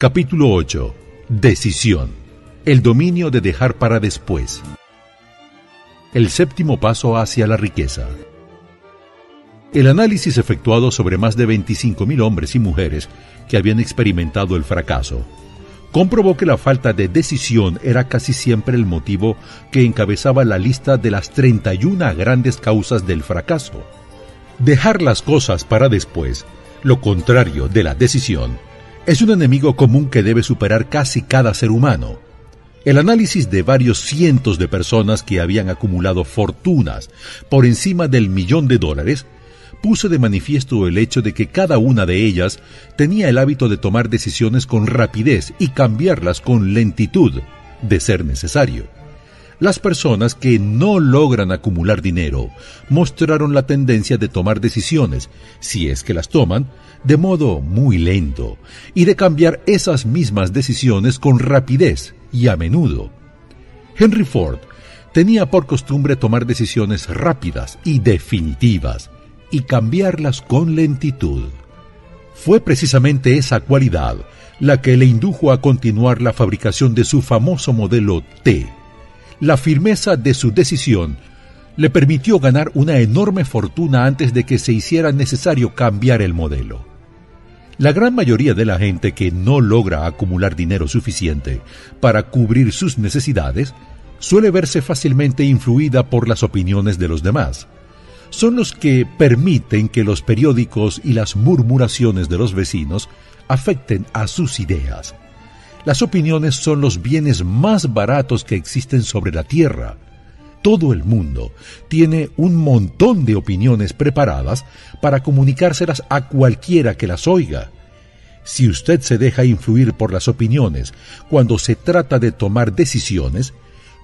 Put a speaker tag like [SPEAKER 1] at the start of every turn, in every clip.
[SPEAKER 1] Capítulo 8. Decisión. El dominio de dejar para después. El séptimo paso hacia la riqueza. El análisis efectuado sobre más de 25.000 hombres y mujeres que habían experimentado el fracaso comprobó que la falta de decisión era casi siempre el motivo que encabezaba la lista de las 31 grandes causas del fracaso. Dejar las cosas para después, lo contrario de la decisión, es un enemigo común que debe superar casi cada ser humano. El análisis de varios cientos de personas que habían acumulado fortunas por encima del millón de dólares puso de manifiesto el hecho de que cada una de ellas tenía el hábito de tomar decisiones con rapidez y cambiarlas con lentitud, de ser necesario. Las personas que no logran acumular dinero mostraron la tendencia de tomar decisiones, si es que las toman, de modo muy lento, y de cambiar esas mismas decisiones con rapidez y a menudo. Henry Ford tenía por costumbre tomar decisiones rápidas y definitivas, y cambiarlas con lentitud. Fue precisamente esa cualidad la que le indujo a continuar la fabricación de su famoso modelo T. La firmeza de su decisión le permitió ganar una enorme fortuna antes de que se hiciera necesario cambiar el modelo. La gran mayoría de la gente que no logra acumular dinero suficiente para cubrir sus necesidades suele verse fácilmente influida por las opiniones de los demás son los que permiten que los periódicos y las murmuraciones de los vecinos afecten a sus ideas. Las opiniones son los bienes más baratos que existen sobre la Tierra. Todo el mundo tiene un montón de opiniones preparadas para comunicárselas a cualquiera que las oiga. Si usted se deja influir por las opiniones cuando se trata de tomar decisiones,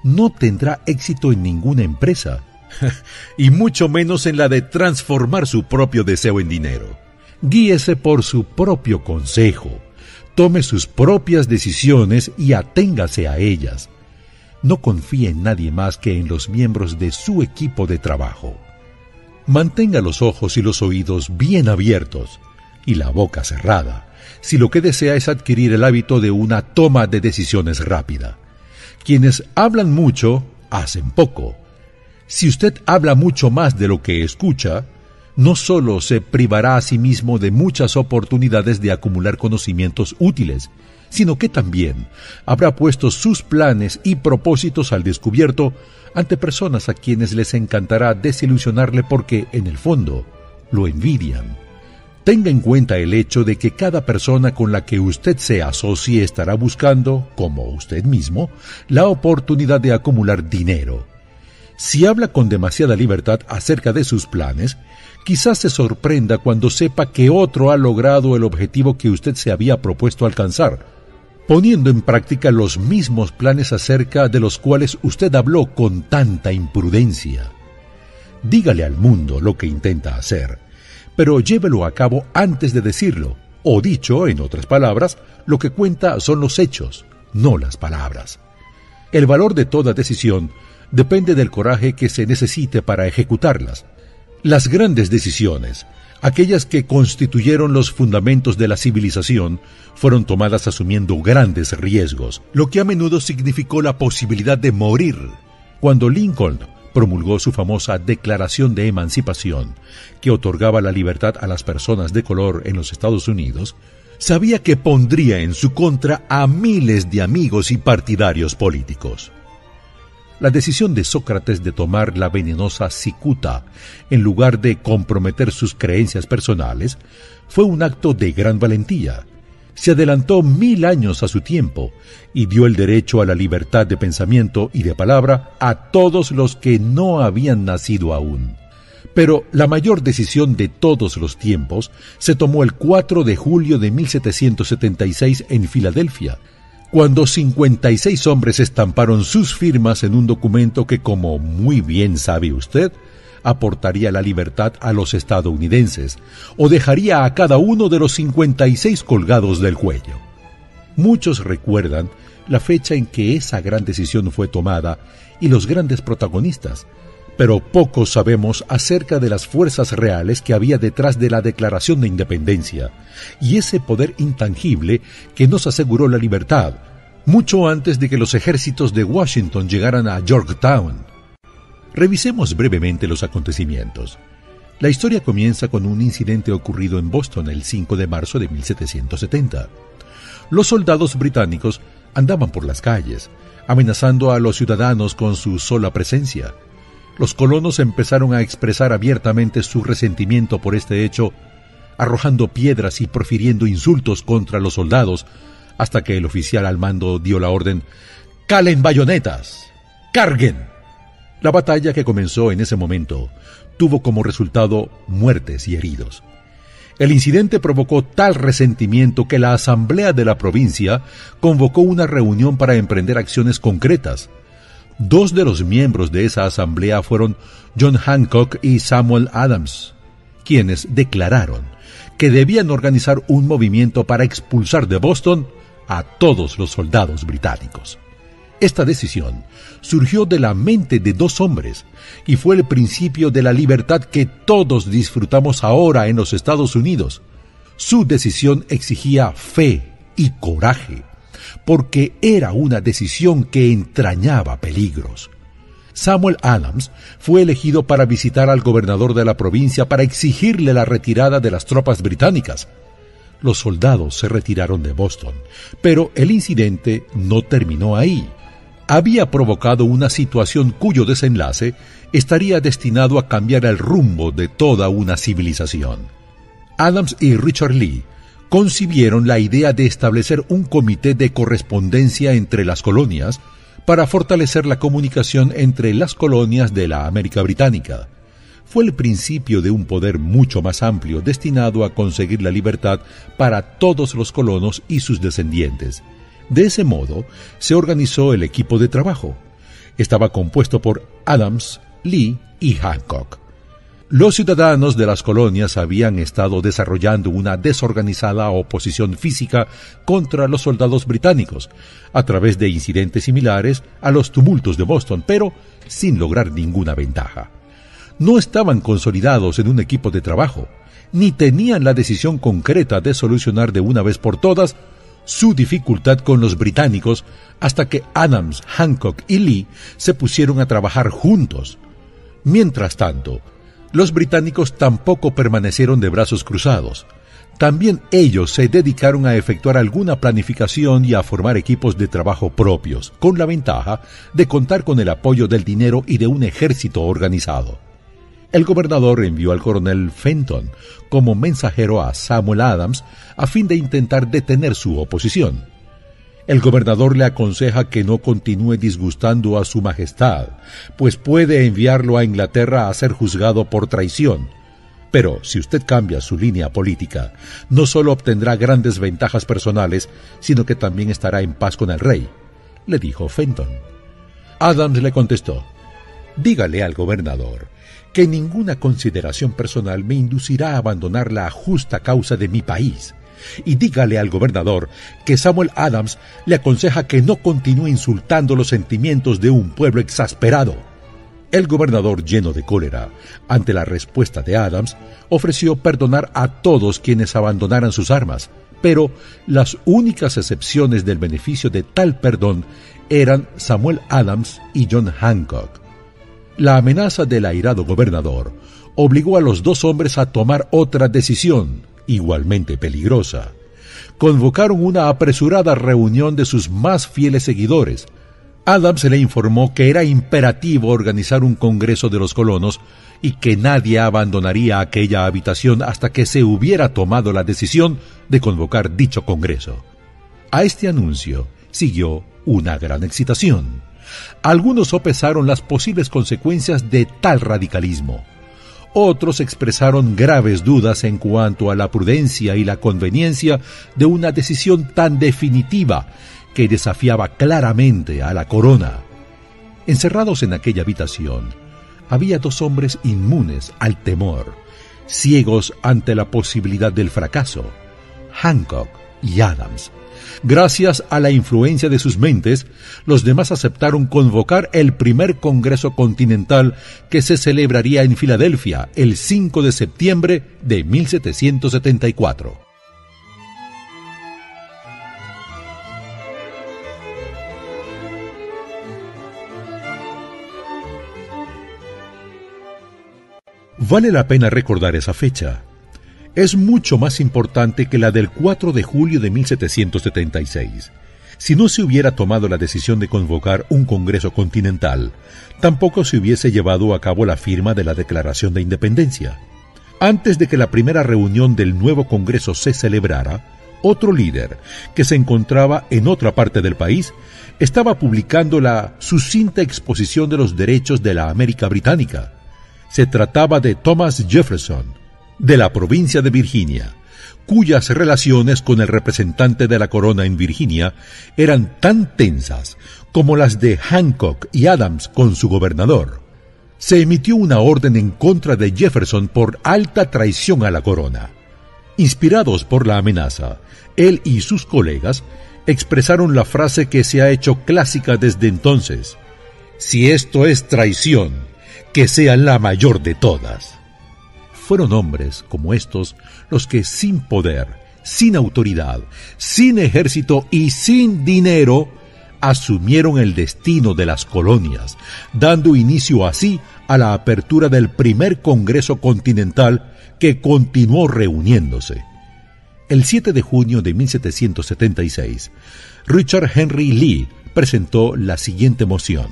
[SPEAKER 1] no tendrá éxito en ninguna empresa y mucho menos en la de transformar su propio deseo en dinero. Guíese por su propio consejo, tome sus propias decisiones y aténgase a ellas. No confíe en nadie más que en los miembros de su equipo de trabajo. Mantenga los ojos y los oídos bien abiertos y la boca cerrada si lo que desea es adquirir el hábito de una toma de decisiones rápida. Quienes hablan mucho, hacen poco si usted habla mucho más de lo que escucha, no solo se privará a sí mismo de muchas oportunidades de acumular conocimientos útiles, sino que también habrá puesto sus planes y propósitos al descubierto ante personas a quienes les encantará desilusionarle porque, en el fondo, lo envidian. Tenga en cuenta el hecho de que cada persona con la que usted se asocie estará buscando, como usted mismo, la oportunidad de acumular dinero si habla con demasiada libertad acerca de sus planes, quizás se sorprenda cuando sepa que otro ha logrado el objetivo que usted se había propuesto alcanzar, poniendo en práctica los mismos planes acerca de los cuales usted habló con tanta imprudencia. Dígale al mundo lo que intenta hacer, pero llévelo a cabo antes de decirlo, o dicho, en otras palabras, lo que cuenta son los hechos, no las palabras. El valor de toda decisión depende del coraje que se necesite para ejecutarlas. Las grandes decisiones, aquellas que constituyeron los fundamentos de la civilización, fueron tomadas asumiendo grandes riesgos, lo que a menudo significó la posibilidad de morir. Cuando Lincoln promulgó su famosa Declaración de Emancipación, que otorgaba la libertad a las personas de color en los Estados Unidos, sabía que pondría en su contra a miles de amigos y partidarios políticos. La decisión de Sócrates de tomar la venenosa cicuta en lugar de comprometer sus creencias personales fue un acto de gran valentía. Se adelantó mil años a su tiempo y dio el derecho a la libertad de pensamiento y de palabra a todos los que no habían nacido aún. Pero la mayor decisión de todos los tiempos se tomó el 4 de julio de 1776 en Filadelfia, cuando 56 hombres estamparon sus firmas en un documento que, como muy bien sabe usted, aportaría la libertad a los estadounidenses o dejaría a cada uno de los 56 colgados del cuello. Muchos recuerdan la fecha en que esa gran decisión fue tomada y los grandes protagonistas, pero poco sabemos acerca de las fuerzas reales que había detrás de la Declaración de Independencia y ese poder intangible que nos aseguró la libertad, mucho antes de que los ejércitos de Washington llegaran a Yorktown. Revisemos brevemente los acontecimientos. La historia comienza con un incidente ocurrido en Boston el 5 de marzo de 1770. Los soldados británicos andaban por las calles, amenazando a los ciudadanos con su sola presencia. Los colonos empezaron a expresar abiertamente su resentimiento por este hecho, arrojando piedras y profiriendo insultos contra los soldados, hasta que el oficial al mando dio la orden ¡Calen bayonetas! ¡Carguen! La batalla que comenzó en ese momento tuvo como resultado muertes y heridos. El incidente provocó tal resentimiento que la Asamblea de la provincia convocó una reunión para emprender acciones concretas. Dos de los miembros de esa asamblea fueron John Hancock y Samuel Adams, quienes declararon que debían organizar un movimiento para expulsar de Boston a todos los soldados británicos. Esta decisión surgió de la mente de dos hombres y fue el principio de la libertad que todos disfrutamos ahora en los Estados Unidos. Su decisión exigía fe y coraje, porque era una decisión que entrañaba peligros. Samuel Adams fue elegido para visitar al gobernador de la provincia para exigirle la retirada de las tropas británicas. Los soldados se retiraron de Boston, pero el incidente no terminó ahí había provocado una situación cuyo desenlace estaría destinado a cambiar el rumbo de toda una civilización. Adams y Richard Lee concibieron la idea de establecer un comité de correspondencia entre las colonias para fortalecer la comunicación entre las colonias de la América Británica. Fue el principio de un poder mucho más amplio destinado a conseguir la libertad para todos los colonos y sus descendientes de ese modo, se organizó el equipo de trabajo. Estaba compuesto por Adams, Lee y Hancock. Los ciudadanos de las colonias habían estado desarrollando una desorganizada oposición física contra los soldados británicos, a través de incidentes similares a los tumultos de Boston, pero sin lograr ninguna ventaja. No estaban consolidados en un equipo de trabajo, ni tenían la decisión concreta de solucionar de una vez por todas su dificultad con los británicos hasta que Adams, Hancock y Lee se pusieron a trabajar juntos. Mientras tanto, los británicos tampoco permanecieron de brazos cruzados. También ellos se dedicaron a efectuar alguna planificación y a formar equipos de trabajo propios, con la ventaja de contar con el apoyo del dinero y de un ejército organizado. El gobernador envió al coronel Fenton como mensajero a Samuel Adams a fin de intentar detener su oposición. El gobernador le aconseja que no continúe disgustando a su majestad, pues puede enviarlo a Inglaterra a ser juzgado por traición. Pero si usted cambia su línea política, no solo obtendrá grandes ventajas personales, sino que también estará en paz con el rey, le dijo Fenton. Adams le contestó, Dígale al gobernador que ninguna consideración personal me inducirá a abandonar la justa causa de mi país. Y dígale al gobernador que Samuel Adams le aconseja que no continúe insultando los sentimientos de un pueblo exasperado. El gobernador, lleno de cólera ante la respuesta de Adams, ofreció perdonar a todos quienes abandonaran sus armas, pero las únicas excepciones del beneficio de tal perdón eran Samuel Adams y John Hancock. La amenaza del airado gobernador obligó a los dos hombres a tomar otra decisión, igualmente peligrosa. Convocaron una apresurada reunión de sus más fieles seguidores. Adams le informó que era imperativo organizar un congreso de los colonos y que nadie abandonaría aquella habitación hasta que se hubiera tomado la decisión de convocar dicho congreso. A este anuncio siguió una gran excitación. Algunos sopesaron las posibles consecuencias de tal radicalismo. Otros expresaron graves dudas en cuanto a la prudencia y la conveniencia de una decisión tan definitiva que desafiaba claramente a la corona. Encerrados en aquella habitación, había dos hombres inmunes al temor, ciegos ante la posibilidad del fracaso, Hancock y Adams, gracias a la influencia de sus mentes, los demás aceptaron convocar el primer Congreso Continental que se celebraría en Filadelfia el 5 de septiembre de 1774. Vale la pena recordar esa fecha. Es mucho más importante que la del 4 de julio de 1776. Si no se hubiera tomado la decisión de convocar un Congreso Continental, tampoco se hubiese llevado a cabo la firma de la Declaración de Independencia. Antes de que la primera reunión del nuevo Congreso se celebrara, otro líder, que se encontraba en otra parte del país, estaba publicando la sucinta exposición de los derechos de la América Británica, se trataba de Thomas Jefferson, de la provincia de Virginia, cuyas relaciones con el representante de la corona en Virginia eran tan tensas como las de Hancock y Adams con su gobernador. Se emitió una orden en contra de Jefferson por alta traición a la corona. Inspirados por la amenaza, él y sus colegas expresaron la frase que se ha hecho clásica desde entonces. Si esto es traición, que sea la mayor de todas. Fueron hombres como estos los que sin poder, sin autoridad, sin ejército y sin dinero, asumieron el destino de las colonias, dando inicio así a la apertura del primer Congreso Continental que continuó reuniéndose. El 7 de junio de 1776, Richard Henry Lee presentó la siguiente moción.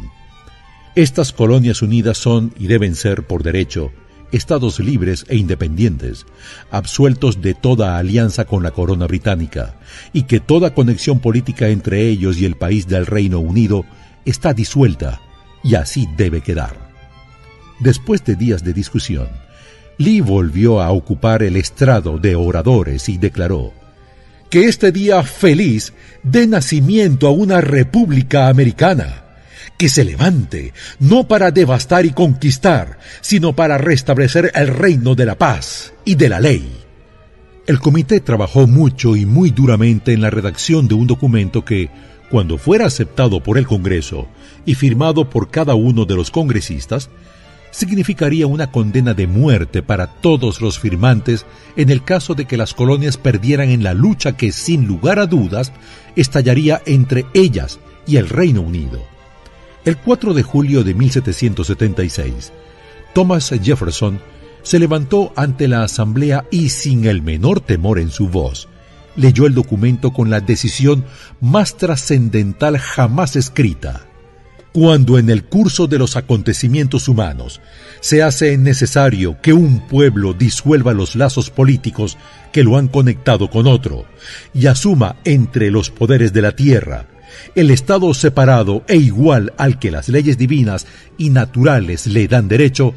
[SPEAKER 1] Estas colonias unidas son y deben ser, por derecho, estados libres e independientes, absueltos de toda alianza con la corona británica, y que toda conexión política entre ellos y el país del Reino Unido está disuelta, y así debe quedar. Después de días de discusión, Lee volvió a ocupar el estrado de oradores y declaró, que este día feliz dé nacimiento a una república americana que se levante, no para devastar y conquistar, sino para restablecer el reino de la paz y de la ley. El comité trabajó mucho y muy duramente en la redacción de un documento que, cuando fuera aceptado por el Congreso y firmado por cada uno de los congresistas, significaría una condena de muerte para todos los firmantes en el caso de que las colonias perdieran en la lucha que, sin lugar a dudas, estallaría entre ellas y el Reino Unido. El 4 de julio de 1776, Thomas Jefferson se levantó ante la asamblea y sin el menor temor en su voz, leyó el documento con la decisión más trascendental jamás escrita. Cuando en el curso de los acontecimientos humanos se hace necesario que un pueblo disuelva los lazos políticos que lo han conectado con otro y asuma entre los poderes de la tierra el Estado separado e igual al que las leyes divinas y naturales le dan derecho,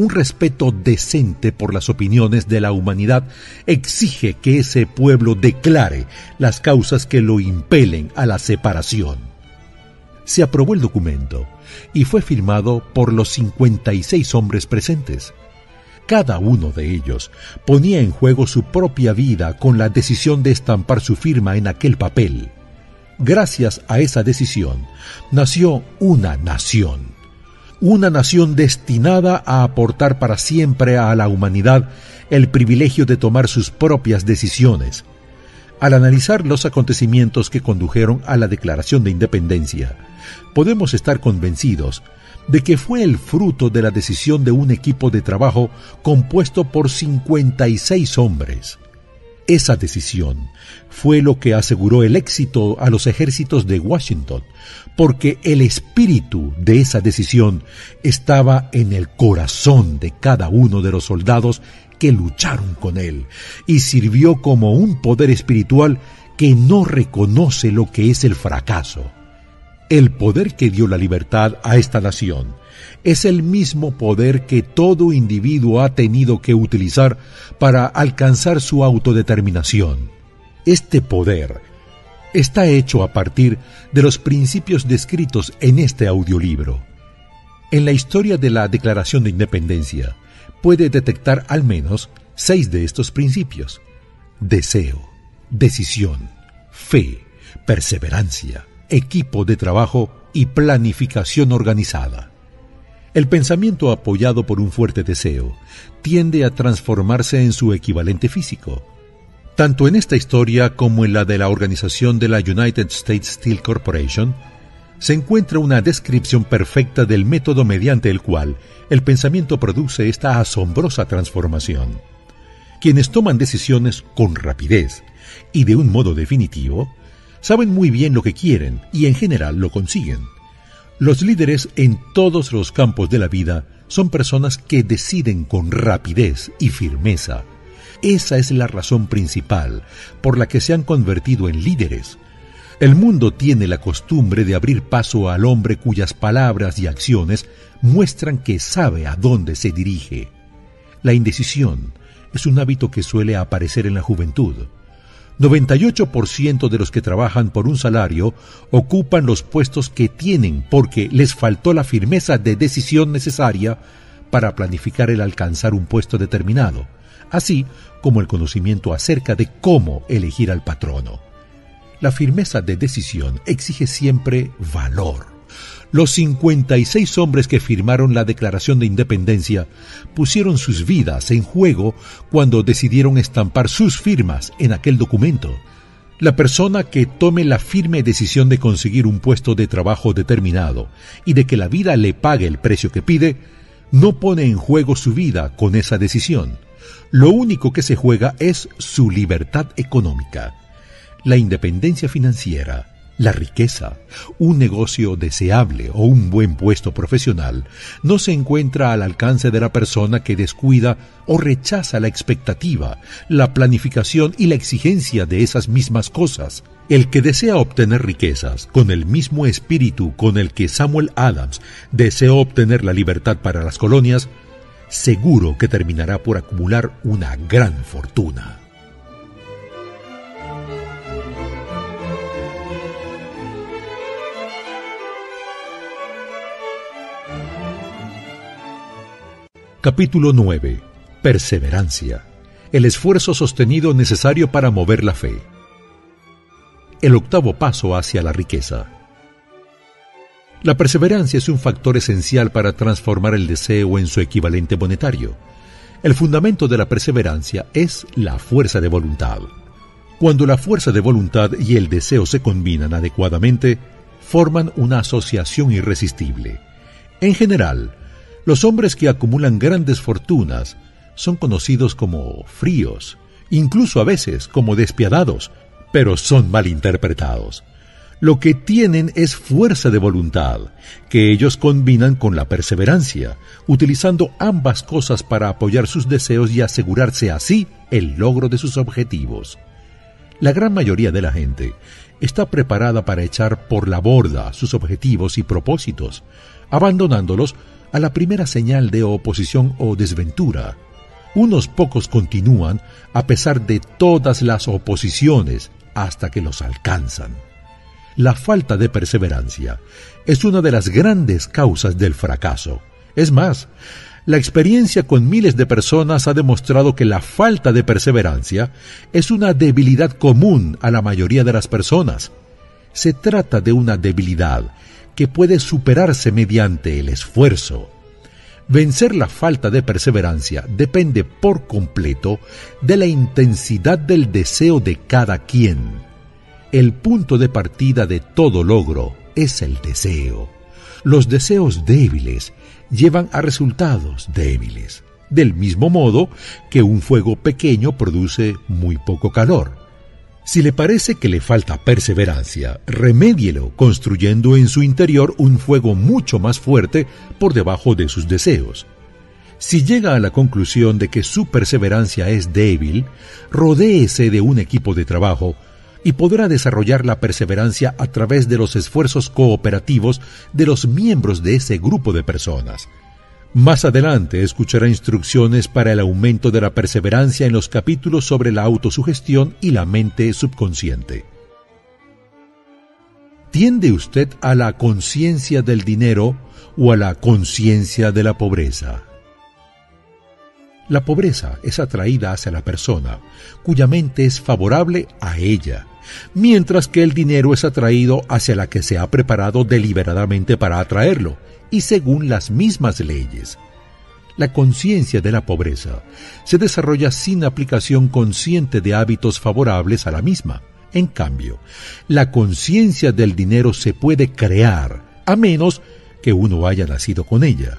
[SPEAKER 1] un respeto decente por las opiniones de la humanidad exige que ese pueblo declare las causas que lo impelen a la separación. Se aprobó el documento y fue firmado por los 56 hombres presentes. Cada uno de ellos ponía en juego su propia vida con la decisión de estampar su firma en aquel papel. Gracias a esa decisión nació una nación, una nación destinada a aportar para siempre a la humanidad el privilegio de tomar sus propias decisiones. Al analizar los acontecimientos que condujeron a la Declaración de Independencia, podemos estar convencidos de que fue el fruto de la decisión de un equipo de trabajo compuesto por 56 hombres. Esa decisión fue lo que aseguró el éxito a los ejércitos de Washington, porque el espíritu de esa decisión estaba en el corazón de cada uno de los soldados que lucharon con él y sirvió como un poder espiritual que no reconoce lo que es el fracaso. El poder que dio la libertad a esta nación es el mismo poder que todo individuo ha tenido que utilizar para alcanzar su autodeterminación. Este poder está hecho a partir de los principios descritos en este audiolibro. En la historia de la Declaración de Independencia puede detectar al menos seis de estos principios. Deseo, decisión, fe, perseverancia, equipo de trabajo y planificación organizada. El pensamiento apoyado por un fuerte deseo tiende a transformarse en su equivalente físico. Tanto en esta historia como en la de la organización de la United States Steel Corporation, se encuentra una descripción perfecta del método mediante el cual el pensamiento produce esta asombrosa transformación. Quienes toman decisiones con rapidez y de un modo definitivo, saben muy bien lo que quieren y en general lo consiguen. Los líderes en todos los campos de la vida son personas que deciden con rapidez y firmeza. Esa es la razón principal por la que se han convertido en líderes. El mundo tiene la costumbre de abrir paso al hombre cuyas palabras y acciones muestran que sabe a dónde se dirige. La indecisión es un hábito que suele aparecer en la juventud. 98% de los que trabajan por un salario ocupan los puestos que tienen porque les faltó la firmeza de decisión necesaria para planificar el alcanzar un puesto determinado, así como el conocimiento acerca de cómo elegir al patrono. La firmeza de decisión exige siempre valor los 56 hombres que firmaron la Declaración de Independencia pusieron sus vidas en juego cuando decidieron estampar sus firmas en aquel documento. La persona que tome la firme decisión de conseguir un puesto de trabajo determinado y de que la vida le pague el precio que pide, no pone en juego su vida con esa decisión. Lo único que se juega es su libertad económica. La independencia financiera la riqueza, un negocio deseable o un buen puesto profesional no se encuentra al alcance de la persona que descuida o rechaza la expectativa, la planificación y la exigencia de esas mismas cosas. El que desea obtener riquezas con el mismo espíritu con el que Samuel Adams deseó obtener la libertad para las colonias, seguro que terminará por acumular una gran fortuna. Capítulo 9. Perseverancia. El esfuerzo sostenido necesario para mover la fe. El octavo paso hacia la riqueza. La perseverancia es un factor esencial para transformar el deseo en su equivalente monetario. El fundamento de la perseverancia es la fuerza de voluntad. Cuando la fuerza de voluntad y el deseo se combinan adecuadamente, forman una asociación irresistible. En general, los hombres que acumulan grandes fortunas son conocidos como fríos, incluso a veces como despiadados, pero son malinterpretados. Lo que tienen es fuerza de voluntad, que ellos combinan con la perseverancia, utilizando ambas cosas para apoyar sus deseos y asegurarse así el logro de sus objetivos. La gran mayoría de la gente está preparada para echar por la borda sus objetivos y propósitos, abandonándolos a la primera señal de oposición o desventura. Unos pocos continúan a pesar de todas las oposiciones hasta que los alcanzan. La falta de perseverancia es una de las grandes causas del fracaso. Es más, la experiencia con miles de personas ha demostrado que la falta de perseverancia es una debilidad común a la mayoría de las personas. Se trata de una debilidad que puede superarse mediante el esfuerzo. Vencer la falta de perseverancia depende por completo de la intensidad del deseo de cada quien. El punto de partida de todo logro es el deseo. Los deseos débiles llevan a resultados débiles, del mismo modo que un fuego pequeño produce muy poco calor. Si le parece que le falta perseverancia, remédielo construyendo en su interior un fuego mucho más fuerte por debajo de sus deseos. Si llega a la conclusión de que su perseverancia es débil, rodéese de un equipo de trabajo y podrá desarrollar la perseverancia a través de los esfuerzos cooperativos de los miembros de ese grupo de personas. Más adelante escuchará instrucciones para el aumento de la perseverancia en los capítulos sobre la autosugestión y la mente subconsciente. ¿Tiende usted a la conciencia del dinero o a la conciencia de la pobreza? La pobreza es atraída hacia la persona cuya mente es favorable a ella mientras que el dinero es atraído hacia la que se ha preparado deliberadamente para atraerlo, y según las mismas leyes. La conciencia de la pobreza se desarrolla sin aplicación consciente de hábitos favorables a la misma. En cambio, la conciencia del dinero se puede crear, a menos que uno haya nacido con ella.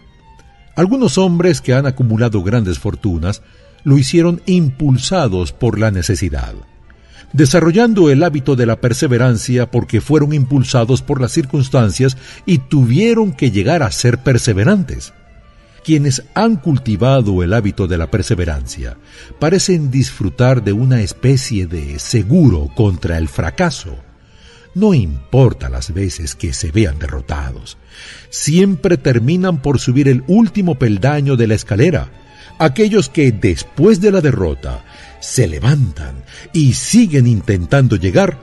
[SPEAKER 1] Algunos hombres que han acumulado grandes fortunas lo hicieron impulsados por la necesidad, desarrollando el hábito de la perseverancia porque fueron impulsados por las circunstancias y tuvieron que llegar a ser perseverantes. Quienes han cultivado el hábito de la perseverancia parecen disfrutar de una especie de seguro contra el fracaso. No importa las veces que se vean derrotados, siempre terminan por subir el último peldaño de la escalera. Aquellos que después de la derrota se levantan y siguen intentando llegar,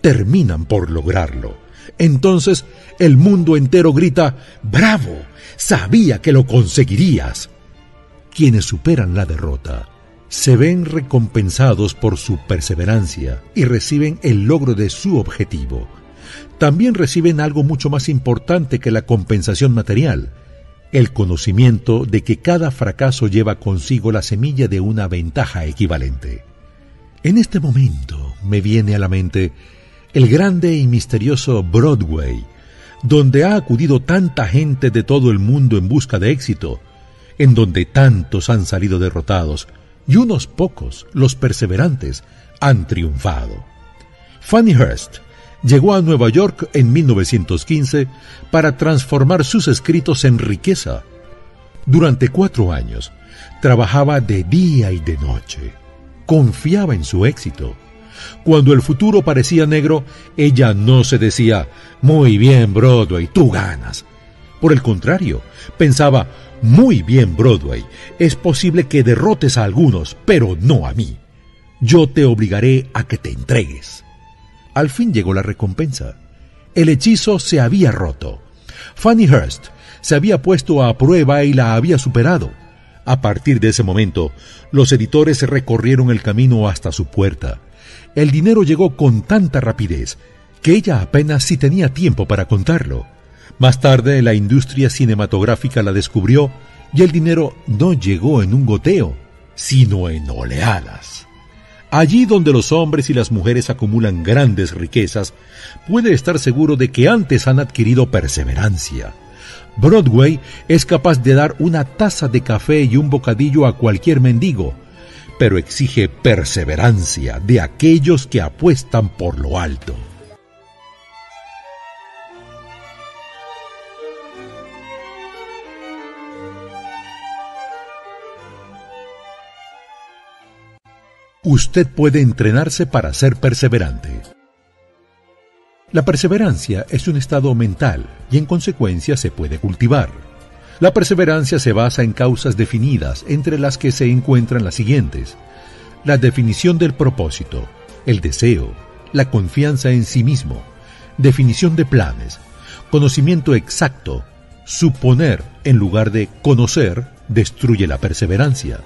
[SPEAKER 1] terminan por lograrlo. Entonces el mundo entero grita, ¡Bravo! Sabía que lo conseguirías. Quienes superan la derrota se ven recompensados por su perseverancia y reciben el logro de su objetivo. También reciben algo mucho más importante que la compensación material, el conocimiento de que cada fracaso lleva consigo la semilla de una ventaja equivalente. En este momento me viene a la mente el grande y misterioso Broadway, donde ha acudido tanta gente de todo el mundo en busca de éxito, en donde tantos han salido derrotados, y unos pocos, los perseverantes, han triunfado. Fanny Hurst llegó a Nueva York en 1915 para transformar sus escritos en riqueza. Durante cuatro años trabajaba de día y de noche. Confiaba en su éxito. Cuando el futuro parecía negro, ella no se decía, muy bien Broadway, tú ganas. Por el contrario, pensaba, muy bien, Broadway. Es posible que derrotes a algunos, pero no a mí. Yo te obligaré a que te entregues. Al fin llegó la recompensa. El hechizo se había roto. Fanny Hurst se había puesto a prueba y la había superado. A partir de ese momento, los editores recorrieron el camino hasta su puerta. El dinero llegó con tanta rapidez que ella apenas si tenía tiempo para contarlo. Más tarde la industria cinematográfica la descubrió y el dinero no llegó en un goteo, sino en oleadas. Allí donde los hombres y las mujeres acumulan grandes riquezas, puede estar seguro de que antes han adquirido perseverancia. Broadway es capaz de dar una taza de café y un bocadillo a cualquier mendigo, pero exige perseverancia de aquellos que apuestan por lo alto. Usted puede entrenarse para ser perseverante. La perseverancia es un estado mental y en consecuencia se puede cultivar. La perseverancia se basa en causas definidas, entre las que se encuentran las siguientes. La definición del propósito, el deseo, la confianza en sí mismo, definición de planes, conocimiento exacto, suponer en lugar de conocer destruye la perseverancia,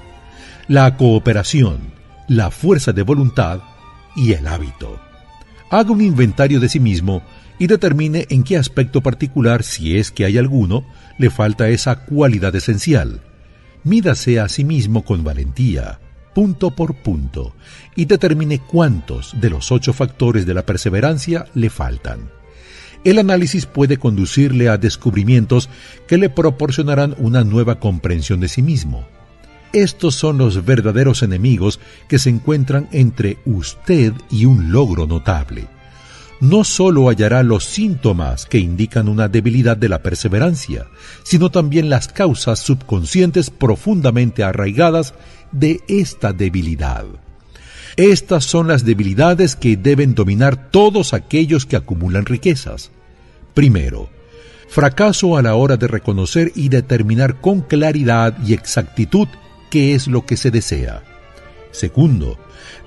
[SPEAKER 1] la cooperación, la fuerza de voluntad y el hábito. Haga un inventario de sí mismo y determine en qué aspecto particular, si es que hay alguno, le falta esa cualidad esencial. Mídase a sí mismo con valentía, punto por punto, y determine cuántos de los ocho factores de la perseverancia le faltan. El análisis puede conducirle a descubrimientos que le proporcionarán una nueva comprensión de sí mismo estos son los verdaderos enemigos que se encuentran entre usted y un logro notable. No solo hallará los síntomas que indican una debilidad de la perseverancia, sino también las causas subconscientes profundamente arraigadas de esta debilidad. Estas son las debilidades que deben dominar todos aquellos que acumulan riquezas. Primero, fracaso a la hora de reconocer y determinar con claridad y exactitud qué es lo que se desea. Segundo,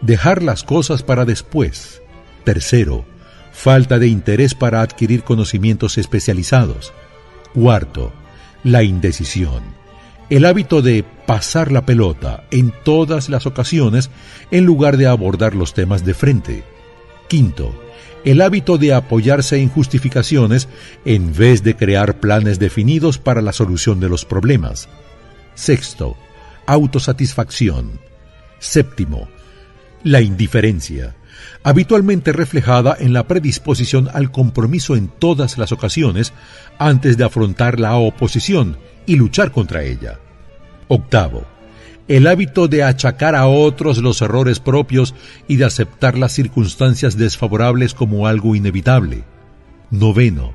[SPEAKER 1] dejar las cosas para después. Tercero, falta de interés para adquirir conocimientos especializados. Cuarto, la indecisión. El hábito de pasar la pelota en todas las ocasiones en lugar de abordar los temas de frente. Quinto, el hábito de apoyarse en justificaciones en vez de crear planes definidos para la solución de los problemas. Sexto, autosatisfacción. Séptimo, la indiferencia, habitualmente reflejada en la predisposición al compromiso en todas las ocasiones antes de afrontar la oposición y luchar contra ella. Octavo, el hábito de achacar a otros los errores propios y de aceptar las circunstancias desfavorables como algo inevitable. Noveno,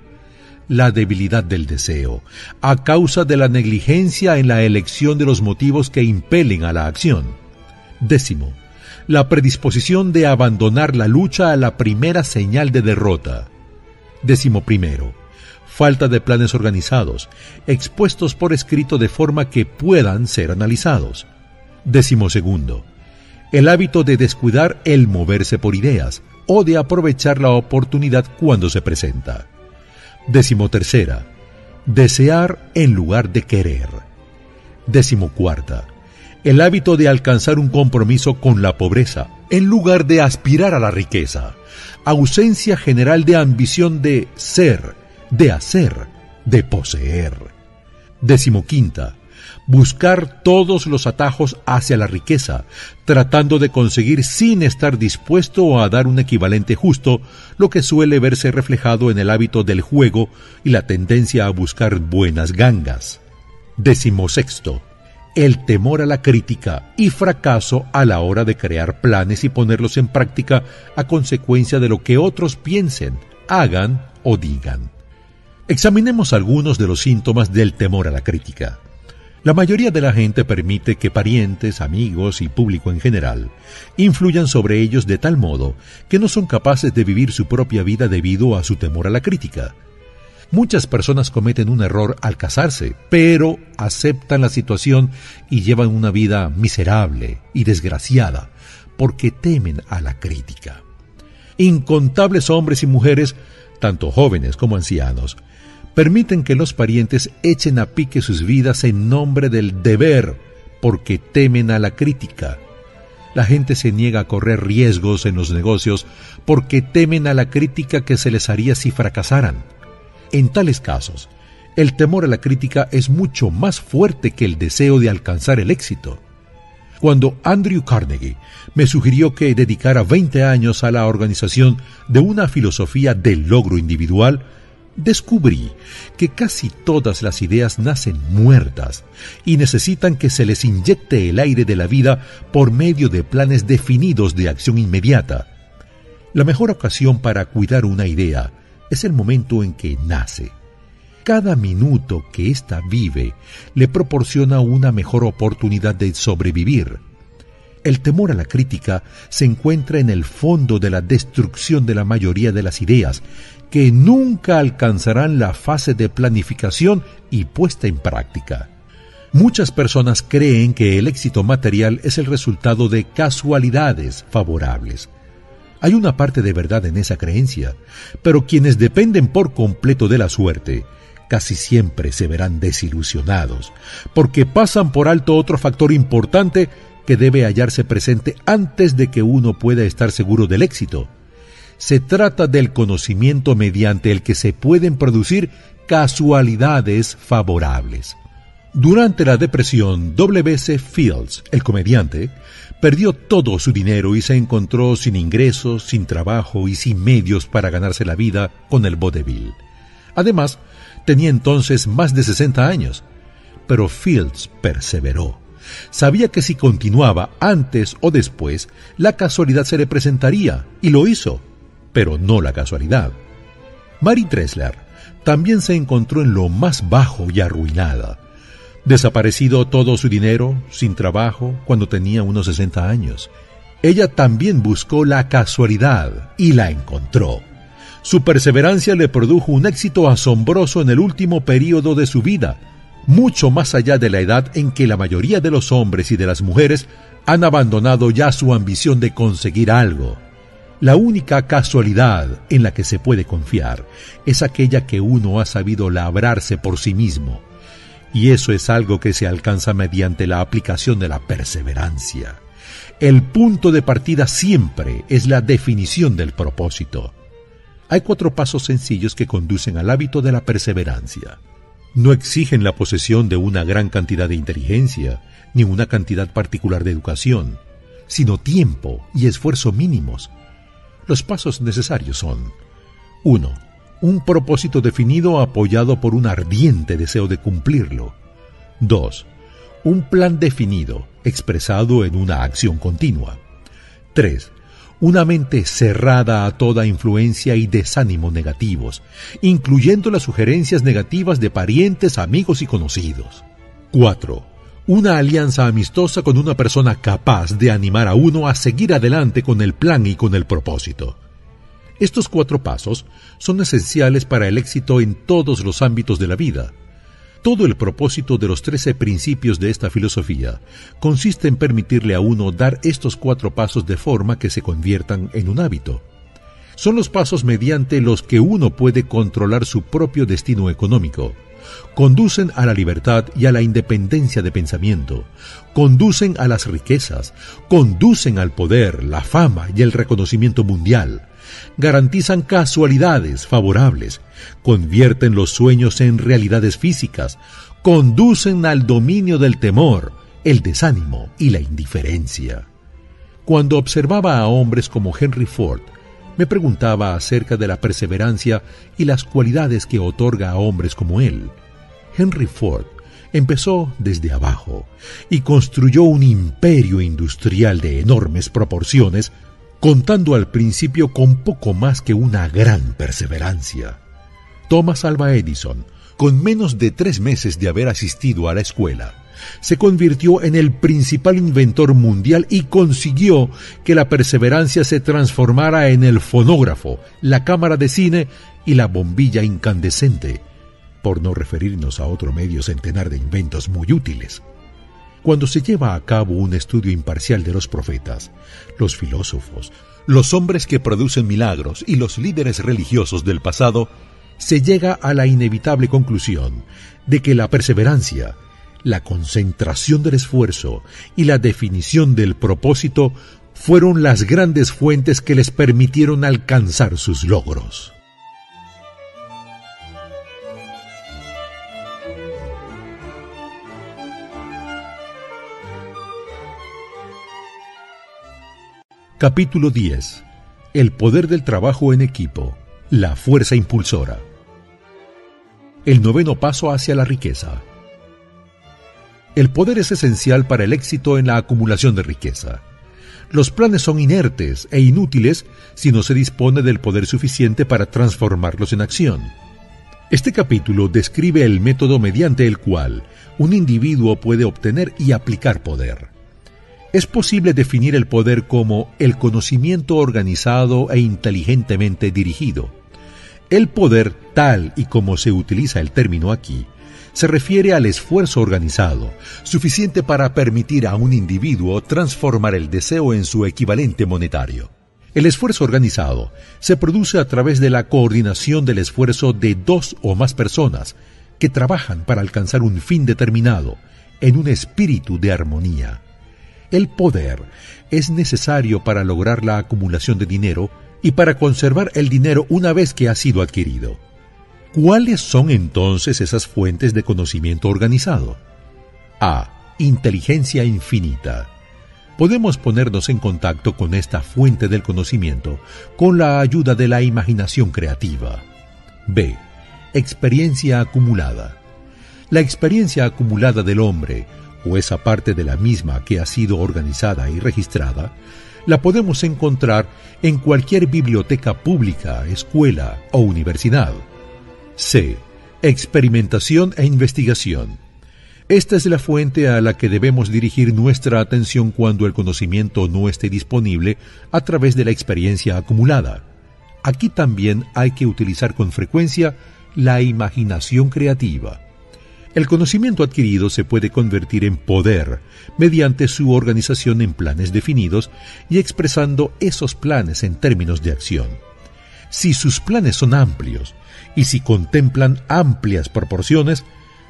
[SPEAKER 1] la debilidad del deseo, a causa de la negligencia en la elección de los motivos que impelen a la acción. Décimo, la predisposición de abandonar la lucha a la primera señal de derrota. Décimo primero, falta de planes organizados, expuestos por escrito de forma que puedan ser analizados. Décimo segundo, el hábito de descuidar el moverse por ideas o de aprovechar la oportunidad cuando se presenta. Décimo tercera, desear en lugar de querer. Décimo cuarta, el hábito de alcanzar un compromiso con la pobreza en lugar de aspirar a la riqueza. Ausencia general de ambición de ser, de hacer, de poseer. Décimo quinta, buscar todos los atajos hacia la riqueza, tratando de conseguir sin estar dispuesto a dar un equivalente justo, lo que suele verse reflejado en el hábito del juego y la tendencia a buscar buenas gangas. Décimo sexto, el temor a la crítica y fracaso a la hora de crear planes y ponerlos en práctica a consecuencia de lo que otros piensen, hagan o digan. Examinemos algunos de los síntomas del temor a la crítica. La mayoría de la gente permite que parientes, amigos y público en general influyan sobre ellos de tal modo que no son capaces de vivir su propia vida debido a su temor a la crítica. Muchas personas cometen un error al casarse, pero aceptan la situación y llevan una vida miserable y desgraciada porque temen a la crítica. Incontables hombres y mujeres, tanto jóvenes como ancianos, permiten que los parientes echen a pique sus vidas en nombre del deber, porque temen a la crítica. La gente se niega a correr riesgos en los negocios porque temen a la crítica que se les haría si fracasaran. En tales casos, el temor a la crítica es mucho más fuerte que el deseo de alcanzar el éxito. Cuando Andrew Carnegie me sugirió que dedicara 20 años a la organización de una filosofía del logro individual, descubrí que casi todas las ideas nacen muertas y necesitan que se les inyecte el aire de la vida por medio de planes definidos de acción inmediata. La mejor ocasión para cuidar una idea es el momento en que nace. Cada minuto que ésta vive le proporciona una mejor oportunidad de sobrevivir. El temor a la crítica se encuentra en el fondo de la destrucción de la mayoría de las ideas que nunca alcanzarán la fase de planificación y puesta en práctica. Muchas personas creen que el éxito material es el resultado de casualidades favorables. Hay una parte de verdad en esa creencia, pero quienes dependen por completo de la suerte casi siempre se verán desilusionados, porque pasan por alto otro factor importante que debe hallarse presente antes de que uno pueda estar seguro del éxito, se trata del conocimiento mediante el que se pueden producir casualidades favorables. Durante la depresión, W.C. Fields, el comediante, perdió todo su dinero y se encontró sin ingresos, sin trabajo y sin medios para ganarse la vida con el vodevil. Además, tenía entonces más de 60 años. Pero Fields perseveró. Sabía que si continuaba antes o después, la casualidad se le presentaría, y lo hizo pero no la casualidad. Mary Dressler también se encontró en lo más bajo y arruinada. Desaparecido todo su dinero, sin trabajo, cuando tenía unos 60 años. Ella también buscó la casualidad y la encontró. Su perseverancia le produjo un éxito asombroso en el último período de su vida, mucho más allá de la edad en que la mayoría de los hombres y de las mujeres han abandonado ya su ambición de conseguir algo. La única casualidad en la que se puede confiar es aquella que uno ha sabido labrarse por sí mismo, y eso es algo que se alcanza mediante la aplicación de la perseverancia. El punto de partida siempre es la definición del propósito. Hay cuatro pasos sencillos que conducen al hábito de la perseverancia. No exigen la posesión de una gran cantidad de inteligencia, ni una cantidad particular de educación, sino tiempo y esfuerzo mínimos. Los pasos necesarios son 1. Un propósito definido apoyado por un ardiente deseo de cumplirlo. 2. Un plan definido, expresado en una acción continua. 3 una mente cerrada a toda influencia y desánimo negativos, incluyendo las sugerencias negativas de parientes, amigos y conocidos. 4. Una alianza amistosa con una persona capaz de animar a uno a seguir adelante con el plan y con el propósito. Estos cuatro pasos son esenciales para el éxito en todos los ámbitos de la vida todo el propósito de los trece principios de esta filosofía consiste en permitirle a uno dar estos cuatro pasos de forma que se conviertan en un hábito. Son los pasos mediante los que uno puede controlar su propio destino económico. Conducen a la libertad y a la independencia de pensamiento, conducen a las riquezas, conducen al poder, la fama y el reconocimiento mundial, garantizan casualidades favorables, convierten los sueños en realidades físicas, conducen al dominio del temor, el desánimo y la indiferencia. Cuando observaba a hombres como Henry Ford, me preguntaba acerca de la perseverancia y las cualidades que otorga a hombres como él. Henry Ford empezó desde abajo y construyó un imperio industrial de enormes proporciones contando al principio con poco más que una gran perseverancia. Thomas Alva Edison, con menos de tres meses de haber asistido a la escuela, se convirtió en el principal inventor mundial y consiguió que la perseverancia se transformara en el fonógrafo, la cámara de cine y la bombilla incandescente, por no referirnos a otro medio centenar de inventos muy útiles. Cuando se lleva a cabo un estudio imparcial de los profetas, los filósofos, los hombres que producen milagros y los líderes religiosos del pasado, se llega a la inevitable conclusión de que la perseverancia, la concentración del esfuerzo y la definición del propósito fueron las grandes fuentes que les permitieron alcanzar sus logros. Capítulo 10. El poder del trabajo en equipo. La fuerza impulsora. El noveno paso hacia la riqueza. El poder es esencial para el éxito en la acumulación de riqueza. Los planes son inertes e inútiles si no se dispone del poder suficiente para transformarlos en acción. Este capítulo describe el método mediante el cual un individuo puede obtener y aplicar poder. Es posible definir el poder como el conocimiento organizado e inteligentemente dirigido. El poder, tal y como se utiliza el término aquí, se refiere al esfuerzo organizado, suficiente para permitir a un individuo transformar el deseo en su equivalente monetario. El esfuerzo organizado se produce a través de la coordinación del esfuerzo de dos o más personas que trabajan para alcanzar un fin determinado en un espíritu de armonía. El poder es necesario para lograr la acumulación de dinero y para conservar el dinero una vez que ha sido adquirido. ¿Cuáles son entonces esas fuentes de conocimiento organizado? A. Inteligencia infinita. Podemos ponernos en contacto con esta fuente del conocimiento con la ayuda de la imaginación creativa. B. Experiencia acumulada. La experiencia acumulada del hombre o esa parte de la misma que ha sido organizada y registrada, la podemos encontrar en cualquier biblioteca pública, escuela o universidad. C. Experimentación e investigación. Esta es la fuente a la que debemos dirigir nuestra atención cuando el conocimiento no esté disponible a través de la experiencia acumulada. Aquí también hay que utilizar con frecuencia la imaginación creativa. El conocimiento adquirido se puede convertir en poder mediante su organización en planes definidos y expresando esos planes en términos de acción. Si sus planes son amplios y si contemplan amplias proporciones,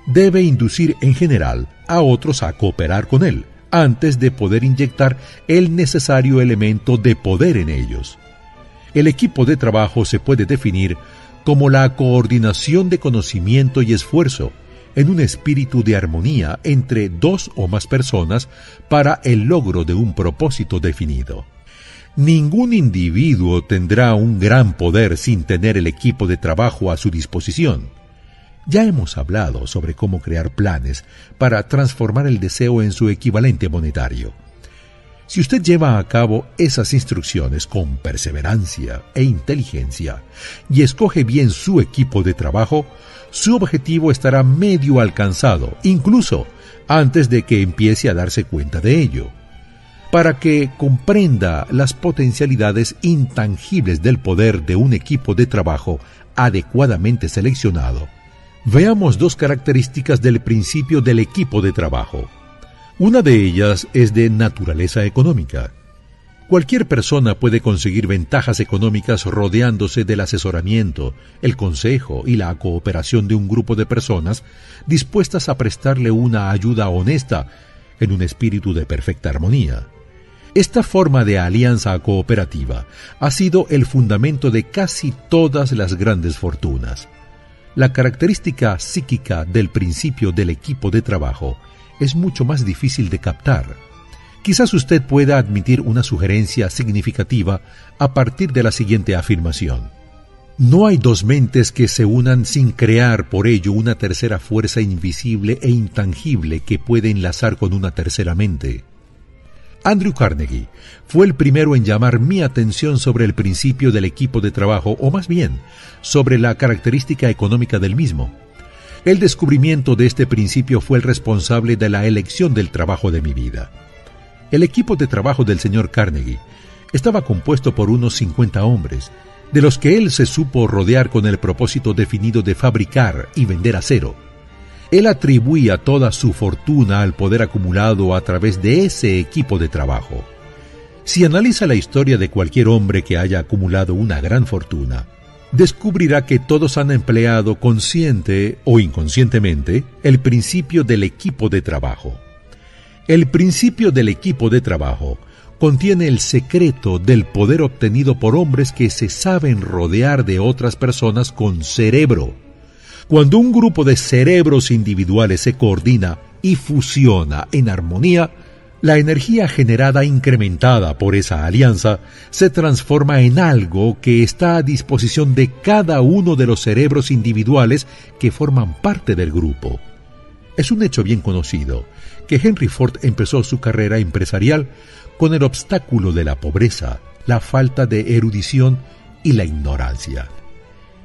[SPEAKER 1] debe inducir en general a otros a cooperar con él, antes de poder inyectar el necesario elemento de poder en ellos. El equipo de trabajo se puede definir como la coordinación de conocimiento y esfuerzo en un espíritu de armonía entre dos o más personas para el logro de un propósito definido. Ningún individuo tendrá un gran poder sin tener el equipo de trabajo a su disposición. Ya hemos hablado sobre cómo crear planes para transformar el deseo en su equivalente monetario. Si usted lleva a cabo esas instrucciones con perseverancia e inteligencia y escoge bien su equipo de trabajo, su objetivo estará medio alcanzado, incluso antes de que empiece a darse cuenta de ello. Para que comprenda las potencialidades intangibles del poder de un equipo de trabajo adecuadamente seleccionado, veamos dos características del principio del equipo de trabajo. Una de ellas es de naturaleza económica. Cualquier persona puede conseguir ventajas económicas rodeándose del asesoramiento, el consejo y la cooperación de un grupo de personas dispuestas a prestarle una ayuda honesta en un espíritu de perfecta armonía. Esta forma de alianza cooperativa ha sido el fundamento de casi todas las grandes fortunas. La característica psíquica del principio del equipo de trabajo es mucho más difícil de captar. Quizás usted pueda admitir una sugerencia significativa a partir de la siguiente afirmación. No hay dos mentes que se unan sin crear por ello una tercera fuerza invisible e intangible que puede enlazar con una tercera mente. Andrew Carnegie fue el primero en llamar mi atención sobre el principio del equipo de trabajo, o más bien, sobre la característica económica del mismo. El descubrimiento de este principio fue el responsable de la elección del trabajo de mi vida. El equipo de trabajo del señor Carnegie estaba compuesto por unos 50 hombres, de los que él se supo rodear con el propósito definido de fabricar y vender acero. Él atribuía toda su fortuna al poder acumulado a través de ese equipo de trabajo. Si analiza la historia de cualquier hombre que haya acumulado una gran fortuna, descubrirá que todos han empleado consciente o inconscientemente el principio del equipo de trabajo. El principio del equipo de trabajo contiene el secreto del poder obtenido por hombres que se saben rodear de otras personas con cerebro. Cuando un grupo de cerebros individuales se coordina y fusiona en armonía, la energía generada incrementada por esa alianza se transforma en algo que está a disposición de cada uno de los cerebros individuales que forman parte del grupo. Es un hecho bien conocido que Henry Ford empezó su carrera empresarial con el obstáculo de la pobreza, la falta de erudición y la ignorancia.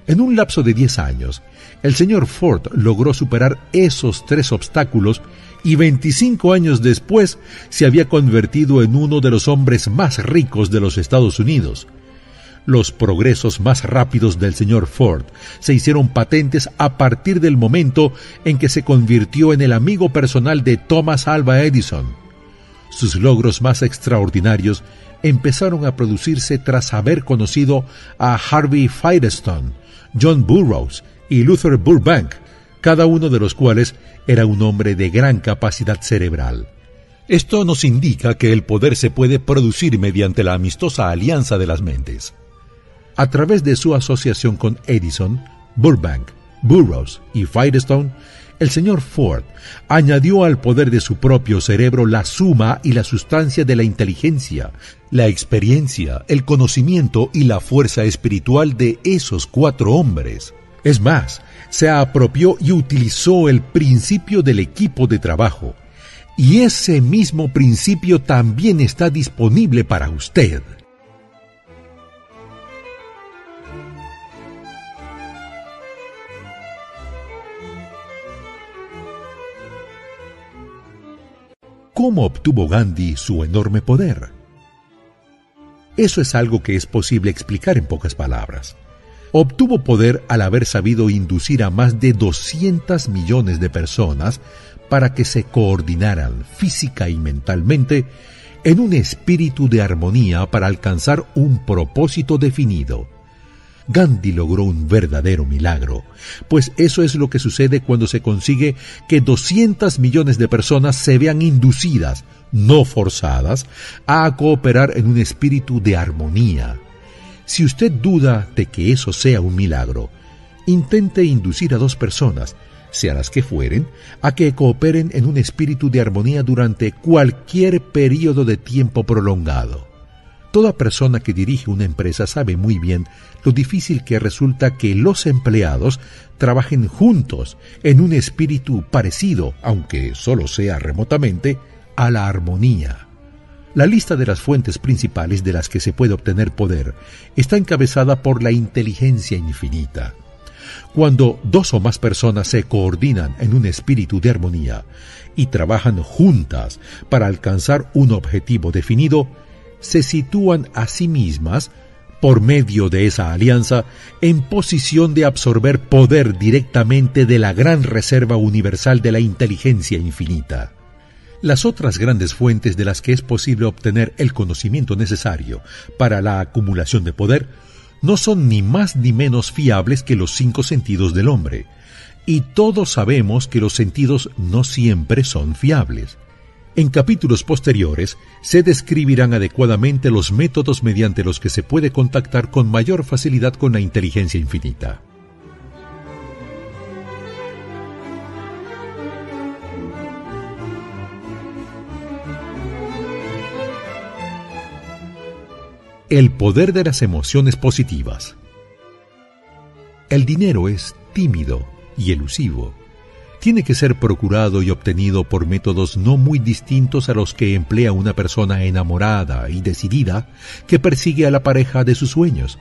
[SPEAKER 1] En un lapso de 10 años, el señor Ford logró superar esos tres obstáculos y 25 años después se había convertido en uno de los hombres más ricos de los Estados Unidos. Los progresos más rápidos del señor Ford se hicieron patentes a partir del momento en que se convirtió en el amigo personal de Thomas Alva Edison. Sus logros más extraordinarios empezaron a producirse tras haber conocido a Harvey Firestone, John Burroughs y Luther Burbank, cada uno de los cuales era un hombre de gran capacidad cerebral. Esto nos indica que el poder se puede producir mediante la amistosa alianza de las mentes. A través de su asociación con Edison, Burbank, Burroughs y Firestone, el señor Ford añadió al poder de su propio cerebro la suma y la sustancia de la inteligencia, la experiencia, el conocimiento y la fuerza espiritual de esos cuatro hombres. Es más, se apropió y utilizó el principio del equipo de trabajo. Y ese mismo principio también está disponible para usted. ¿Cómo obtuvo Gandhi su enorme poder? Eso es algo que es posible explicar en pocas palabras. Obtuvo poder al haber sabido inducir a más de 200 millones de personas para que se coordinaran física y mentalmente en un espíritu de armonía para alcanzar un propósito definido. Gandhi logró un verdadero milagro, pues eso es lo que sucede cuando se consigue que 200 millones de personas se vean inducidas, no forzadas, a cooperar en un espíritu de armonía. Si usted duda de que eso sea un milagro, intente inducir a dos personas, sean las que fueren, a que cooperen en un espíritu de armonía durante cualquier periodo de tiempo prolongado. Toda persona que dirige una empresa sabe muy bien lo difícil que resulta que los empleados trabajen juntos en un espíritu parecido, aunque solo sea remotamente, a la armonía. La lista de las fuentes principales de las que se puede obtener poder está encabezada por la inteligencia infinita. Cuando dos o más personas se coordinan en un espíritu de armonía y trabajan juntas para alcanzar un objetivo definido, se sitúan a sí mismas, por medio de esa alianza, en posición de absorber poder directamente de la gran reserva universal de la inteligencia infinita. Las otras grandes fuentes de las que es posible obtener el conocimiento necesario para la acumulación de poder no son ni más ni menos fiables que los cinco sentidos del hombre, y todos sabemos que los sentidos no siempre son fiables. En capítulos posteriores se describirán adecuadamente los métodos mediante los que se puede contactar con mayor facilidad con la inteligencia infinita. El poder de las emociones positivas. El dinero es tímido y elusivo. Tiene que ser procurado y obtenido por métodos no muy distintos a los que emplea una persona enamorada y decidida que persigue a la pareja de sus sueños.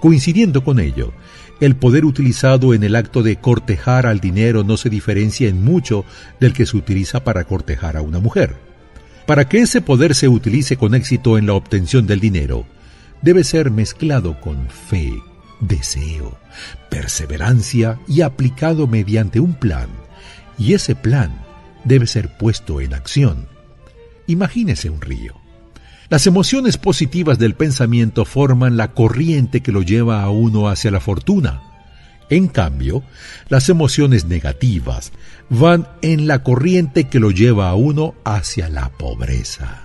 [SPEAKER 1] Coincidiendo con ello, el poder utilizado en el acto de cortejar al dinero no se diferencia en mucho del que se utiliza para cortejar a una mujer. Para que ese poder se utilice con éxito en la obtención del dinero, debe ser mezclado con fe, deseo, perseverancia y aplicado mediante un plan, y ese plan debe ser puesto en acción. Imagínese un río. Las emociones positivas del pensamiento forman la corriente que lo lleva a uno hacia la fortuna. En cambio, las emociones negativas van en la corriente que lo lleva a uno hacia la pobreza.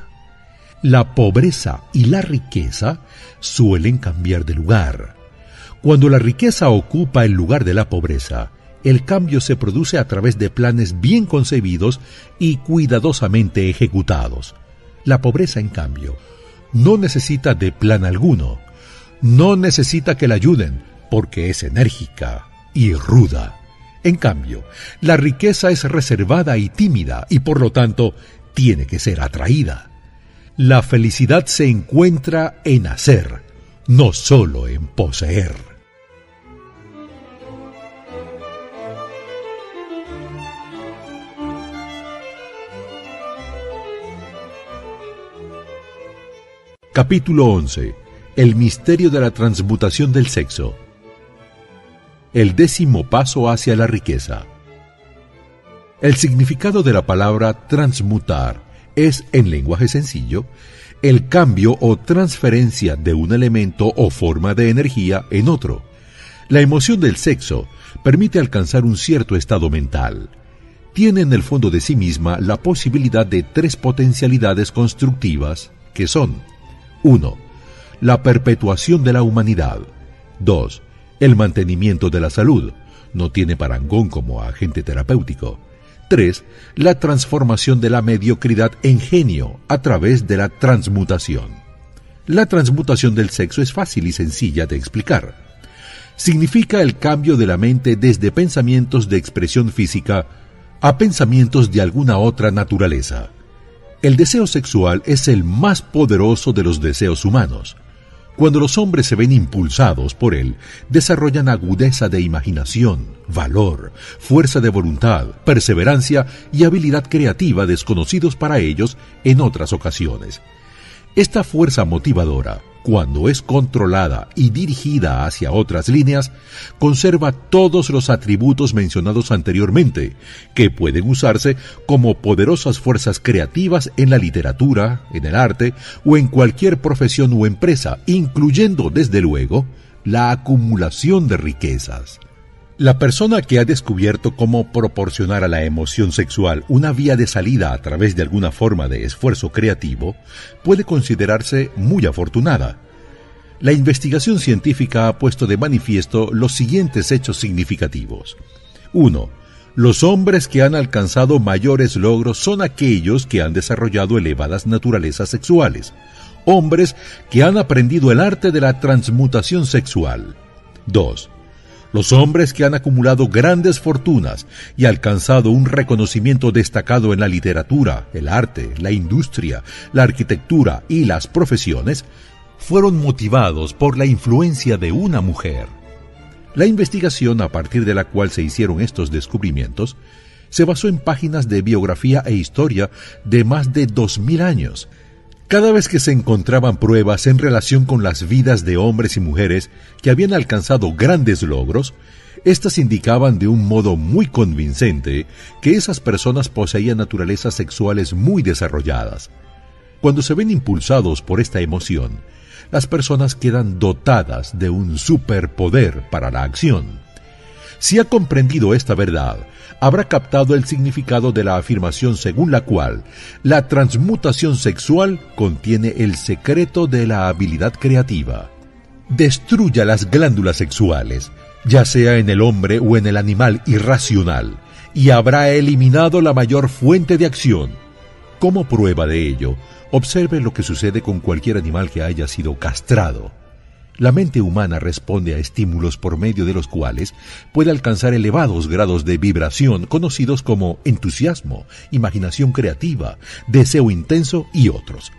[SPEAKER 1] La pobreza y la riqueza suelen cambiar de lugar. Cuando la riqueza ocupa el lugar de la pobreza, el cambio se produce a través de planes bien concebidos y cuidadosamente ejecutados. La pobreza, en cambio, no necesita de plan alguno, no necesita que la ayuden, porque es enérgica y ruda. En cambio, la riqueza es reservada y tímida y por lo tanto tiene que ser atraída. La felicidad se encuentra en hacer, no solo en poseer. Capítulo 11. El misterio de la transmutación del sexo el décimo paso hacia la riqueza. El significado de la palabra transmutar es, en lenguaje sencillo, el cambio o transferencia de un elemento o forma de energía en otro. La emoción del sexo permite alcanzar un cierto estado mental. Tiene en el fondo de sí misma la posibilidad de tres potencialidades constructivas que son 1. La perpetuación de la humanidad. 2 el mantenimiento de la salud. No tiene parangón como agente terapéutico. 3. La transformación de la mediocridad en genio a través de la transmutación. La transmutación del sexo es fácil y sencilla de explicar. Significa el cambio de la mente desde pensamientos de expresión física a pensamientos de alguna otra naturaleza. El deseo sexual es el más poderoso de los deseos humanos. Cuando los hombres se ven impulsados por él, desarrollan agudeza de imaginación, valor, fuerza de voluntad, perseverancia y habilidad creativa desconocidos para ellos en otras ocasiones. Esta fuerza motivadora cuando es controlada y dirigida hacia otras líneas, conserva todos los atributos mencionados anteriormente, que pueden usarse como poderosas fuerzas creativas en la literatura, en el arte o en cualquier profesión o empresa, incluyendo, desde luego, la acumulación de riquezas. La persona que ha descubierto cómo proporcionar a la emoción sexual una vía de salida a través de alguna forma de esfuerzo creativo puede considerarse muy afortunada. La investigación científica ha puesto de manifiesto los siguientes hechos significativos. 1. Los hombres que han alcanzado mayores logros son aquellos que han desarrollado elevadas naturalezas sexuales, hombres que han aprendido el arte de la transmutación sexual. 2. Los hombres que han acumulado grandes fortunas y alcanzado un reconocimiento destacado en la literatura, el arte, la industria, la arquitectura y las profesiones, fueron motivados por la influencia de una mujer. La investigación a partir de la cual se hicieron estos descubrimientos se basó en páginas de biografía e historia de más de 2.000 años. Cada vez que se encontraban pruebas en relación con las vidas de hombres y mujeres que habían alcanzado grandes logros, éstas indicaban de un modo muy convincente que esas personas poseían naturalezas sexuales muy desarrolladas. Cuando se ven impulsados por esta emoción, las personas quedan dotadas de un superpoder para la acción. Si ha comprendido esta verdad, habrá captado el significado de la afirmación según la cual la transmutación sexual contiene el secreto de la habilidad creativa. Destruya las glándulas sexuales, ya sea en el hombre o en el animal irracional, y habrá eliminado la mayor fuente de acción. Como prueba de ello, Observe lo que sucede con cualquier animal que haya sido castrado. La mente humana responde a estímulos por medio de los cuales puede alcanzar elevados grados de vibración conocidos como entusiasmo, imaginación creativa, deseo intenso y otros.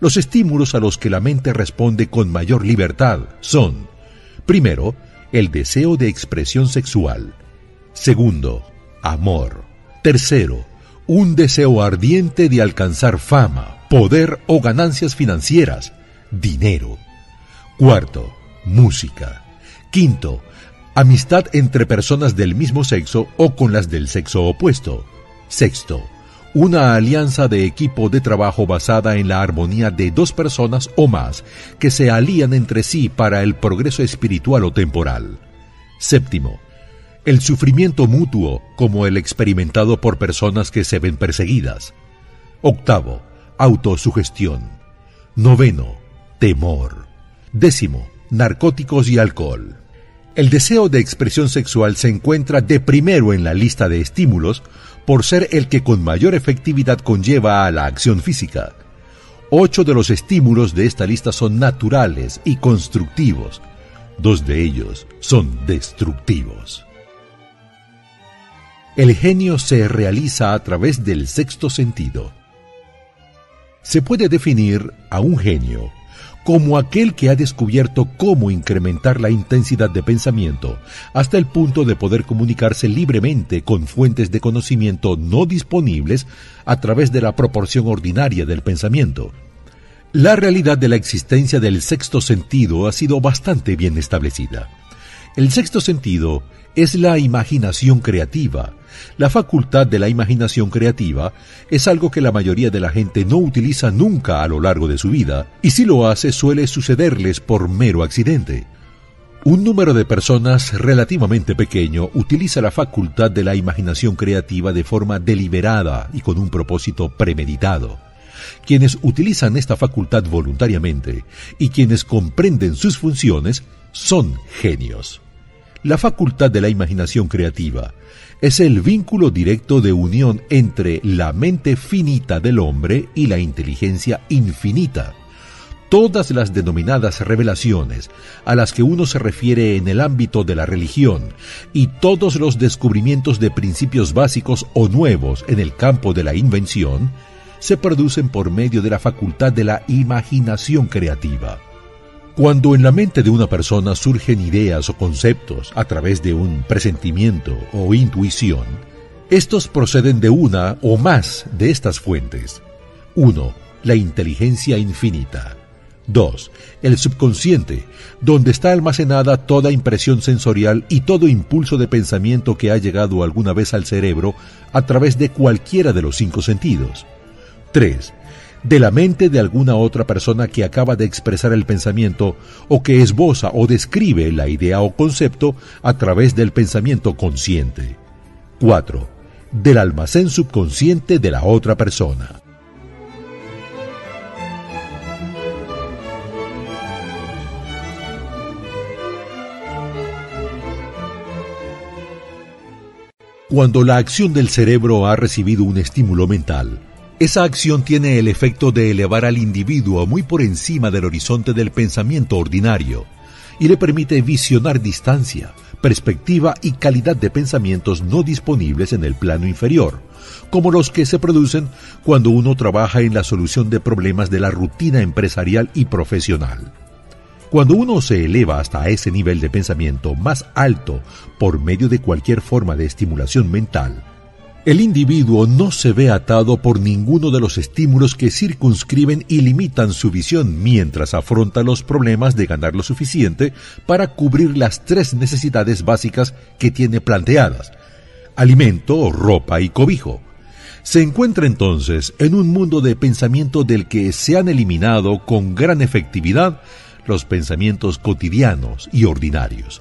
[SPEAKER 1] Los estímulos a los que la mente responde con mayor libertad son, primero, el deseo de expresión sexual. Segundo, amor. Tercero, un deseo ardiente de alcanzar fama, poder o ganancias financieras, dinero. Cuarto, música. Quinto, amistad entre personas del mismo sexo o con las del sexo opuesto. Sexto, una alianza de equipo de trabajo basada en la armonía de dos personas o más que se alían entre sí para el progreso espiritual o temporal. Séptimo, el sufrimiento mutuo como el experimentado por personas que se ven perseguidas. Octavo, autosugestión. Noveno, temor. Décimo, narcóticos y alcohol. El deseo de expresión sexual se encuentra de primero en la lista de estímulos por ser el que con mayor efectividad conlleva a la acción física. Ocho de los estímulos de esta lista son naturales y constructivos. Dos de ellos son destructivos. El genio se realiza a través del sexto sentido. Se puede definir a un genio como aquel que ha descubierto cómo incrementar la intensidad de pensamiento hasta el punto de poder comunicarse libremente con fuentes de conocimiento no disponibles a través de la proporción ordinaria del pensamiento. La realidad de la existencia del sexto sentido ha sido bastante bien establecida. El sexto sentido es la imaginación creativa. La facultad de la imaginación creativa es algo que la mayoría de la gente no utiliza nunca a lo largo de su vida, y si lo hace suele sucederles por mero accidente. Un número de personas relativamente pequeño utiliza la facultad de la imaginación creativa de forma deliberada y con un propósito premeditado. Quienes utilizan esta facultad voluntariamente y quienes comprenden sus funciones son genios. La facultad de la imaginación creativa es el vínculo directo de unión entre la mente finita del hombre y la inteligencia infinita. Todas las denominadas revelaciones a las que uno se refiere en el ámbito de la religión y todos los descubrimientos de principios básicos o nuevos en el campo de la invención se producen por medio de la facultad de la imaginación creativa. Cuando en la mente de una persona surgen ideas o conceptos a través de un presentimiento o intuición, estos proceden de una o más de estas fuentes. 1. La inteligencia infinita. 2. El subconsciente, donde está almacenada toda impresión sensorial y todo impulso de pensamiento que ha llegado alguna vez al cerebro a través de cualquiera de los cinco sentidos. 3 de la mente de alguna otra persona que acaba de expresar el pensamiento o que esboza o describe la idea o concepto a través del pensamiento consciente. 4. Del almacén subconsciente de la otra persona. Cuando la acción del cerebro ha recibido un estímulo mental, esa acción tiene el efecto de elevar al individuo muy por encima del horizonte del pensamiento ordinario y le permite visionar distancia, perspectiva y calidad de pensamientos no disponibles en el plano inferior, como los que se producen cuando uno trabaja en la solución de problemas de la rutina empresarial y profesional. Cuando uno se eleva hasta ese nivel de pensamiento más alto por medio de cualquier forma de estimulación mental, el individuo no se ve atado por ninguno de los estímulos que circunscriben y limitan su visión mientras afronta los problemas de ganar lo suficiente para cubrir las tres necesidades básicas que tiene planteadas, alimento, ropa y cobijo. Se encuentra entonces en un mundo de pensamiento del que se han eliminado con gran efectividad los pensamientos cotidianos y ordinarios.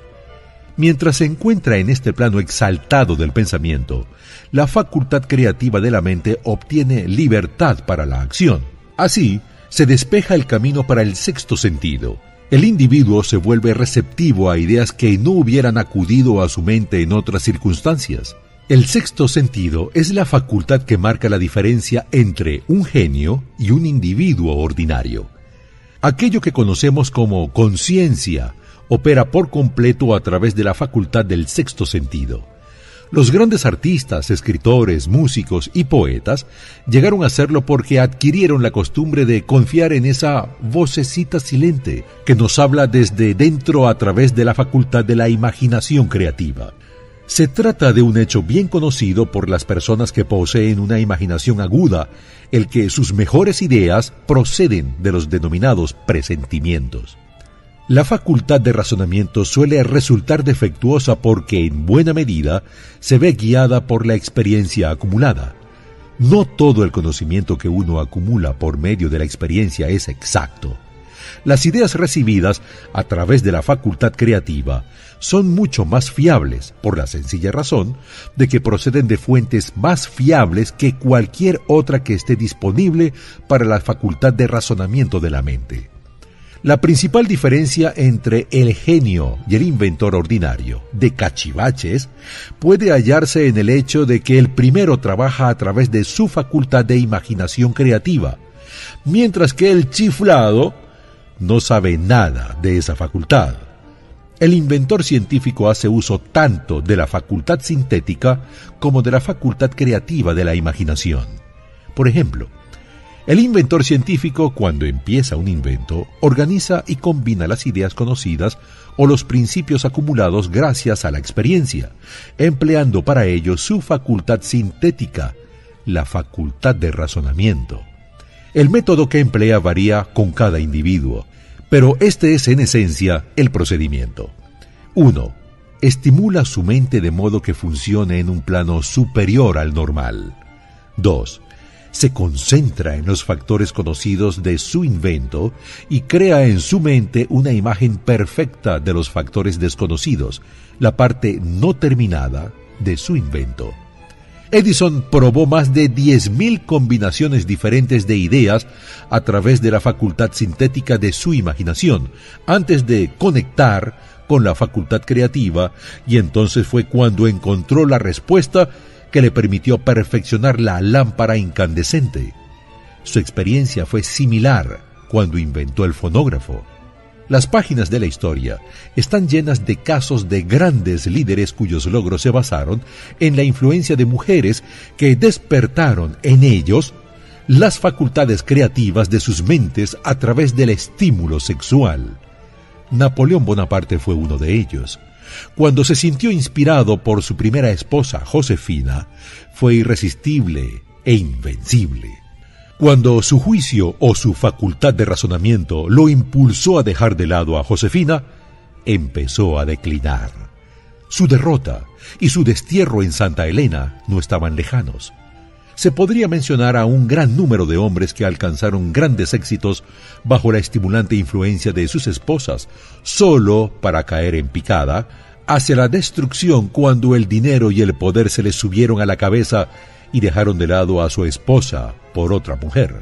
[SPEAKER 1] Mientras se encuentra en este plano exaltado del pensamiento, la facultad creativa de la mente obtiene libertad para la acción. Así, se despeja el camino para el sexto sentido. El individuo se vuelve receptivo a ideas que no hubieran acudido a su mente en otras circunstancias. El sexto sentido es la facultad que marca la diferencia entre un genio y un individuo ordinario. Aquello que conocemos como conciencia opera por completo a través de la facultad del sexto sentido. Los grandes artistas, escritores, músicos y poetas llegaron a hacerlo porque adquirieron la costumbre de confiar en esa vocecita silente que nos habla desde dentro a través de la facultad de la imaginación creativa. Se trata de un hecho bien conocido por las personas que poseen una imaginación aguda, el que sus mejores ideas proceden de los denominados presentimientos. La facultad de razonamiento suele resultar defectuosa porque en buena medida se ve guiada por la experiencia acumulada. No todo el conocimiento que uno acumula por medio de la experiencia es exacto. Las ideas recibidas a través de la facultad creativa son mucho más fiables por la sencilla razón de que proceden de fuentes más fiables que cualquier otra que esté disponible para la facultad de razonamiento de la mente. La principal diferencia entre el genio y el inventor ordinario de cachivaches puede hallarse en el hecho de que el primero trabaja a través de su facultad de imaginación creativa, mientras que el chiflado no sabe nada de esa facultad. El inventor científico hace uso tanto de la facultad sintética como de la facultad creativa de la imaginación. Por ejemplo, el inventor científico, cuando empieza un invento, organiza y combina las ideas conocidas o los principios acumulados gracias a la experiencia, empleando para ello su facultad sintética, la facultad de razonamiento. El método que emplea varía con cada individuo, pero este es en esencia el procedimiento. 1. Estimula su mente de modo que funcione en un plano superior al normal. 2. Se concentra en los factores conocidos de su invento y crea en su mente una imagen perfecta de los factores desconocidos, la parte no terminada de su invento. Edison probó más de 10.000 combinaciones diferentes de ideas a través de la facultad sintética de su imaginación, antes de conectar con la facultad creativa, y entonces fue cuando encontró la respuesta que le permitió perfeccionar la lámpara incandescente. Su experiencia fue similar cuando inventó el fonógrafo. Las páginas de la historia están llenas de casos de grandes líderes cuyos logros se basaron en la influencia de mujeres que despertaron en ellos las facultades creativas de sus mentes a través del estímulo sexual. Napoleón Bonaparte fue uno de ellos. Cuando se sintió inspirado por su primera esposa, Josefina, fue irresistible e invencible. Cuando su juicio o su facultad de razonamiento lo impulsó a dejar de lado a Josefina, empezó a declinar. Su derrota y su destierro en Santa Elena no estaban lejanos. Se podría mencionar a un gran número de hombres que alcanzaron grandes éxitos bajo la estimulante influencia de sus esposas, solo para caer en picada hacia la destrucción cuando el dinero y el poder se les subieron a la cabeza y dejaron de lado a su esposa por otra mujer.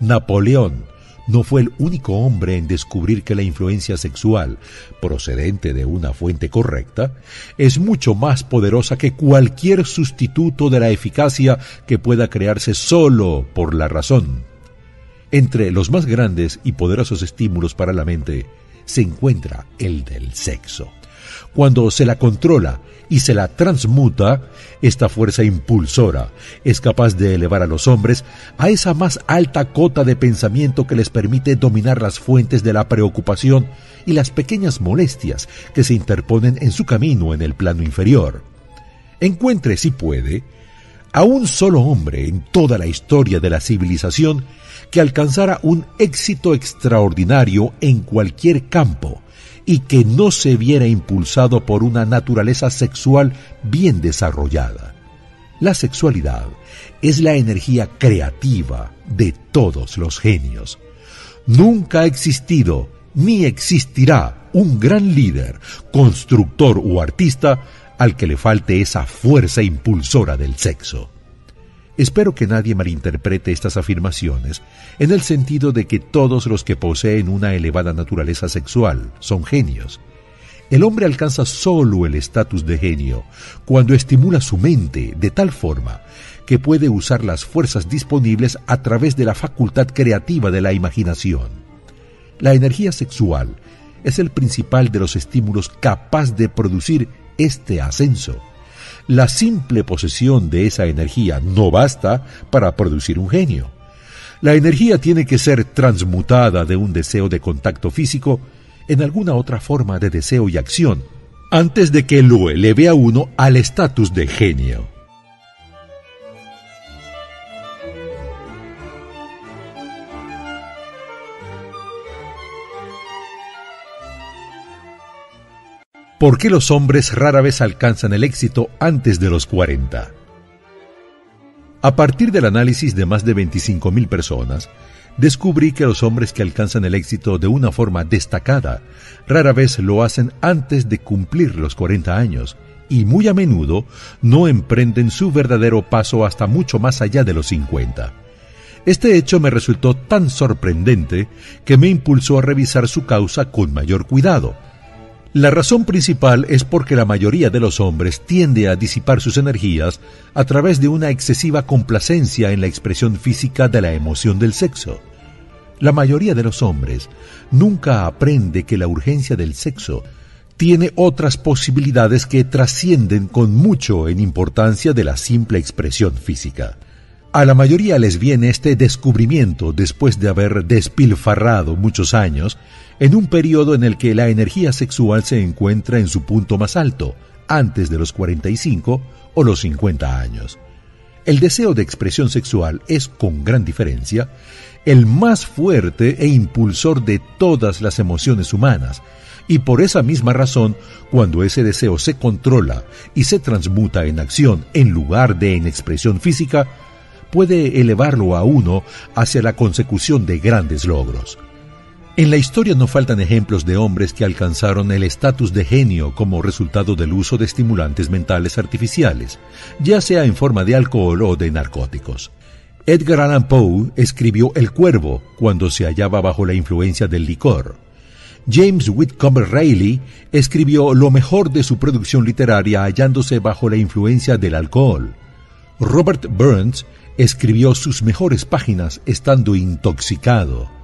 [SPEAKER 1] Napoleón no fue el único hombre en descubrir que la influencia sexual, procedente de una fuente correcta, es mucho más poderosa que cualquier sustituto de la eficacia que pueda crearse solo por la razón. Entre los más grandes y poderosos estímulos para la mente se encuentra el del sexo. Cuando se la controla y se la transmuta, esta fuerza impulsora es capaz de elevar a los hombres a esa más alta cota de pensamiento que les permite dominar las fuentes de la preocupación y las pequeñas molestias que se interponen en su camino en el plano inferior. Encuentre, si puede, a un solo hombre en toda la historia de la civilización que alcanzara un éxito extraordinario en cualquier campo y que no se viera impulsado por una naturaleza sexual bien desarrollada. La sexualidad es la energía creativa de todos los genios. Nunca ha existido ni existirá un gran líder, constructor o artista al que le falte esa fuerza impulsora del sexo. Espero que nadie malinterprete estas afirmaciones en el sentido de que todos los que poseen una elevada naturaleza sexual son genios. El hombre alcanza solo el estatus de genio cuando estimula su mente de tal forma que puede usar las fuerzas disponibles a través de la facultad creativa de la imaginación. La energía sexual es el principal de los estímulos capaz de producir este ascenso la simple posesión de esa energía no basta para producir un genio. La energía tiene que ser transmutada de un deseo de contacto físico en alguna otra forma de deseo y acción, antes de que lo eleve a uno al estatus de genio. ¿Por qué los hombres rara vez alcanzan el éxito antes de los 40? A partir del análisis de más de 25.000 personas, descubrí que los hombres que alcanzan el éxito de una forma destacada rara vez lo hacen antes de cumplir los 40 años y muy a menudo no emprenden su verdadero paso hasta mucho más allá de los 50. Este hecho me resultó tan sorprendente que me impulsó a revisar su causa con mayor cuidado la razón principal es porque la mayoría de los hombres tiende a disipar sus energías a través de una excesiva complacencia en la expresión física de la emoción del sexo. La mayoría de los hombres nunca aprende que la urgencia del sexo tiene otras posibilidades que trascienden con mucho en importancia de la simple expresión física. A la mayoría les viene este descubrimiento después de haber despilfarrado muchos años en un periodo en el que la energía sexual se encuentra en su punto más alto, antes de los 45 o los 50 años. El deseo de expresión sexual es, con gran diferencia, el más fuerte e impulsor de todas las emociones humanas, y por esa misma razón, cuando ese deseo se controla y se transmuta en acción en lugar de en expresión física, puede elevarlo a uno hacia la consecución de grandes logros. En la historia no faltan ejemplos de hombres que alcanzaron el estatus de genio como resultado del uso de estimulantes mentales artificiales, ya sea en forma de alcohol o de narcóticos. Edgar Allan Poe escribió El Cuervo cuando se hallaba bajo la influencia del licor. James Whitcomb Riley escribió lo mejor de su producción literaria hallándose bajo la influencia del alcohol. Robert Burns escribió sus mejores páginas estando intoxicado.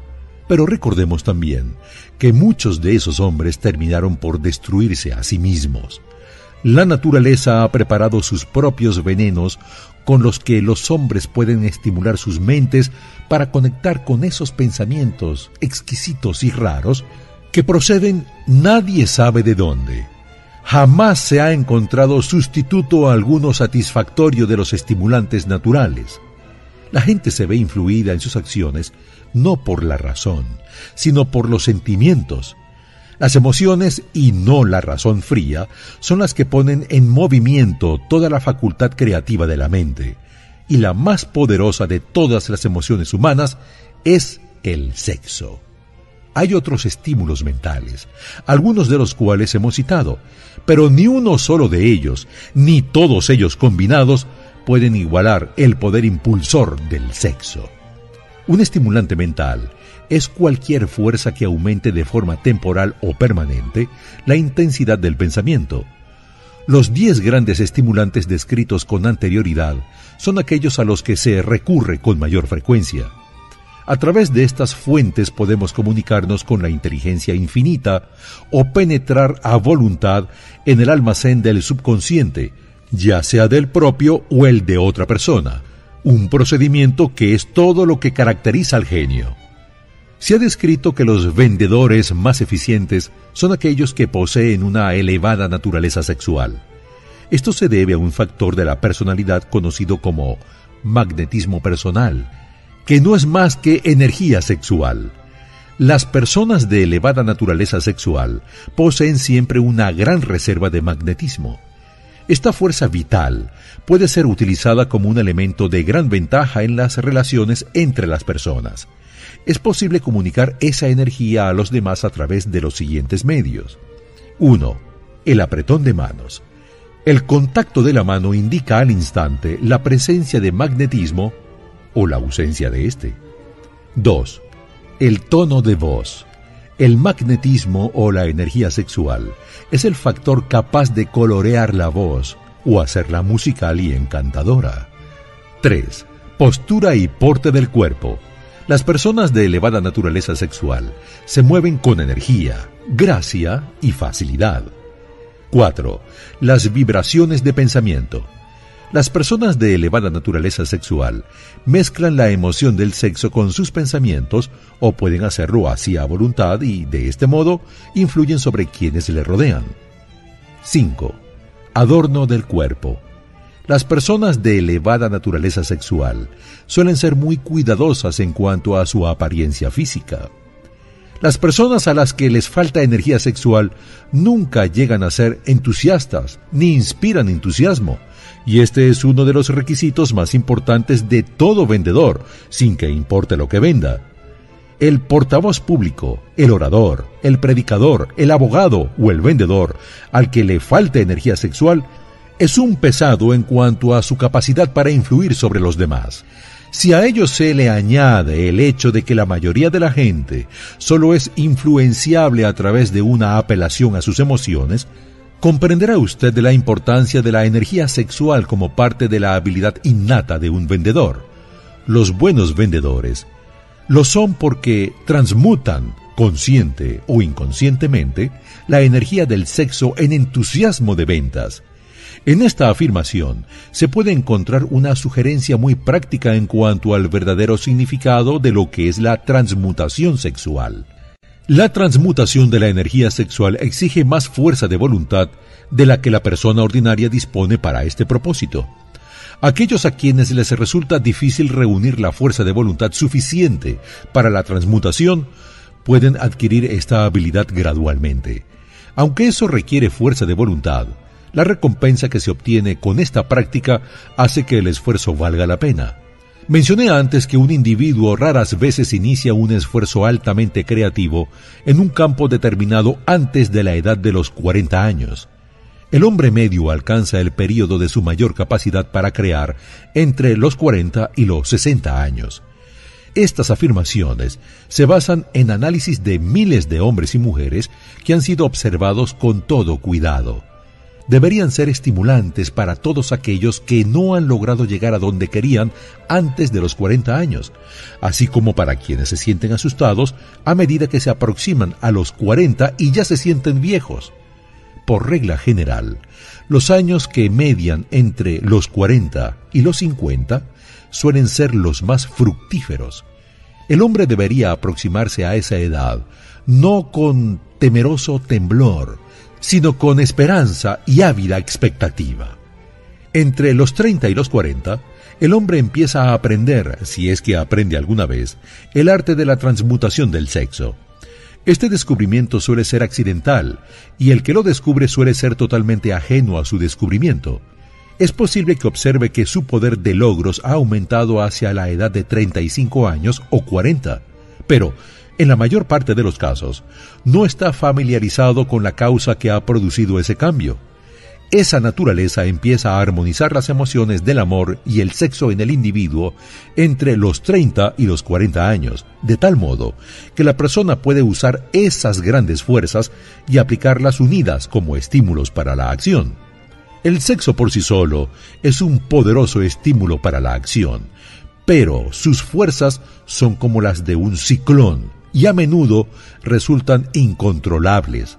[SPEAKER 1] Pero recordemos también que muchos de esos hombres terminaron por destruirse a sí mismos. La naturaleza ha preparado sus propios venenos con los que los hombres pueden estimular sus mentes para conectar con esos pensamientos exquisitos y raros que proceden nadie sabe de dónde. Jamás se ha encontrado sustituto alguno satisfactorio de los estimulantes naturales. La gente se ve influida en sus acciones no por la razón, sino por los sentimientos. Las emociones y no la razón fría son las que ponen en movimiento toda la facultad creativa de la mente. y la más poderosa de todas las emociones humanas es el sexo. Hay otros estímulos mentales, algunos de los cuales hemos citado, pero ni uno solo de ellos, ni todos ellos combinados, pueden igualar el poder impulsor del sexo. Un estimulante mental es cualquier fuerza que aumente de forma temporal o permanente la intensidad del pensamiento. Los diez grandes estimulantes descritos con anterioridad son aquellos a los que se recurre con mayor frecuencia. A través de estas fuentes podemos comunicarnos con la inteligencia infinita o penetrar a voluntad en el almacén del subconsciente, ya sea del propio o el de otra persona, un procedimiento que es todo lo que caracteriza al genio. Se ha descrito que los vendedores más eficientes son aquellos que poseen una elevada naturaleza sexual. Esto se debe a un factor de la personalidad conocido como magnetismo personal, que no es más que energía sexual. Las personas de elevada naturaleza sexual poseen siempre una gran reserva de magnetismo. Esta fuerza vital puede ser utilizada como un elemento de gran ventaja en las relaciones entre las personas. Es posible comunicar esa energía a los demás a través de los siguientes medios. 1. El apretón de manos. El contacto de la mano indica al instante la presencia de magnetismo o la ausencia de éste. 2. El tono de voz. El magnetismo o la energía sexual es el factor capaz de colorear la voz o hacerla musical y encantadora. 3. Postura y porte del cuerpo. Las personas de elevada naturaleza sexual se mueven con energía, gracia y facilidad. 4. Las vibraciones de pensamiento. Las personas de elevada naturaleza sexual mezclan la emoción del sexo con sus pensamientos o pueden hacerlo así a voluntad y, de este modo, influyen sobre quienes le rodean. 5. Adorno del cuerpo. Las personas de elevada naturaleza sexual suelen ser muy cuidadosas en cuanto a su apariencia física. Las personas a las que les falta energía sexual nunca llegan a ser entusiastas ni inspiran entusiasmo, y este es uno de los requisitos más importantes de todo vendedor, sin que importe lo que venda. El portavoz público, el orador, el predicador, el abogado o el vendedor al que le falta energía sexual es un pesado en cuanto a su capacidad para influir sobre los demás. Si a ello se le añade el hecho de que la mayoría de la gente solo es influenciable a través de una apelación a sus emociones, comprenderá usted de la importancia de la energía sexual como parte de la habilidad innata de un vendedor. Los buenos vendedores lo son porque transmutan, consciente o inconscientemente, la energía del sexo en entusiasmo de ventas en esta afirmación se puede encontrar una sugerencia muy práctica en cuanto al verdadero significado de lo que es la transmutación sexual. La transmutación de la energía sexual exige más fuerza de voluntad de la que la persona ordinaria dispone para este propósito. Aquellos a quienes les resulta difícil reunir la fuerza de voluntad suficiente para la transmutación pueden adquirir esta habilidad gradualmente. Aunque eso requiere fuerza de voluntad, la recompensa que se obtiene con esta práctica hace que el esfuerzo valga la pena. Mencioné antes que un individuo raras veces inicia un esfuerzo altamente creativo en un campo determinado antes de la edad de los 40 años. El hombre medio alcanza el período de su mayor capacidad para crear entre los 40 y los 60 años. Estas afirmaciones se basan en análisis de miles de hombres y mujeres que han sido observados con todo cuidado deberían ser estimulantes para todos aquellos que no han logrado llegar a donde querían antes de los 40 años, así como para quienes se sienten asustados a medida que se aproximan a los 40 y ya se sienten viejos. Por regla general, los años que median entre los 40 y los 50 suelen ser los más fructíferos. El hombre debería aproximarse a esa edad no con temeroso temblor, sino con esperanza y ávida expectativa. Entre los 30 y los 40, el hombre empieza a aprender, si es que aprende alguna vez, el arte de la transmutación del sexo. Este descubrimiento suele ser accidental, y el que lo descubre suele ser totalmente ajeno a su descubrimiento. es posible que observe que su poder de logros ha aumentado hacia la edad de 35 años o 40, pero en la mayor parte de los casos, no está familiarizado con la causa que ha producido ese cambio. Esa naturaleza empieza a armonizar las emociones del amor y el sexo en el individuo entre los 30 y los 40 años, de tal modo que la persona puede usar esas grandes fuerzas y aplicarlas unidas como estímulos para la acción. El sexo por sí solo es un poderoso estímulo para la acción, pero sus fuerzas son como las de un ciclón y a menudo resultan incontrolables,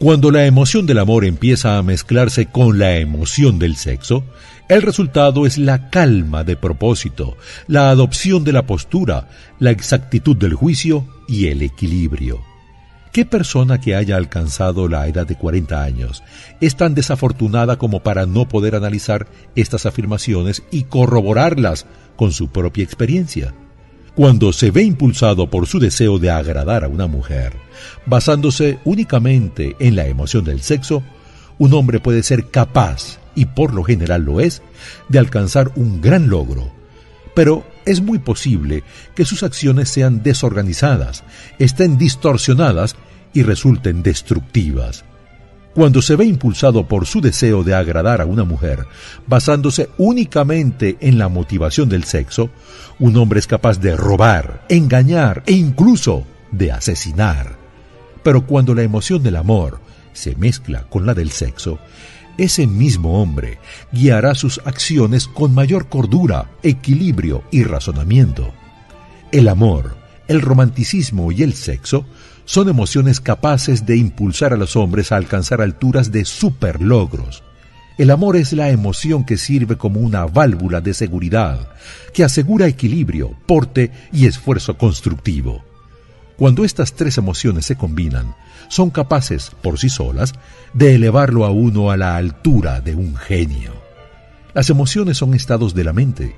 [SPEAKER 1] cuando la emoción del amor empieza a mezclarse con la emoción del sexo, el resultado es la calma de propósito, la adopción de la postura, la exactitud del juicio y el equilibrio. ¿Qué persona que haya alcanzado la edad de 40 años es tan desafortunada como para no poder analizar estas afirmaciones y corroborarlas con su propia experiencia? Cuando se ve impulsado por su deseo de agradar a una mujer, basándose únicamente en la emoción del sexo, un hombre puede ser capaz, y por lo general lo es, de alcanzar un gran logro. Pero es muy posible que sus acciones sean desorganizadas, estén distorsionadas y resulten destructivas. Cuando se ve impulsado por su deseo de agradar a una mujer, basándose únicamente en la motivación del sexo, un hombre es capaz de robar, engañar e incluso de asesinar. Pero cuando la emoción del amor se mezcla con la del sexo, ese mismo hombre guiará sus acciones con mayor cordura, equilibrio y razonamiento. El amor, el romanticismo y el sexo son emociones capaces de impulsar a los hombres a alcanzar alturas de superlogros. El amor es la emoción que sirve como una válvula de seguridad, que asegura equilibrio, porte y esfuerzo constructivo. Cuando estas tres emociones se combinan, son capaces, por sí solas, de elevarlo a uno a la altura de un genio. Las emociones son estados de la mente,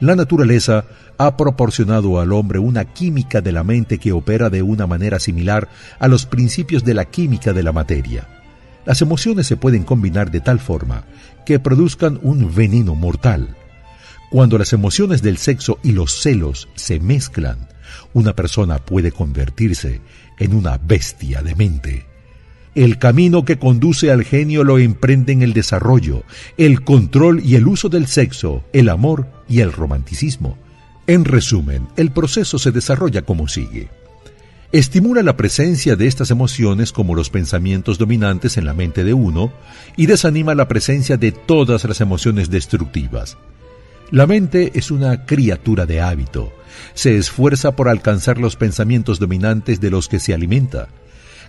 [SPEAKER 1] la naturaleza ha proporcionado al hombre una química de la mente que opera de una manera similar a los principios de la química de la materia. Las emociones se pueden combinar de tal forma que produzcan un veneno mortal. Cuando las emociones del sexo y los celos se mezclan, una persona puede convertirse en una bestia de mente. El camino que conduce al genio lo emprenden el desarrollo, el control y el uso del sexo, el amor y el romanticismo. En resumen, el proceso se desarrolla como sigue. Estimula la presencia de estas emociones como los pensamientos dominantes en la mente de uno y desanima la presencia de todas las emociones destructivas. La mente es una criatura de hábito. Se esfuerza por alcanzar los pensamientos dominantes de los que se alimenta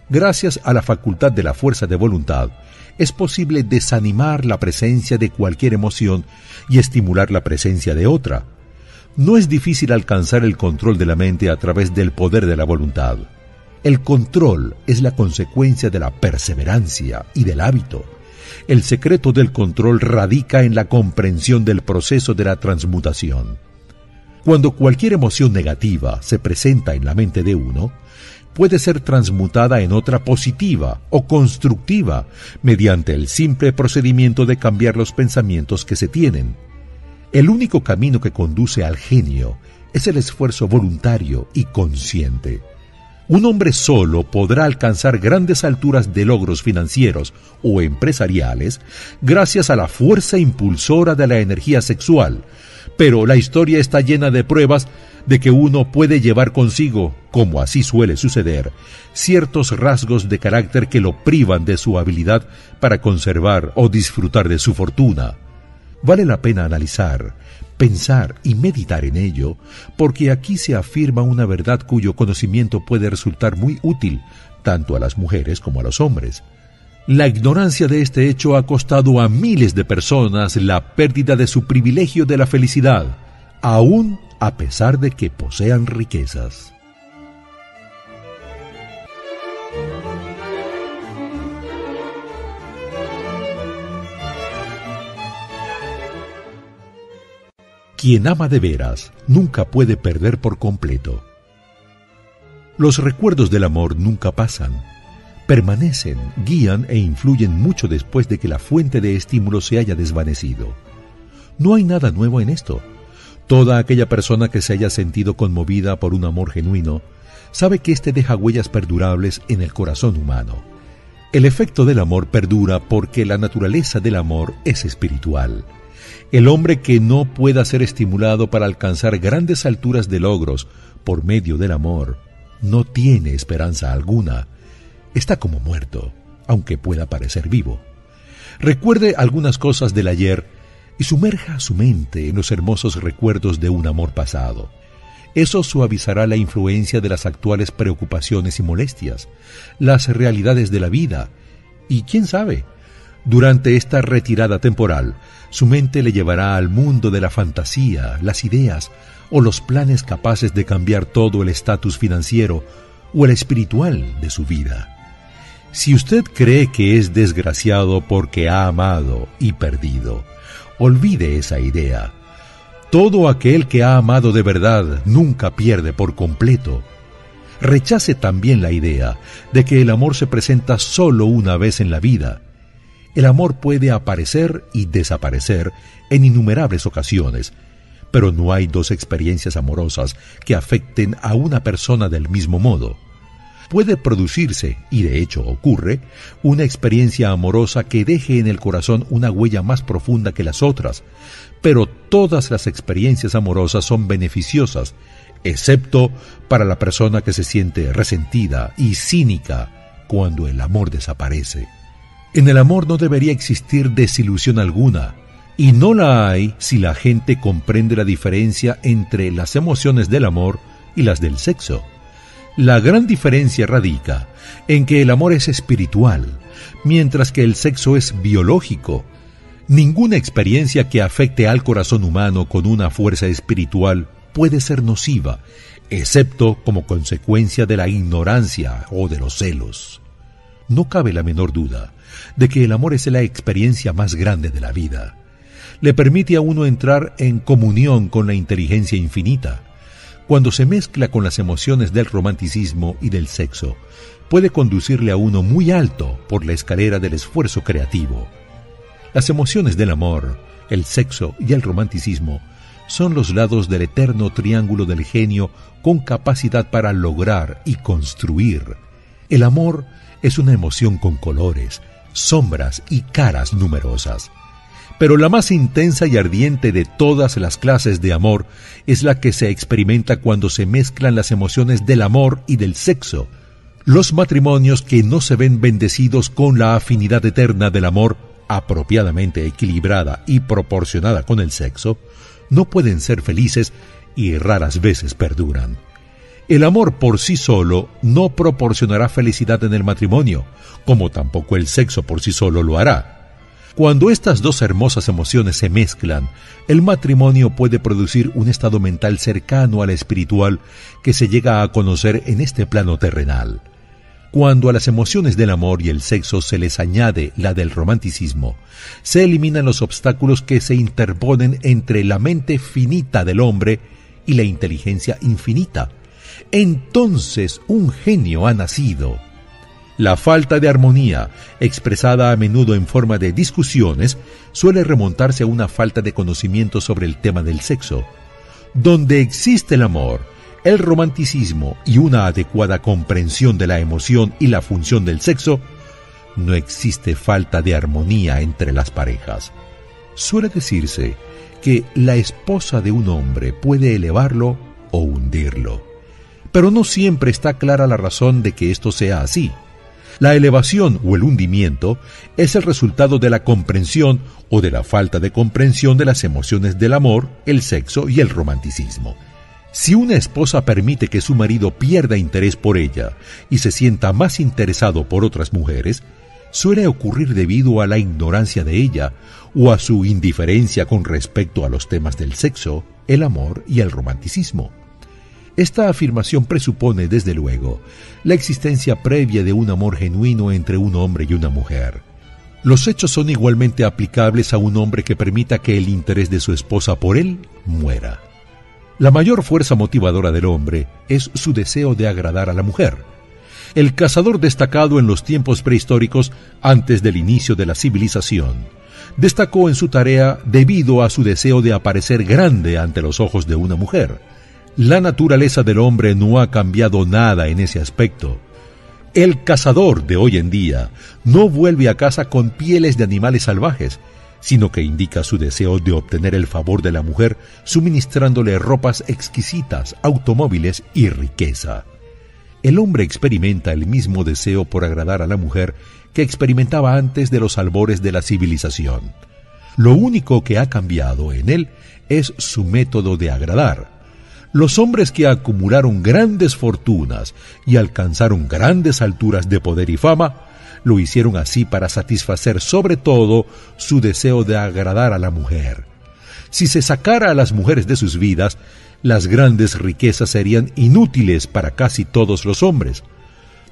[SPEAKER 1] Gracias a la facultad de la fuerza de voluntad, es posible desanimar la presencia de cualquier emoción y estimular la presencia de otra. No es difícil alcanzar el control de la mente a través del poder de la voluntad. El control es la consecuencia de la perseverancia y del hábito. El secreto del control radica en la comprensión del proceso de la transmutación. Cuando cualquier emoción negativa se presenta en la mente de uno, puede ser transmutada en otra positiva o constructiva mediante el simple procedimiento de cambiar los pensamientos que se tienen. El único camino que conduce al genio es el esfuerzo voluntario y consciente. Un hombre solo podrá alcanzar grandes alturas de logros financieros o empresariales gracias a la fuerza impulsora de la energía sexual, pero la historia está llena de pruebas de que uno puede llevar consigo, como así suele suceder, ciertos rasgos de carácter que lo privan de su habilidad para conservar o disfrutar de su fortuna. Vale la pena analizar, pensar y meditar en ello, porque aquí se afirma una verdad cuyo conocimiento puede resultar muy útil tanto a las mujeres como a los hombres. La ignorancia de este hecho ha costado a miles de personas la pérdida de su privilegio de la felicidad, aún a pesar de que posean riquezas. Quien ama de veras nunca puede perder por completo. Los recuerdos del amor nunca pasan, permanecen, guían e influyen mucho después de que la fuente de estímulo se haya desvanecido. No hay nada nuevo en esto. Toda aquella persona que se haya sentido conmovida por un amor genuino sabe que éste deja huellas perdurables en el corazón humano. El efecto del amor perdura porque la naturaleza del amor es espiritual. El hombre que no pueda ser estimulado para alcanzar grandes alturas de logros por medio del amor, no tiene esperanza alguna. Está como muerto, aunque pueda parecer vivo. Recuerde algunas cosas del ayer y sumerja su mente en los hermosos recuerdos de un amor pasado. Eso suavizará la influencia de las actuales preocupaciones y molestias, las realidades de la vida, y quién sabe, durante esta retirada temporal, su mente le llevará al mundo de la fantasía, las ideas o los planes capaces de cambiar todo el estatus financiero o el espiritual de su vida. Si usted cree que es desgraciado porque ha amado y perdido, olvide esa idea. Todo aquel que ha amado de verdad nunca pierde por completo. Rechace también la idea de que el amor se presenta solo una vez en la vida. El amor puede aparecer y desaparecer en innumerables ocasiones, pero no hay dos experiencias amorosas que afecten a una persona del mismo modo. Puede producirse, y de hecho ocurre, una experiencia amorosa que deje en el corazón una huella más profunda que las otras, pero todas las experiencias amorosas son beneficiosas, excepto para la persona que se siente resentida y cínica cuando el amor desaparece. En el amor no debería existir desilusión alguna, y no la hay si la gente comprende la diferencia entre las emociones del amor y las del sexo. La gran diferencia radica en que el amor es espiritual, mientras que el sexo es biológico, Ninguna experiencia que afecte al corazón humano con una fuerza espiritual puede ser nociva, excepto como consecuencia de la ignorancia o de los celos. No cabe la menor duda de que el amor es la experiencia más grande de la vida. Le permite a uno entrar en comunión con la inteligencia infinita. Cuando se mezcla con las emociones del romanticismo y del sexo, puede conducirle a uno muy alto por la escalera del esfuerzo creativo. Las emociones del amor, el sexo y el romanticismo son los lados del eterno triángulo del genio con capacidad para lograr y construir. El amor es una emoción con colores, sombras y caras numerosas. Pero la más intensa y ardiente de todas las clases de amor es la que se experimenta cuando se mezclan las emociones del amor y del sexo. Los matrimonios que no se ven bendecidos con la afinidad eterna del amor apropiadamente equilibrada y proporcionada con el sexo, no pueden ser felices y raras veces perduran. El amor por sí solo no proporcionará felicidad en el matrimonio, como tampoco el sexo por sí solo lo hará. Cuando estas dos hermosas emociones se mezclan, el matrimonio puede producir un estado mental cercano al espiritual que se llega a conocer en este plano terrenal. Cuando a las emociones del amor y el sexo se les añade la del romanticismo, se eliminan los obstáculos que se interponen entre la mente finita del hombre y la inteligencia infinita. Entonces un genio ha nacido. La falta de armonía, expresada a menudo en forma de discusiones, suele remontarse a una falta de conocimiento sobre el tema del sexo. Donde existe el amor, el romanticismo y una adecuada comprensión de la emoción y la función del sexo, no existe falta de armonía entre las parejas. Suele decirse que la esposa de un hombre puede elevarlo o hundirlo. Pero no siempre está clara la razón de que esto sea así. La elevación o el hundimiento es el resultado de la comprensión o de la falta de comprensión de las emociones del amor, el sexo y el romanticismo. Si una esposa permite que su marido pierda interés por ella y se sienta más interesado por otras mujeres, suele ocurrir debido a la ignorancia de ella o a su indiferencia con respecto a los temas del sexo, el amor y el romanticismo. Esta afirmación presupone, desde luego, la existencia previa de un amor genuino entre un hombre y una mujer. Los hechos son igualmente aplicables a un hombre que permita que el interés de su esposa por él muera. La mayor fuerza motivadora del hombre es su deseo de agradar a la mujer. el cazador destacado en los tiempos prehistóricos antes del inicio de la civilización. Destacó en su tarea debido a su deseo de aparecer grande ante los ojos de una mujer. La naturaleza del hombre no ha cambiado nada en ese aspecto. El cazador de hoy en día no vuelve a casa con pieles de animales salvajes, sino que indica su deseo de obtener el favor de la mujer suministrándole ropas exquisitas, automóviles y riqueza. El hombre experimenta el mismo deseo por agradar a la mujer que experimentaba antes de los albores de la civilización. Lo único que ha cambiado en él es su método de agradar. Los hombres que acumularon grandes fortunas y alcanzaron grandes alturas de poder y fama lo hicieron así para satisfacer sobre todo su deseo de agradar a la mujer. Si se sacara a las mujeres de sus vidas, las grandes riquezas serían inútiles para casi todos los hombres.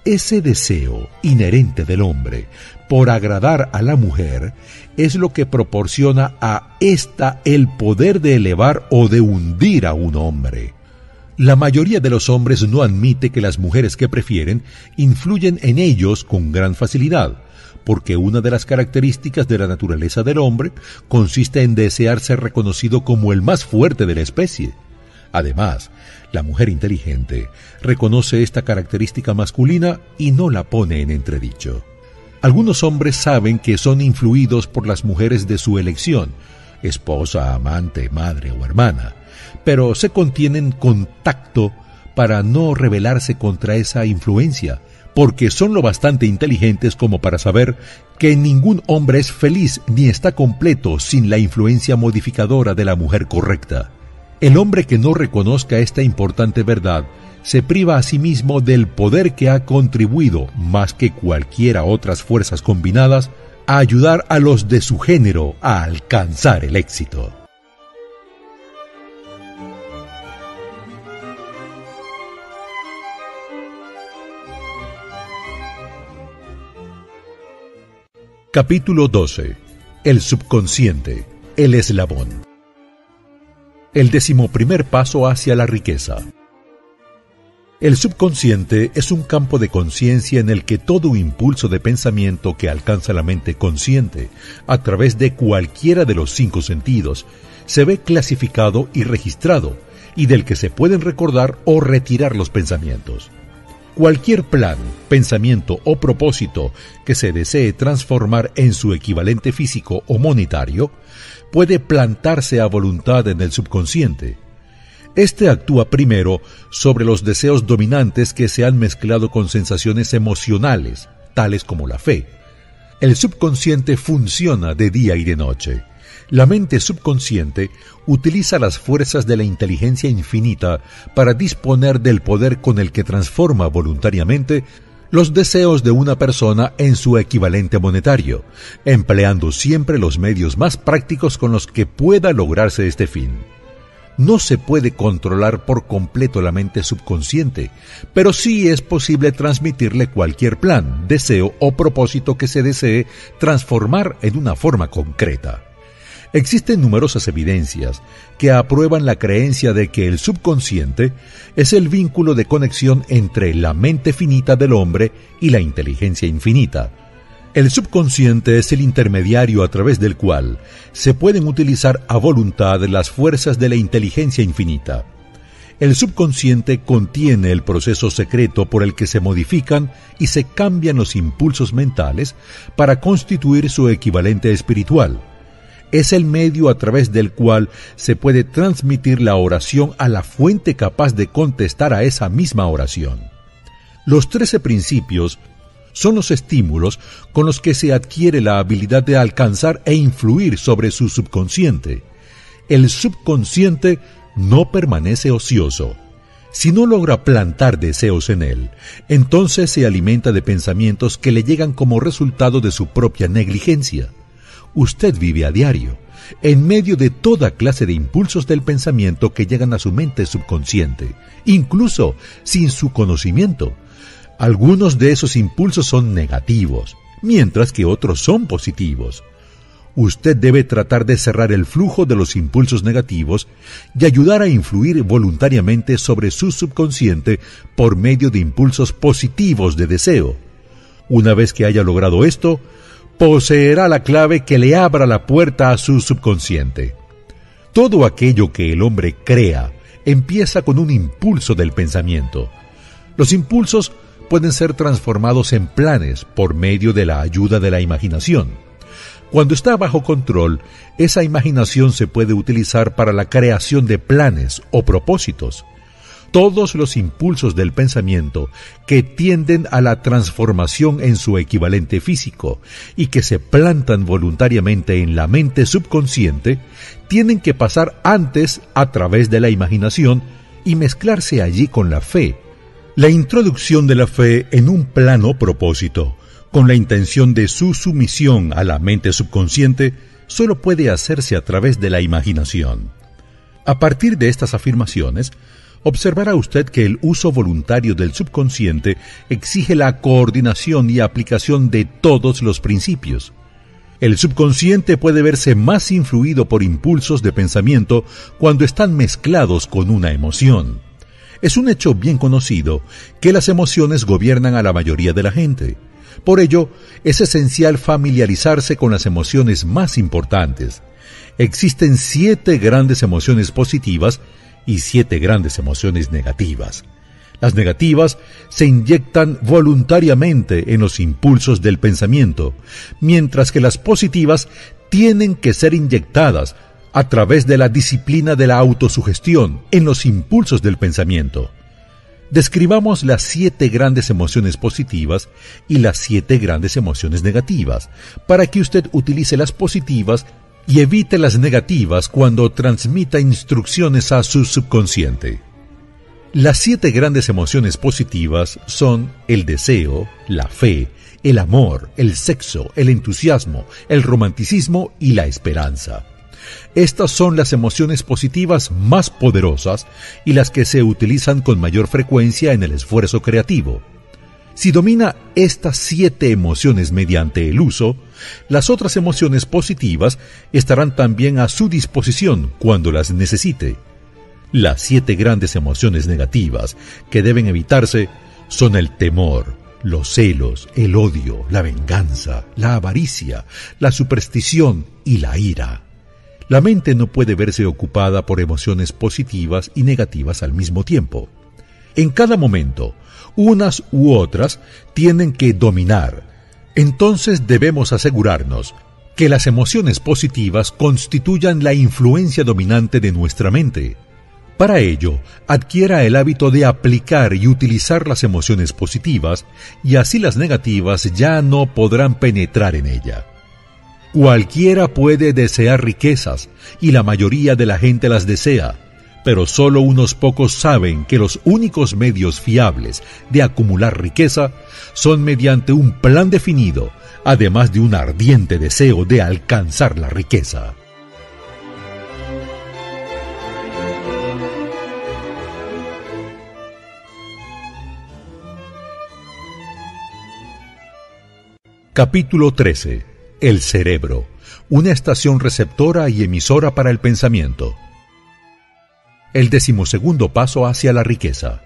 [SPEAKER 1] Ese deseo inherente del hombre por agradar a la mujer es lo que proporciona a ésta el poder de elevar o de hundir a un hombre. La mayoría de los hombres no admite que las mujeres que prefieren influyen en ellos con gran facilidad, porque una de las características de la naturaleza del hombre consiste en desear ser reconocido como el más fuerte de la especie. Además, la mujer inteligente reconoce esta característica masculina y no la pone en entredicho. Algunos hombres saben que son influidos por las mujeres de su elección, esposa, amante, madre o hermana, pero se contienen con tacto para no rebelarse contra esa influencia, porque son lo bastante inteligentes como para saber que ningún hombre es feliz ni está completo sin la influencia modificadora de la mujer correcta. El hombre que no reconozca esta importante verdad se priva a sí mismo del poder que ha contribuido, más que cualquiera otras fuerzas combinadas, a ayudar a los de su género a alcanzar el éxito. Capítulo 12. El subconsciente, el eslabón. El decimoprimer paso hacia la riqueza. El subconsciente es un campo de conciencia en el que todo impulso de pensamiento que alcanza la mente consciente, a través de cualquiera de los cinco sentidos, se ve clasificado y registrado, y del que se pueden recordar o retirar los pensamientos. Cualquier plan, pensamiento o propósito que se desee transformar en su equivalente físico o monetario puede plantarse a voluntad en el subconsciente. Este actúa primero sobre los deseos dominantes que se han mezclado con sensaciones emocionales, tales como la fe. El subconsciente funciona de día y de noche. La mente subconsciente utiliza las fuerzas de la inteligencia infinita para disponer del poder con el que transforma voluntariamente los deseos de una persona en su equivalente monetario, empleando siempre los medios más prácticos con los que pueda lograrse este fin. No se puede controlar por completo la mente subconsciente, pero sí es posible transmitirle cualquier plan, deseo o propósito que se desee transformar en una forma concreta. Existen numerosas evidencias que aprueban la creencia de que el subconsciente es el vínculo de conexión entre la mente finita del hombre y la inteligencia infinita. El subconsciente es el intermediario a través del cual se pueden utilizar a voluntad las fuerzas de la inteligencia infinita. El subconsciente contiene el proceso secreto por el que se modifican y se cambian los impulsos mentales para constituir su equivalente espiritual es el medio a través del cual se puede transmitir la oración a la fuente capaz de contestar a esa misma oración. Los trece principios son los estímulos con los que se adquiere la habilidad de alcanzar e influir sobre su subconsciente. El subconsciente no permanece ocioso. Si no logra plantar deseos en él, entonces se alimenta de pensamientos que le llegan como resultado de su propia negligencia usted vive a diario, en medio de toda clase de impulsos del pensamiento que llegan a su mente subconsciente, incluso sin su conocimiento. Algunos de esos impulsos son negativos, mientras que otros son positivos. usted debe tratar de cerrar el flujo de los impulsos negativos y ayudar a influir voluntariamente sobre su subconsciente por medio de impulsos positivos de deseo. Una vez que haya logrado esto, poseerá la clave que le abra la puerta a su subconsciente. Todo aquello que el hombre crea empieza con un impulso del pensamiento. Los impulsos pueden ser transformados en planes por medio de la ayuda de la imaginación. Cuando está bajo control, esa imaginación se puede utilizar para la creación de planes o propósitos. Todos los impulsos del pensamiento que tienden a la transformación en su equivalente físico y que se plantan voluntariamente en la mente subconsciente tienen que pasar antes a través de la imaginación y mezclarse allí con la fe, la introducción de la fe en un plano propósito, con la intención de su sumisión a la mente subconsciente, solo puede hacerse a través de la imaginación. A partir de estas afirmaciones, observará usted que el uso voluntario del subconsciente exige la coordinación y aplicación de todos los principios. El subconsciente puede verse más influido por impulsos de pensamiento cuando están mezclados con una emoción. Es un hecho bien conocido que las emociones gobiernan a la mayoría de la gente. Por ello, es esencial familiarizarse con las emociones más importantes. Existen siete grandes emociones positivas y siete grandes emociones negativas. Las negativas se inyectan voluntariamente en los impulsos del pensamiento, mientras que las positivas tienen que ser inyectadas a través de la disciplina de la autosugestión en los impulsos del pensamiento. Describamos las siete grandes emociones positivas y las siete grandes emociones negativas, para que usted utilice las positivas y evite las negativas cuando transmita instrucciones a su subconsciente. Las siete grandes emociones positivas son el deseo, la fe, el amor, el sexo, el entusiasmo, el romanticismo y la esperanza. Estas son las emociones positivas más poderosas y las que se utilizan con mayor frecuencia en el esfuerzo creativo. Si domina estas siete emociones mediante el uso, las otras emociones positivas estarán también a su disposición cuando las necesite. Las siete grandes emociones negativas que deben evitarse son el temor, los celos, el odio, la venganza, la avaricia, la superstición y la ira. La mente no puede verse ocupada por emociones positivas y negativas al mismo tiempo. En cada momento, unas u otras tienen que dominar. Entonces debemos asegurarnos que las emociones positivas constituyan la influencia dominante de nuestra mente. Para ello, adquiera el hábito de aplicar y utilizar las emociones positivas y así las negativas ya no podrán penetrar en ella. Cualquiera puede desear riquezas y la mayoría de la gente las desea, pero solo unos pocos saben que los únicos medios fiables de acumular riqueza son mediante un plan definido, además de un ardiente deseo de alcanzar la riqueza. Capítulo 13 el cerebro, una estación receptora y emisora para el pensamiento. El decimosegundo paso hacia la riqueza.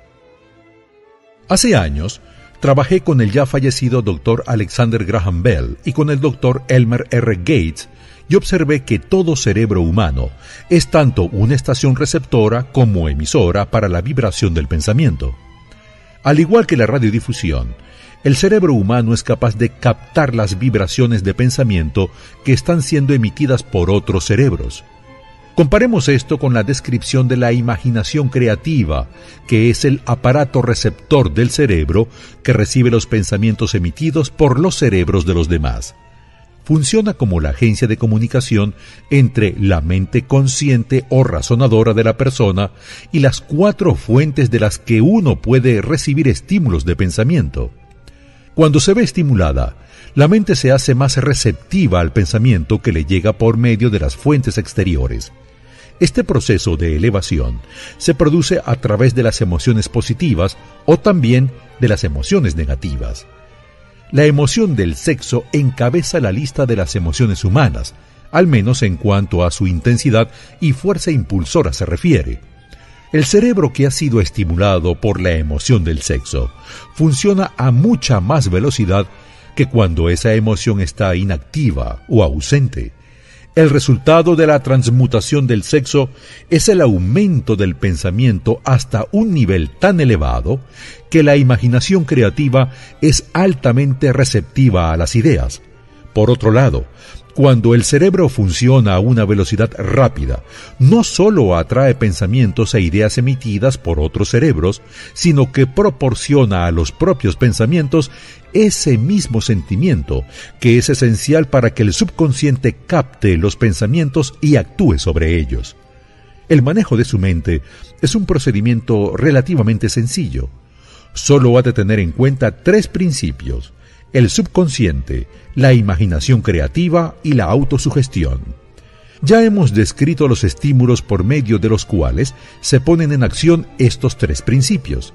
[SPEAKER 1] Hace años, trabajé con el ya fallecido Dr. Alexander Graham Bell y con el Dr. Elmer R. Gates y observé que todo cerebro humano es tanto una estación receptora como emisora para la vibración del pensamiento. Al igual que la radiodifusión, el cerebro humano es capaz de captar las vibraciones de pensamiento que están siendo emitidas por otros cerebros. Comparemos esto con la descripción de la imaginación creativa, que es el aparato receptor del cerebro que recibe los pensamientos emitidos por los cerebros de los demás. Funciona como la agencia de comunicación entre la mente consciente o razonadora de la persona y las cuatro fuentes de las que uno puede recibir estímulos de pensamiento. Cuando se ve estimulada, la mente se hace más receptiva al pensamiento que le llega por medio de las fuentes exteriores. Este proceso de elevación se produce a través de las emociones positivas o también de las emociones negativas. La emoción del sexo encabeza la lista de las emociones humanas, al menos en cuanto a su intensidad y fuerza impulsora se refiere. El cerebro que ha sido estimulado por la emoción del sexo funciona a mucha más velocidad que cuando esa emoción está inactiva o ausente. El resultado de la transmutación del sexo es el aumento del pensamiento hasta un nivel tan elevado que la imaginación creativa es altamente receptiva a las ideas. Por otro lado, cuando el cerebro funciona a una velocidad rápida, no solo atrae pensamientos e ideas emitidas por otros cerebros, sino que proporciona a los propios pensamientos ese mismo sentimiento que es esencial para que el subconsciente capte los pensamientos y actúe sobre ellos. El manejo de su mente es un procedimiento relativamente sencillo. Solo ha de tener en cuenta tres principios el subconsciente, la imaginación creativa y la autosugestión. Ya hemos descrito los estímulos por medio de los cuales se ponen en acción estos tres principios,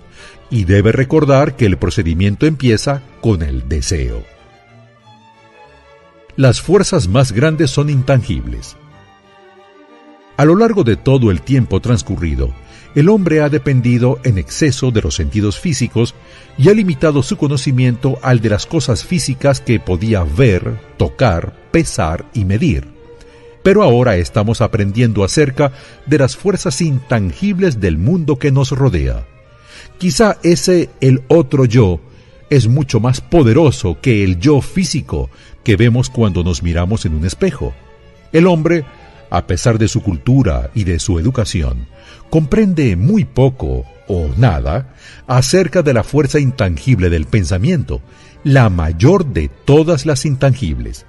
[SPEAKER 1] y debe recordar que el procedimiento empieza con el deseo. Las fuerzas más grandes son intangibles. A lo largo de todo el tiempo transcurrido, el hombre ha dependido en exceso de los sentidos físicos y ha limitado su conocimiento al de las cosas físicas que podía ver, tocar, pesar y medir. Pero ahora estamos aprendiendo acerca de las fuerzas intangibles del mundo que nos rodea. Quizá ese el otro yo es mucho más poderoso que el yo físico que vemos cuando nos miramos en un espejo. El hombre a pesar de su cultura y de su educación, comprende muy poco o nada acerca de la fuerza intangible del pensamiento, la mayor de todas las intangibles.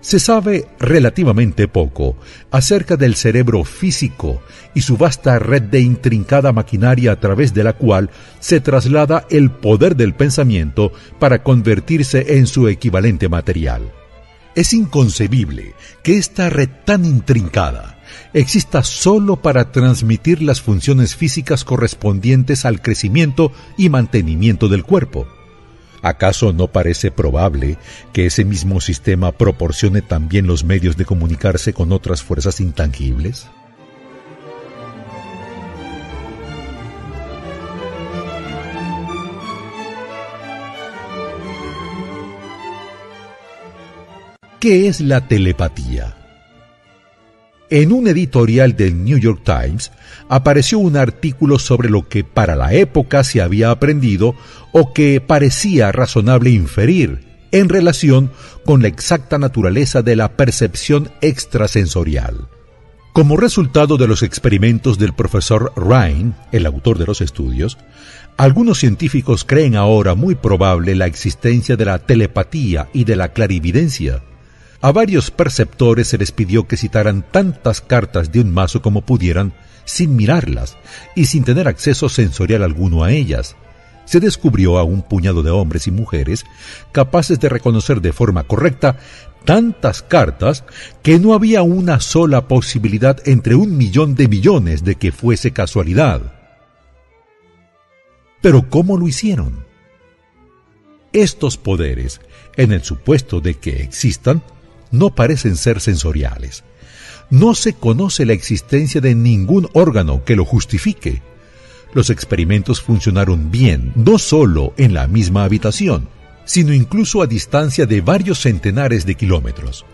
[SPEAKER 1] Se sabe relativamente poco acerca del cerebro físico y su vasta red de intrincada maquinaria a través de la cual se traslada el poder del pensamiento para convertirse en su equivalente material. Es inconcebible que esta red tan intrincada exista solo para transmitir las funciones físicas correspondientes al crecimiento y mantenimiento del cuerpo. ¿Acaso no parece probable que ese mismo sistema proporcione también los medios de comunicarse con otras fuerzas intangibles? ¿Qué es la telepatía? En un editorial del New York Times apareció un artículo sobre lo que para la época se había aprendido o que parecía razonable inferir en relación con la exacta naturaleza de la percepción extrasensorial. Como resultado de los experimentos del profesor Ryan, el autor de los estudios, algunos científicos creen ahora muy probable la existencia de la telepatía y de la clarividencia a varios perceptores se les pidió que citaran tantas cartas de un mazo como pudieran sin mirarlas y sin tener acceso sensorial alguno a ellas. Se descubrió a un puñado de hombres y mujeres capaces de reconocer de forma correcta tantas cartas que no había una sola posibilidad entre un millón de millones de que fuese casualidad. Pero ¿cómo lo hicieron? Estos poderes, en el supuesto de que existan, no parecen ser sensoriales. No se conoce la existencia de ningún órgano que lo justifique. Los experimentos funcionaron bien, no solo en la misma habitación, sino incluso a distancia de varios centenares de kilómetros.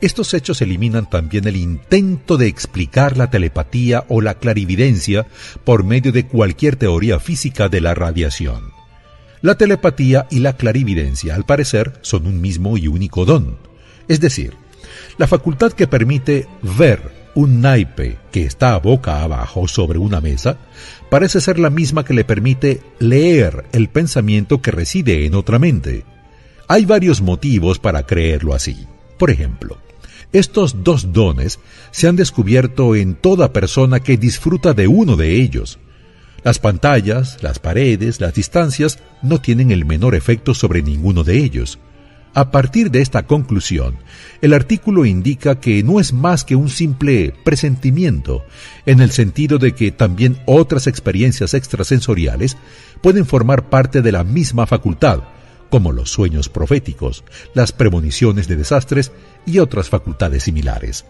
[SPEAKER 1] Estos hechos eliminan también el intento de explicar la telepatía o la clarividencia por medio de cualquier teoría física de la radiación. La telepatía y la clarividencia, al parecer, son un mismo y único don. Es decir, la facultad que permite ver un naipe que está boca abajo sobre una mesa parece ser la misma que le permite leer el pensamiento que reside en otra mente. Hay varios motivos para creerlo así. Por ejemplo, estos dos dones se han descubierto en toda persona que disfruta de uno de ellos. Las pantallas, las paredes, las distancias no tienen el menor efecto sobre ninguno de ellos. A partir de esta conclusión, el artículo indica que no es más que un simple presentimiento, en el sentido de que también otras experiencias extrasensoriales pueden formar parte de la misma facultad, como los sueños proféticos, las premoniciones de desastres y otras facultades similares.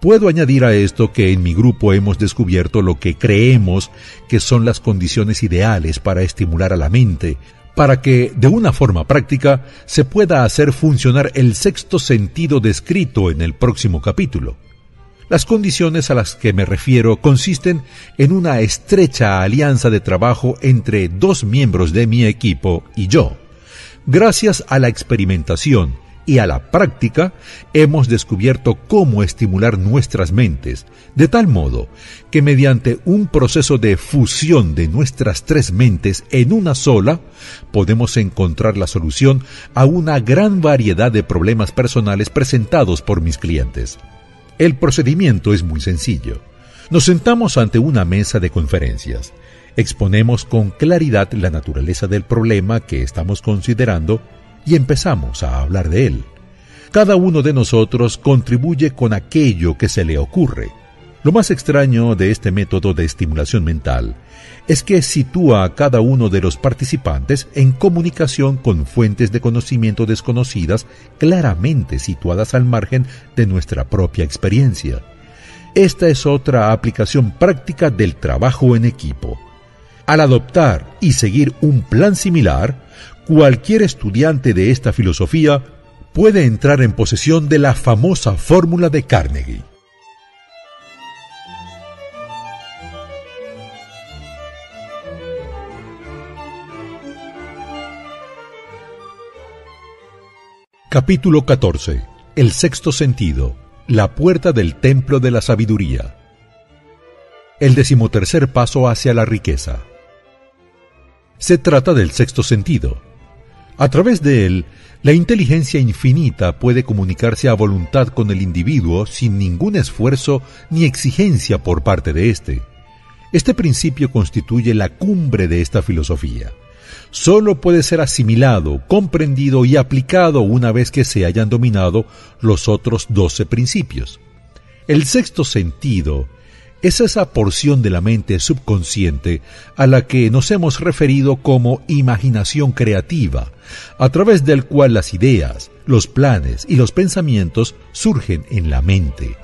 [SPEAKER 1] Puedo añadir a esto que en mi grupo hemos descubierto lo que creemos que son las condiciones ideales para estimular a la mente, para que, de una forma práctica, se pueda hacer funcionar el sexto sentido descrito en el próximo capítulo. Las condiciones a las que me refiero consisten en una estrecha alianza de trabajo entre dos miembros de mi equipo y yo. Gracias a la experimentación y a la práctica, hemos descubierto cómo estimular nuestras mentes, de tal modo que mediante un proceso de fusión de nuestras tres mentes en una sola, podemos encontrar la solución a una gran variedad de problemas personales presentados por mis clientes. El procedimiento es muy sencillo. Nos sentamos ante una mesa de conferencias. Exponemos con claridad la naturaleza del problema que estamos considerando y empezamos a hablar de él. Cada uno de nosotros contribuye con aquello que se le ocurre. Lo más extraño de este método de estimulación mental es que sitúa a cada uno de los participantes en comunicación con fuentes de conocimiento desconocidas claramente situadas al margen de nuestra propia experiencia. Esta es otra aplicación práctica del trabajo en equipo. Al adoptar y seguir un plan similar, cualquier estudiante de esta filosofía puede entrar en posesión de la famosa fórmula de Carnegie. Capítulo 14. El sexto sentido. La puerta del templo de la sabiduría. El decimotercer paso hacia la riqueza. Se trata del sexto sentido. A través de él, la inteligencia infinita puede comunicarse a voluntad con el individuo sin ningún esfuerzo ni exigencia por parte de éste. Este principio constituye la cumbre de esta filosofía solo puede ser asimilado, comprendido y aplicado una vez que se hayan dominado los otros doce principios. El sexto sentido es esa porción de la mente subconsciente a la que nos hemos referido como imaginación creativa, a través del cual las ideas, los planes y los pensamientos surgen en la mente.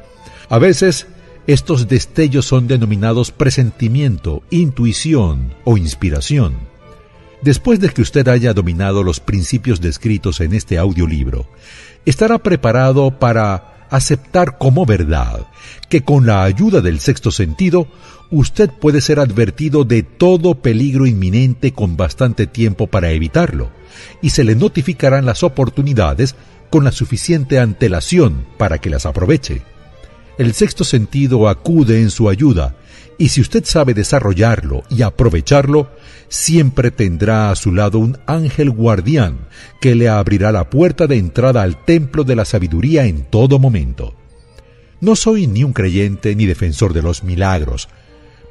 [SPEAKER 1] A veces, estos destellos son denominados presentimiento, intuición o inspiración. Después de que usted haya dominado los principios descritos en este audiolibro, estará preparado para aceptar como verdad que con la ayuda del sexto sentido, usted puede ser advertido de todo peligro inminente con bastante tiempo para evitarlo, y se le notificarán las oportunidades con la suficiente antelación para que las aproveche. El sexto sentido acude en su ayuda, y si usted sabe desarrollarlo y aprovecharlo, siempre tendrá a su lado un ángel guardián que le abrirá la puerta de entrada al templo de la sabiduría en todo momento. No soy ni un creyente ni defensor de los milagros,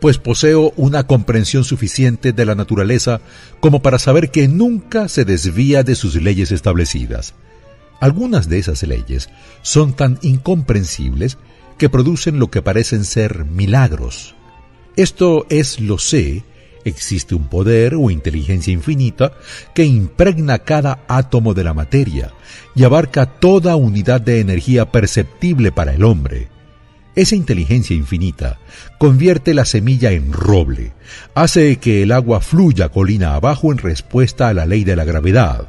[SPEAKER 1] pues poseo una comprensión suficiente de la naturaleza como para saber que nunca se desvía de sus leyes establecidas. Algunas de esas leyes son tan incomprensibles que producen lo que parecen ser milagros. Esto es lo sé Existe un poder o inteligencia infinita que impregna cada átomo de la materia y abarca toda unidad de energía perceptible para el hombre. Esa inteligencia infinita convierte la semilla en roble, hace que el agua fluya colina abajo en respuesta a la ley de la gravedad,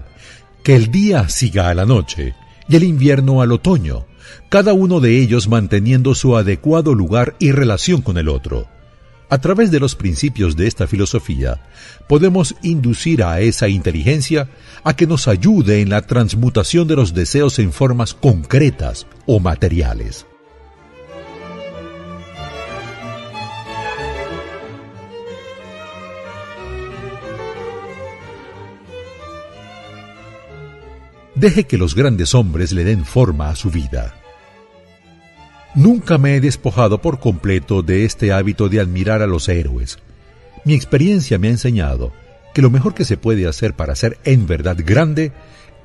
[SPEAKER 1] que el día siga a la noche y el invierno al otoño, cada uno de ellos manteniendo su adecuado lugar y relación con el otro. A través de los principios de esta filosofía, podemos inducir a esa inteligencia a que nos ayude en la transmutación de los deseos en formas concretas o materiales. Deje que los grandes hombres le den forma a su vida. Nunca me he despojado por completo de este hábito de admirar a los héroes. Mi experiencia me ha enseñado que lo mejor que se puede hacer para ser en verdad grande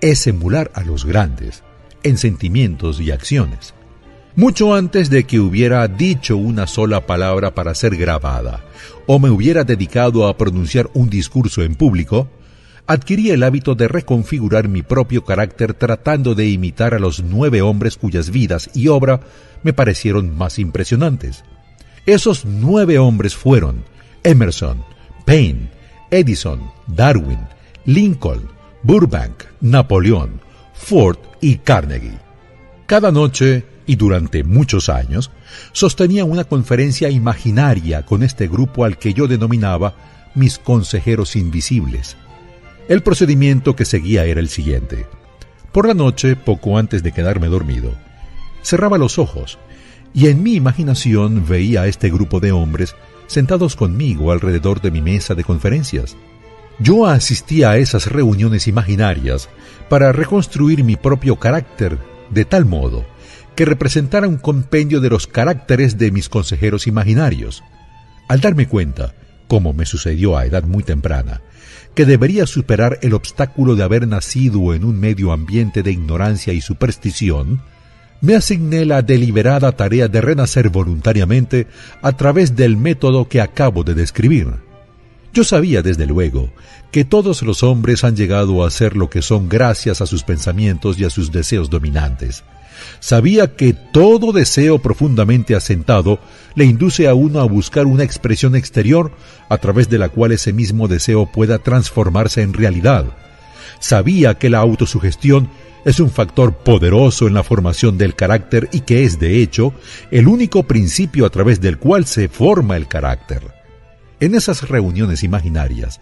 [SPEAKER 1] es emular a los grandes, en sentimientos y acciones. Mucho antes de que hubiera dicho una sola palabra para ser grabada, o me hubiera dedicado a pronunciar un discurso en público, adquirí el hábito de reconfigurar mi propio carácter tratando de imitar a los nueve hombres cuyas vidas y obra me parecieron más impresionantes. Esos nueve hombres fueron Emerson, Paine, Edison, Darwin, Lincoln, Burbank, Napoleón, Ford y Carnegie. Cada noche y durante muchos años sostenía una conferencia imaginaria con este grupo al que yo denominaba mis consejeros invisibles. El procedimiento que seguía era el siguiente. Por la noche, poco antes de quedarme dormido, cerraba los ojos y en mi imaginación veía a este grupo de hombres sentados conmigo alrededor de mi mesa de conferencias. Yo asistía a esas reuniones imaginarias para reconstruir mi propio carácter de tal modo que representara un compendio de los caracteres de mis consejeros imaginarios. Al darme cuenta, como me sucedió a edad muy temprana, que debería superar el obstáculo de haber nacido en un medio ambiente de ignorancia y superstición, me asigné la deliberada tarea de renacer voluntariamente a través del método que acabo de describir. Yo sabía, desde luego, que todos los hombres han llegado a ser lo que son gracias a sus pensamientos y a sus deseos dominantes, Sabía que todo deseo profundamente asentado le induce a uno a buscar una expresión exterior a través de la cual ese mismo deseo pueda transformarse en realidad. Sabía que la autosugestión es un factor poderoso en la formación del carácter y que es, de hecho, el único principio a través del cual se forma el carácter. En esas reuniones imaginarias,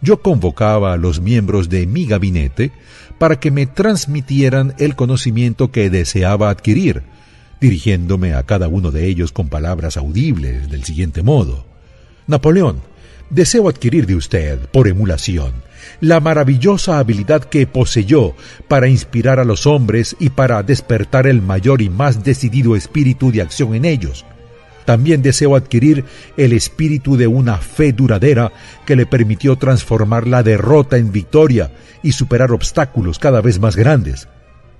[SPEAKER 1] yo convocaba a los miembros de mi gabinete para que me transmitieran el conocimiento que deseaba adquirir, dirigiéndome a cada uno de ellos con palabras audibles del siguiente modo. Napoleón, deseo adquirir de usted, por emulación, la maravillosa habilidad que poseyó para inspirar a los hombres y para despertar el mayor y más decidido espíritu de acción en ellos, también deseo adquirir el espíritu de una fe duradera que le permitió transformar la derrota en victoria y superar obstáculos cada vez más grandes.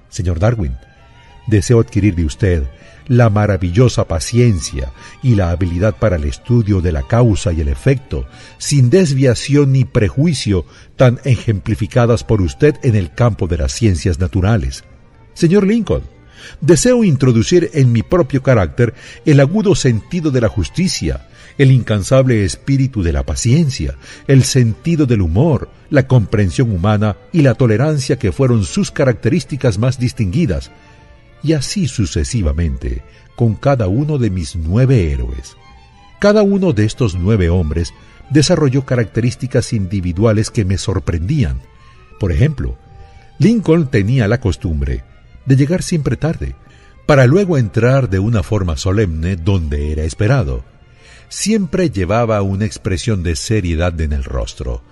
[SPEAKER 1] Señor Darwin, deseo adquirir de usted la maravillosa paciencia y la habilidad para el estudio de la causa y el efecto, sin desviación ni prejuicio tan ejemplificadas por usted en el campo de las ciencias naturales. Señor Lincoln, Deseo introducir en mi propio carácter el agudo sentido de la justicia, el incansable espíritu de la paciencia, el sentido del humor, la comprensión humana y la tolerancia que fueron sus características más distinguidas, y así sucesivamente con cada uno de mis nueve héroes. Cada uno de estos nueve hombres desarrolló características individuales que me sorprendían. Por ejemplo, Lincoln tenía la costumbre de llegar siempre tarde, para luego entrar de una forma solemne donde era esperado. Siempre llevaba una expresión de seriedad en el rostro.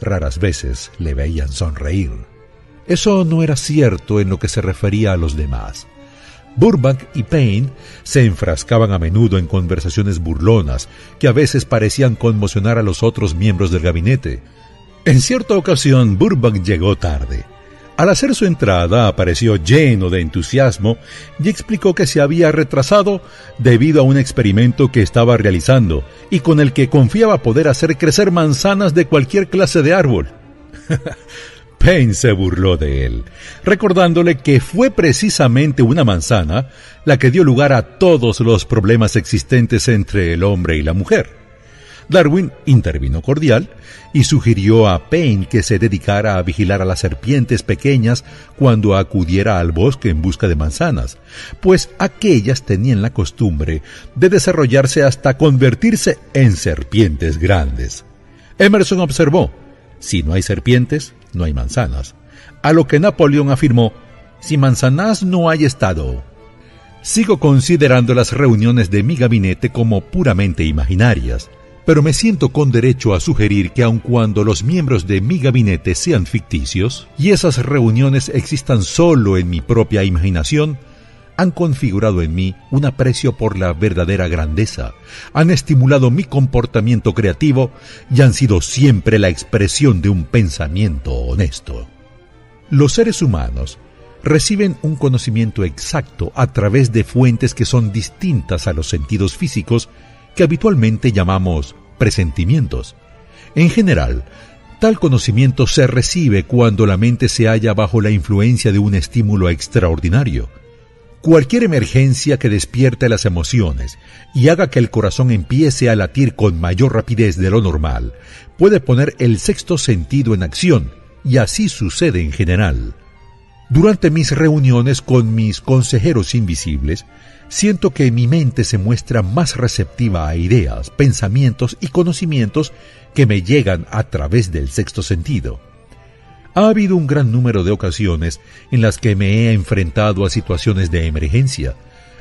[SPEAKER 1] Raras veces le veían sonreír. Eso no era cierto en lo que se refería a los demás. Burbank y Payne se enfrascaban a menudo en conversaciones burlonas que a veces parecían conmocionar a los otros miembros del gabinete. En cierta ocasión Burbank llegó tarde al hacer su entrada apareció lleno de entusiasmo y explicó que se había retrasado debido a un experimento que estaba realizando y con el que confiaba poder hacer crecer manzanas de cualquier clase de árbol. Payne se burló de él, recordándole que fue precisamente una manzana la que dio lugar a todos los problemas existentes entre el hombre y la mujer. Darwin intervino cordial y sugirió a Payne que se dedicara a vigilar a las serpientes pequeñas cuando acudiera al bosque en busca de manzanas, pues aquellas tenían la costumbre de desarrollarse hasta convertirse en serpientes grandes. Emerson observó, si no hay serpientes, no hay manzanas, a lo que Napoleón afirmó, si manzanas no hay estado. Sigo considerando las reuniones de mi gabinete como puramente imaginarias, pero me siento con derecho a sugerir que aun cuando los miembros de mi gabinete sean ficticios y esas reuniones existan solo en mi propia imaginación, han configurado en mí un aprecio por la verdadera grandeza, han estimulado mi comportamiento creativo y han sido siempre la expresión de un pensamiento honesto. Los seres humanos reciben un conocimiento exacto a través de fuentes que son distintas a los sentidos físicos que habitualmente llamamos presentimientos. En general, Tal conocimiento se recibe cuando la mente se halla bajo la influencia de un estímulo extraordinario. Cualquier emergencia que despierte las emociones y haga que el corazón empiece a latir con mayor rapidez de lo normal puede poner el sexto sentido en acción, y así sucede en general. Durante mis reuniones con mis consejeros invisibles, siento que mi mente se muestra más receptiva a ideas, pensamientos y conocimientos que me llegan a través del sexto sentido. Ha habido un gran número de ocasiones en las que me he enfrentado a situaciones de emergencia,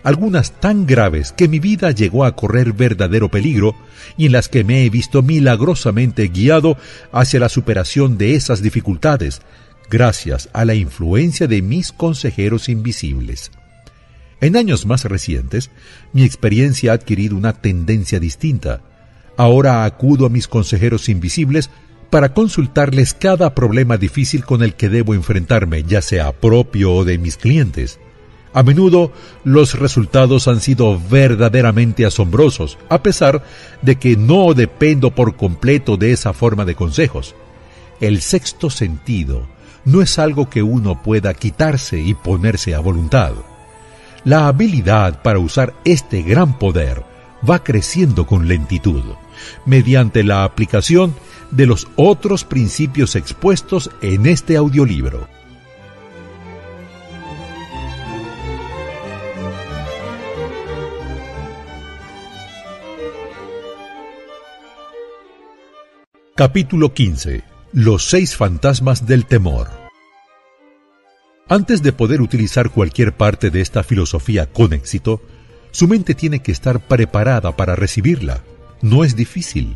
[SPEAKER 1] algunas tan graves que mi vida llegó a correr verdadero peligro y en las que me he visto milagrosamente guiado hacia la superación de esas dificultades, gracias a la influencia de mis consejeros invisibles. En años más recientes, mi experiencia ha adquirido una tendencia distinta. Ahora acudo a mis consejeros invisibles para consultarles cada problema difícil con el que debo enfrentarme, ya sea propio o de mis clientes. A menudo los resultados han sido verdaderamente asombrosos, a pesar de que no dependo por completo de esa forma de consejos. El sexto sentido no es algo que uno pueda quitarse y ponerse a voluntad. La habilidad para usar este gran poder va creciendo con lentitud, mediante la aplicación de los otros principios expuestos en este audiolibro. Capítulo 15. Los seis fantasmas del temor. Antes de poder utilizar cualquier parte de esta filosofía con éxito, su mente tiene que estar preparada para recibirla. No es difícil.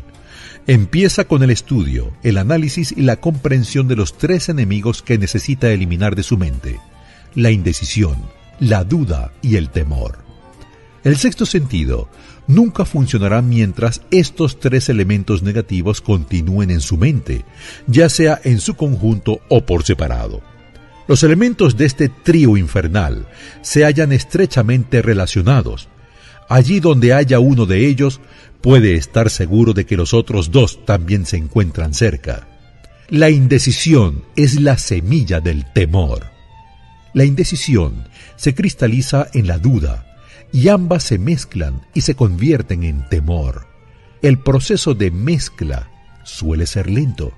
[SPEAKER 1] Empieza con el estudio, el análisis y la comprensión de los tres enemigos que necesita eliminar de su mente. La indecisión, la duda y el temor. El sexto sentido nunca funcionará mientras estos tres elementos negativos continúen en su mente, ya sea en su conjunto o por separado. Los elementos de este trío infernal se hallan estrechamente relacionados. Allí donde haya uno de ellos, puede estar seguro de que los otros dos también se encuentran cerca. La indecisión es la semilla del temor. La indecisión se cristaliza en la duda, y ambas se mezclan y se convierten en temor. El proceso de mezcla suele ser lento.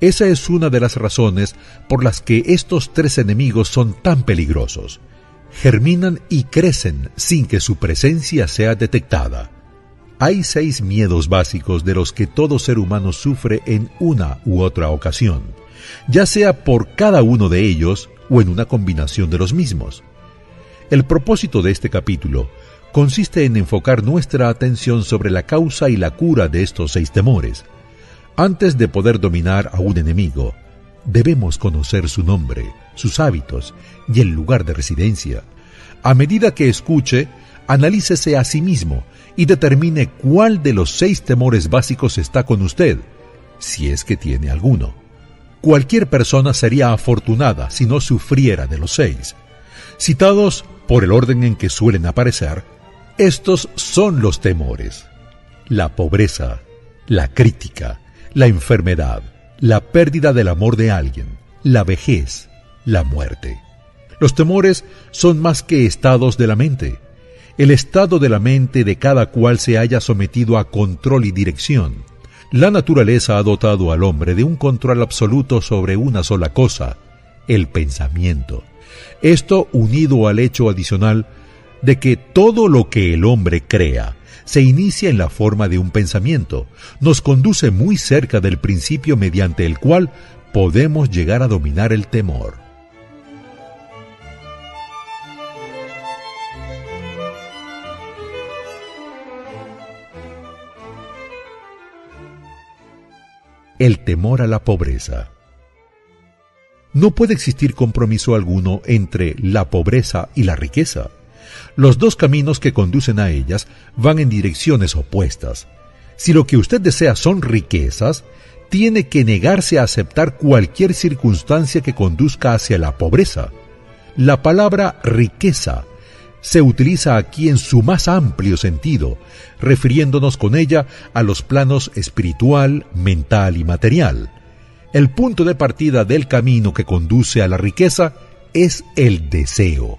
[SPEAKER 1] Esa es una de las razones por las que estos tres enemigos son tan peligrosos. Germinan y crecen sin que su presencia sea detectada. Hay seis miedos básicos de los que todo ser humano sufre en una u otra ocasión, ya sea por cada uno de ellos o en una combinación de los mismos. El propósito de este capítulo consiste en enfocar nuestra atención sobre la causa y la cura de estos seis temores. Antes de poder dominar a un enemigo, debemos conocer su nombre, sus hábitos y el lugar de residencia. A medida que escuche, analícese a sí mismo y determine cuál de los seis temores básicos está con usted, si es que tiene alguno. Cualquier persona sería afortunada si no sufriera de los seis. Citados por el orden en que suelen aparecer, estos son los temores. La pobreza, la crítica, la enfermedad, la pérdida del amor de alguien, la vejez, la muerte. Los temores son más que estados de la mente. El estado de la mente de cada cual se haya sometido a control y dirección. La naturaleza ha dotado al hombre de un control absoluto sobre una sola cosa, el pensamiento. Esto unido al hecho adicional de que todo lo que el hombre crea se inicia en la forma de un pensamiento, nos conduce muy cerca del principio mediante el cual podemos llegar a dominar el temor. El temor a la pobreza. No puede existir compromiso alguno entre la pobreza y la riqueza. Los dos caminos que conducen a ellas van en direcciones opuestas. Si lo que usted desea son riquezas, tiene que negarse a aceptar cualquier circunstancia que conduzca hacia la pobreza. La palabra riqueza se utiliza aquí en su más amplio sentido, refiriéndonos con ella a los planos espiritual, mental y material. El punto de partida del camino que conduce a la riqueza es el deseo.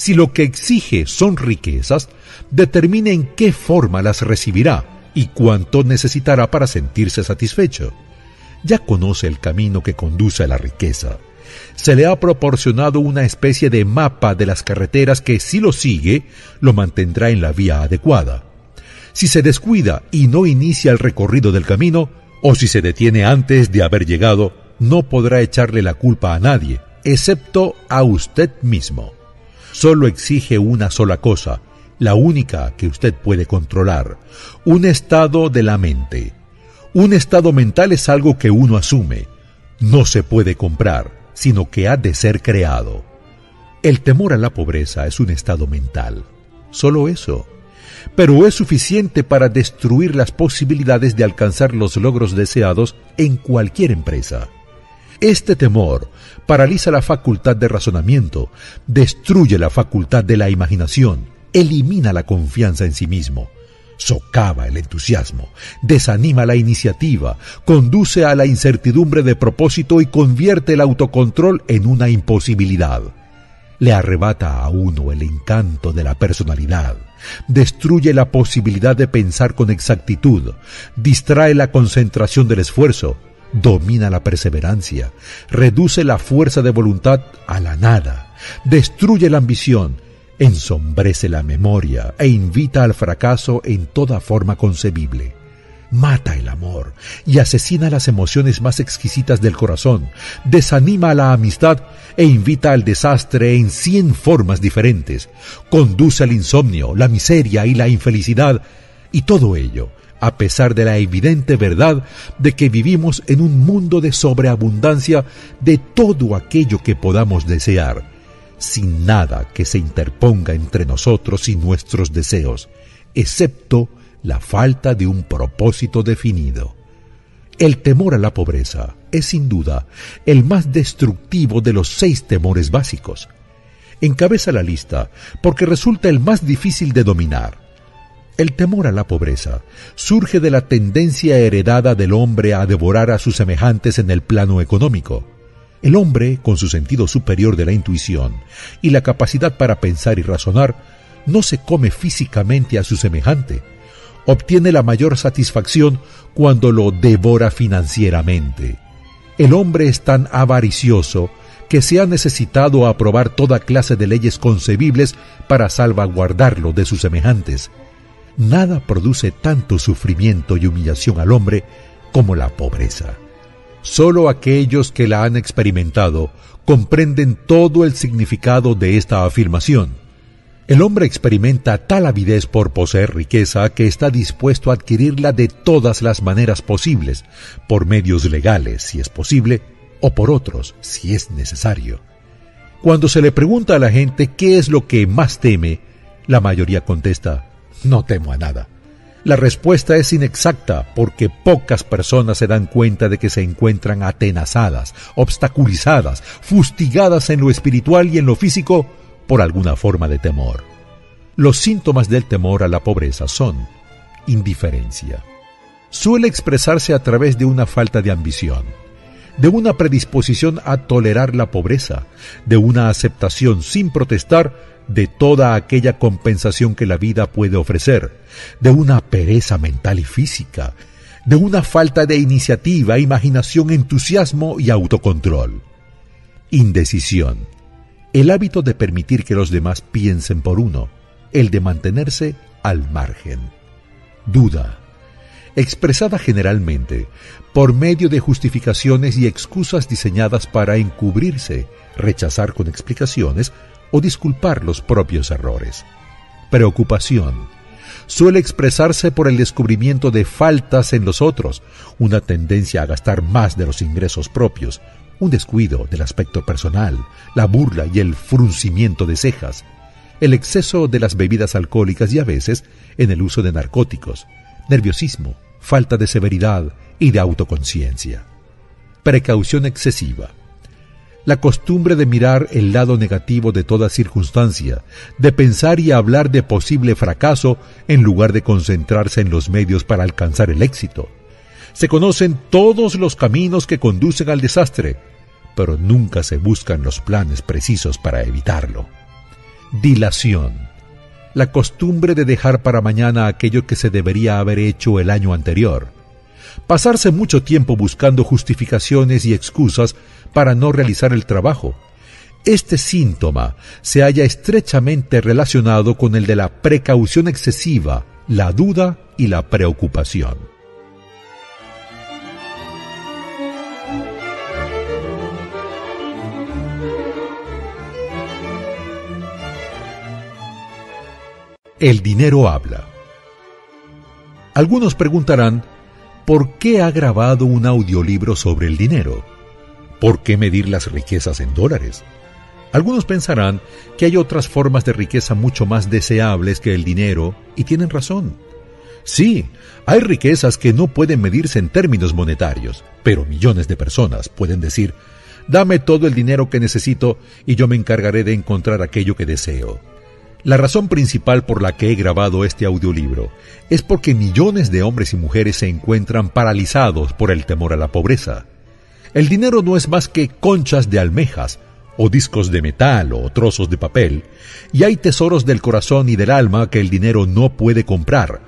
[SPEAKER 1] Si lo que exige son riquezas, determine en qué forma las recibirá y cuánto necesitará para sentirse satisfecho. Ya conoce el camino que conduce a la riqueza. Se le ha proporcionado una especie de mapa de las carreteras que si lo sigue, lo mantendrá en la vía adecuada. Si se descuida y no inicia el recorrido del camino, o si se detiene antes de haber llegado, no podrá echarle la culpa a nadie, excepto a usted mismo. Solo exige una sola cosa, la única que usted puede controlar, un estado de la mente. Un estado mental es algo que uno asume, no se puede comprar, sino que ha de ser creado. El temor a la pobreza es un estado mental, solo eso, pero es suficiente para destruir las posibilidades de alcanzar los logros deseados en cualquier empresa. Este temor paraliza la facultad de razonamiento, destruye la facultad de la imaginación, elimina la confianza en sí mismo, socava el entusiasmo, desanima la iniciativa, conduce a la incertidumbre de propósito y convierte el autocontrol en una imposibilidad. Le arrebata a uno el encanto de la personalidad, destruye la posibilidad de pensar con exactitud, distrae la concentración del esfuerzo, domina la perseverancia, reduce la fuerza de voluntad a la nada, destruye la ambición, ensombrece la memoria e invita al fracaso en toda forma concebible. Mata el amor y asesina las emociones más exquisitas del corazón, desanima la amistad e invita al desastre en cien formas diferentes, conduce al insomnio, la miseria y la infelicidad, y todo ello a pesar de la evidente verdad de que vivimos en un mundo de sobreabundancia de todo aquello que podamos desear, sin nada que se interponga entre nosotros y nuestros deseos, excepto la falta de un propósito definido. El temor a la pobreza es sin duda el más destructivo de los seis temores básicos. Encabeza la lista porque resulta el más difícil de dominar el temor a la pobreza surge de la tendencia heredada del hombre a devorar a sus semejantes en el plano económico. El hombre, con su sentido superior de la intuición y la capacidad para pensar y razonar, no se come físicamente a su semejante. Obtiene la mayor satisfacción cuando lo devora financieramente. El hombre es tan avaricioso que se ha necesitado aprobar toda clase de leyes concebibles para salvaguardarlo de sus semejantes Nada produce tanto sufrimiento y humillación al hombre como la pobreza. Solo aquellos que la han experimentado comprenden todo el significado de esta afirmación. El hombre experimenta tal avidez por poseer riqueza que está dispuesto a adquirirla de todas las maneras posibles, por medios legales, si es posible, o por otros, si es necesario. Cuando se le pregunta a la gente qué es lo que más teme, la mayoría contesta, no temo a nada. La respuesta es inexacta porque pocas personas se dan cuenta de que se encuentran atenazadas, obstaculizadas, fustigadas en lo espiritual y en lo físico por alguna forma de temor. Los síntomas del temor a la pobreza son indiferencia. Suele expresarse a través de una falta de ambición, de una predisposición a tolerar la pobreza, de una aceptación sin protestar de toda aquella compensación que la vida puede ofrecer, de una pereza mental y física, de una falta de iniciativa, imaginación, entusiasmo y autocontrol. Indecisión. El hábito de permitir que los demás piensen por uno, el de mantenerse al margen. Duda. Expresada generalmente por medio de justificaciones y excusas diseñadas para encubrirse, rechazar con explicaciones o disculpar los propios errores. Preocupación suele expresarse por el descubrimiento de faltas en los otros, una tendencia a gastar más de los ingresos propios, un descuido del aspecto personal, la burla y el fruncimiento de cejas, el exceso de las bebidas alcohólicas y a veces en el uso de narcóticos, nerviosismo, falta de severidad y de autoconciencia. Precaución excesiva la costumbre de mirar el lado negativo de toda circunstancia, de pensar y hablar de posible fracaso en lugar de concentrarse en los medios para alcanzar el éxito. Se conocen todos los caminos que conducen al desastre, pero nunca se buscan los planes precisos para evitarlo. Dilación. La costumbre de dejar para mañana aquello que se debería haber hecho el año anterior. Pasarse mucho tiempo buscando justificaciones y excusas para no realizar el trabajo. Este síntoma se halla estrechamente relacionado con el de la precaución excesiva, la duda y la preocupación. El dinero habla. Algunos preguntarán, ¿por qué ha grabado un audiolibro sobre el dinero? ¿Por qué medir las riquezas en dólares? Algunos pensarán que hay otras formas de riqueza mucho más deseables que el dinero, y tienen razón. Sí, hay riquezas que no pueden medirse en términos monetarios, pero millones de personas pueden decir, dame todo el dinero que necesito y yo me encargaré de encontrar aquello que deseo. La razón principal por la que he grabado este audiolibro es porque millones de hombres y mujeres se encuentran paralizados por el temor a la pobreza. El dinero no es más que conchas de almejas, o discos de metal o trozos de papel, y hay tesoros del corazón y del alma que el dinero no puede comprar,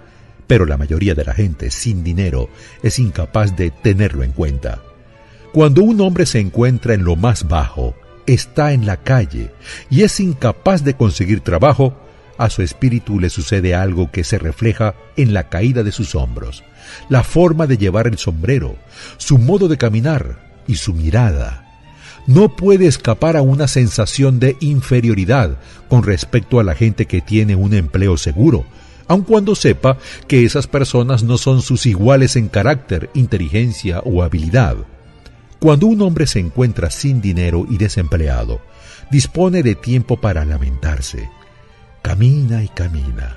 [SPEAKER 1] pero la mayoría de la gente sin dinero es incapaz de tenerlo en cuenta. Cuando un hombre se encuentra en lo más bajo, está en la calle y es incapaz de conseguir trabajo, a su espíritu le sucede algo que se refleja en la caída de sus hombros, la forma de llevar el sombrero, su modo de caminar y su mirada. No puede escapar a una sensación de inferioridad con respecto a la gente que tiene un empleo seguro, aun cuando sepa que esas personas no son sus iguales en carácter, inteligencia o habilidad. Cuando un hombre se encuentra sin dinero y desempleado, dispone de tiempo para lamentarse. Camina y camina.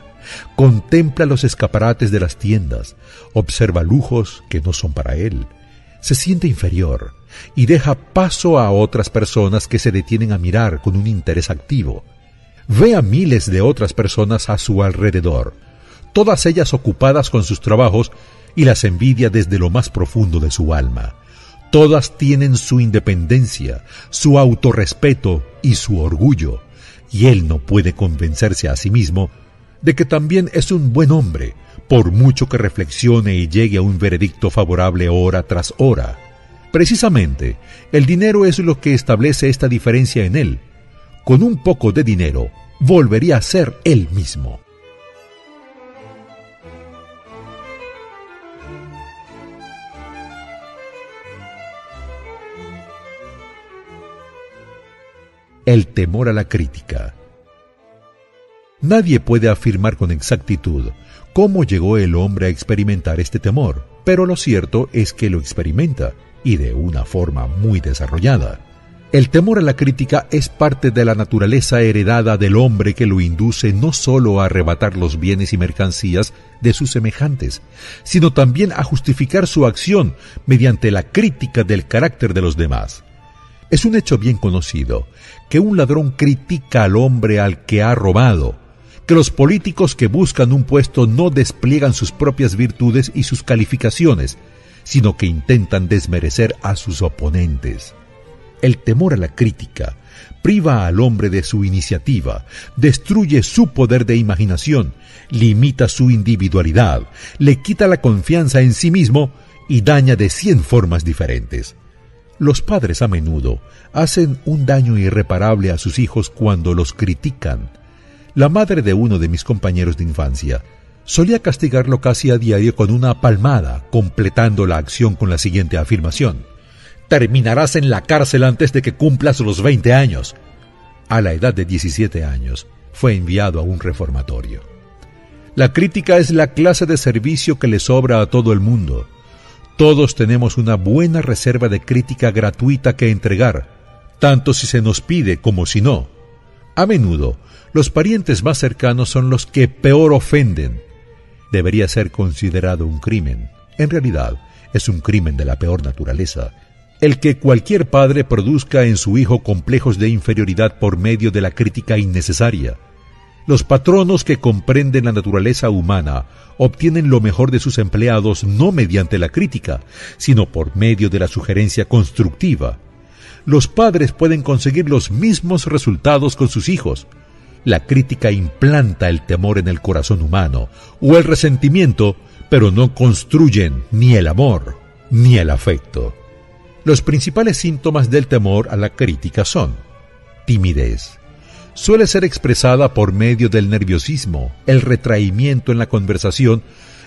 [SPEAKER 1] Contempla los escaparates de las tiendas, observa lujos que no son para él. Se siente inferior y deja paso a otras personas que se detienen a mirar con un interés activo. Ve a miles de otras personas a su alrededor, todas ellas ocupadas con sus trabajos y las envidia desde lo más profundo de su alma. Todas tienen su independencia, su autorrespeto y su orgullo, y él no puede convencerse a sí mismo de que también es un buen hombre, por mucho que reflexione y llegue a un veredicto favorable hora tras hora. Precisamente, el dinero es lo que establece esta diferencia en él. Con un poco de dinero, volvería a ser él mismo. El temor a la crítica. Nadie puede afirmar con exactitud cómo llegó el hombre a experimentar este temor, pero lo cierto es que lo experimenta, y de una forma muy desarrollada. El temor a la crítica es parte de la naturaleza heredada del hombre que lo induce no sólo a arrebatar los bienes y mercancías de sus semejantes, sino también a justificar su acción mediante la crítica del carácter de los demás. Es un hecho bien conocido que un ladrón critica al hombre al que ha robado, que los políticos que buscan un puesto no despliegan sus propias virtudes y sus calificaciones, sino que intentan desmerecer a sus oponentes. El temor a la crítica priva al hombre de su iniciativa, destruye su poder de imaginación, limita su individualidad, le quita la confianza en sí mismo y daña de cien formas diferentes. Los padres a menudo hacen un daño irreparable a sus hijos cuando los critican. La madre de uno de mis compañeros de infancia solía castigarlo casi a diario con una palmada, completando la acción con la siguiente afirmación. Terminarás en la cárcel antes de que cumplas los 20 años. A la edad de 17 años, fue enviado a un reformatorio. La crítica es la clase de servicio que le sobra a todo el mundo. Todos tenemos una buena reserva de crítica gratuita que entregar, tanto si se nos pide como si no. A menudo, los parientes más cercanos son los que peor ofenden. Debería ser considerado un crimen. En realidad, es un crimen de la peor naturaleza. El que cualquier padre produzca en su hijo complejos de inferioridad por medio de la crítica innecesaria. Los patronos que comprenden la naturaleza humana obtienen lo mejor de sus empleados no mediante la crítica, sino por medio de la sugerencia constructiva. Los padres pueden conseguir los mismos resultados con sus hijos. La crítica implanta el temor en el corazón humano o el resentimiento, pero no construyen ni el amor ni el afecto. Los principales síntomas del temor a la crítica son timidez, suele ser expresada por medio del nerviosismo, el retraimiento en la conversación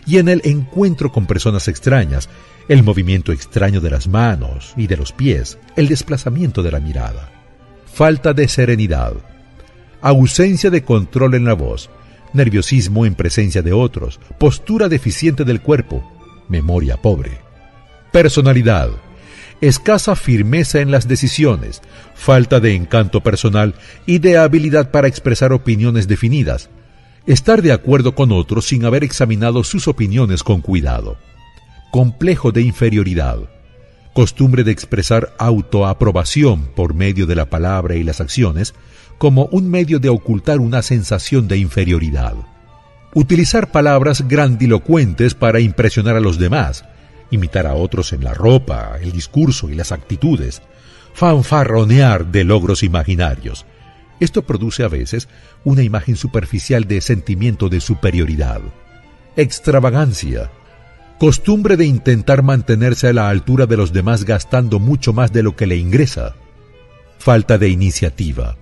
[SPEAKER 1] y en el encuentro con personas extrañas, el movimiento extraño de las manos y de los pies, el desplazamiento de la mirada, falta de serenidad, ausencia de control en la voz, nerviosismo en presencia de otros, postura deficiente del cuerpo, memoria pobre, personalidad, escasa firmeza en las decisiones, falta de encanto personal y de habilidad para expresar opiniones definidas, estar de acuerdo con otros sin haber examinado sus opiniones con cuidado, complejo de inferioridad, costumbre de expresar autoaprobación por medio de la palabra y las acciones como un medio de ocultar una sensación de inferioridad, utilizar palabras grandilocuentes para impresionar a los demás, imitar a otros en la ropa, el discurso y las actitudes, fanfarronear de logros imaginarios. Esto produce a veces una imagen superficial de sentimiento de superioridad. Extravagancia. Costumbre de intentar mantenerse a la altura de los demás gastando mucho más de lo que le ingresa. Falta de iniciativa.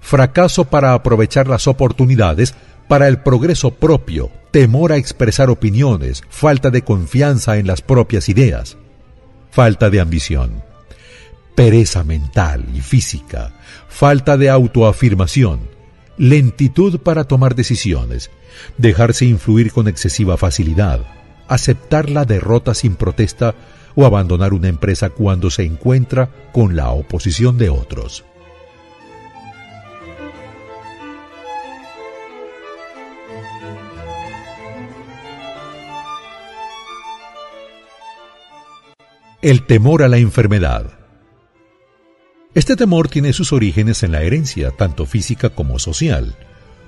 [SPEAKER 1] Fracaso para aprovechar las oportunidades para el progreso propio, temor a expresar opiniones, falta de confianza en las propias ideas, falta de ambición, pereza mental y física, falta de autoafirmación, lentitud para tomar decisiones, dejarse influir con excesiva facilidad, aceptar la derrota sin protesta o abandonar una empresa cuando se encuentra con la oposición de otros. El temor a la enfermedad. Este temor tiene sus orígenes en la herencia, tanto física como social.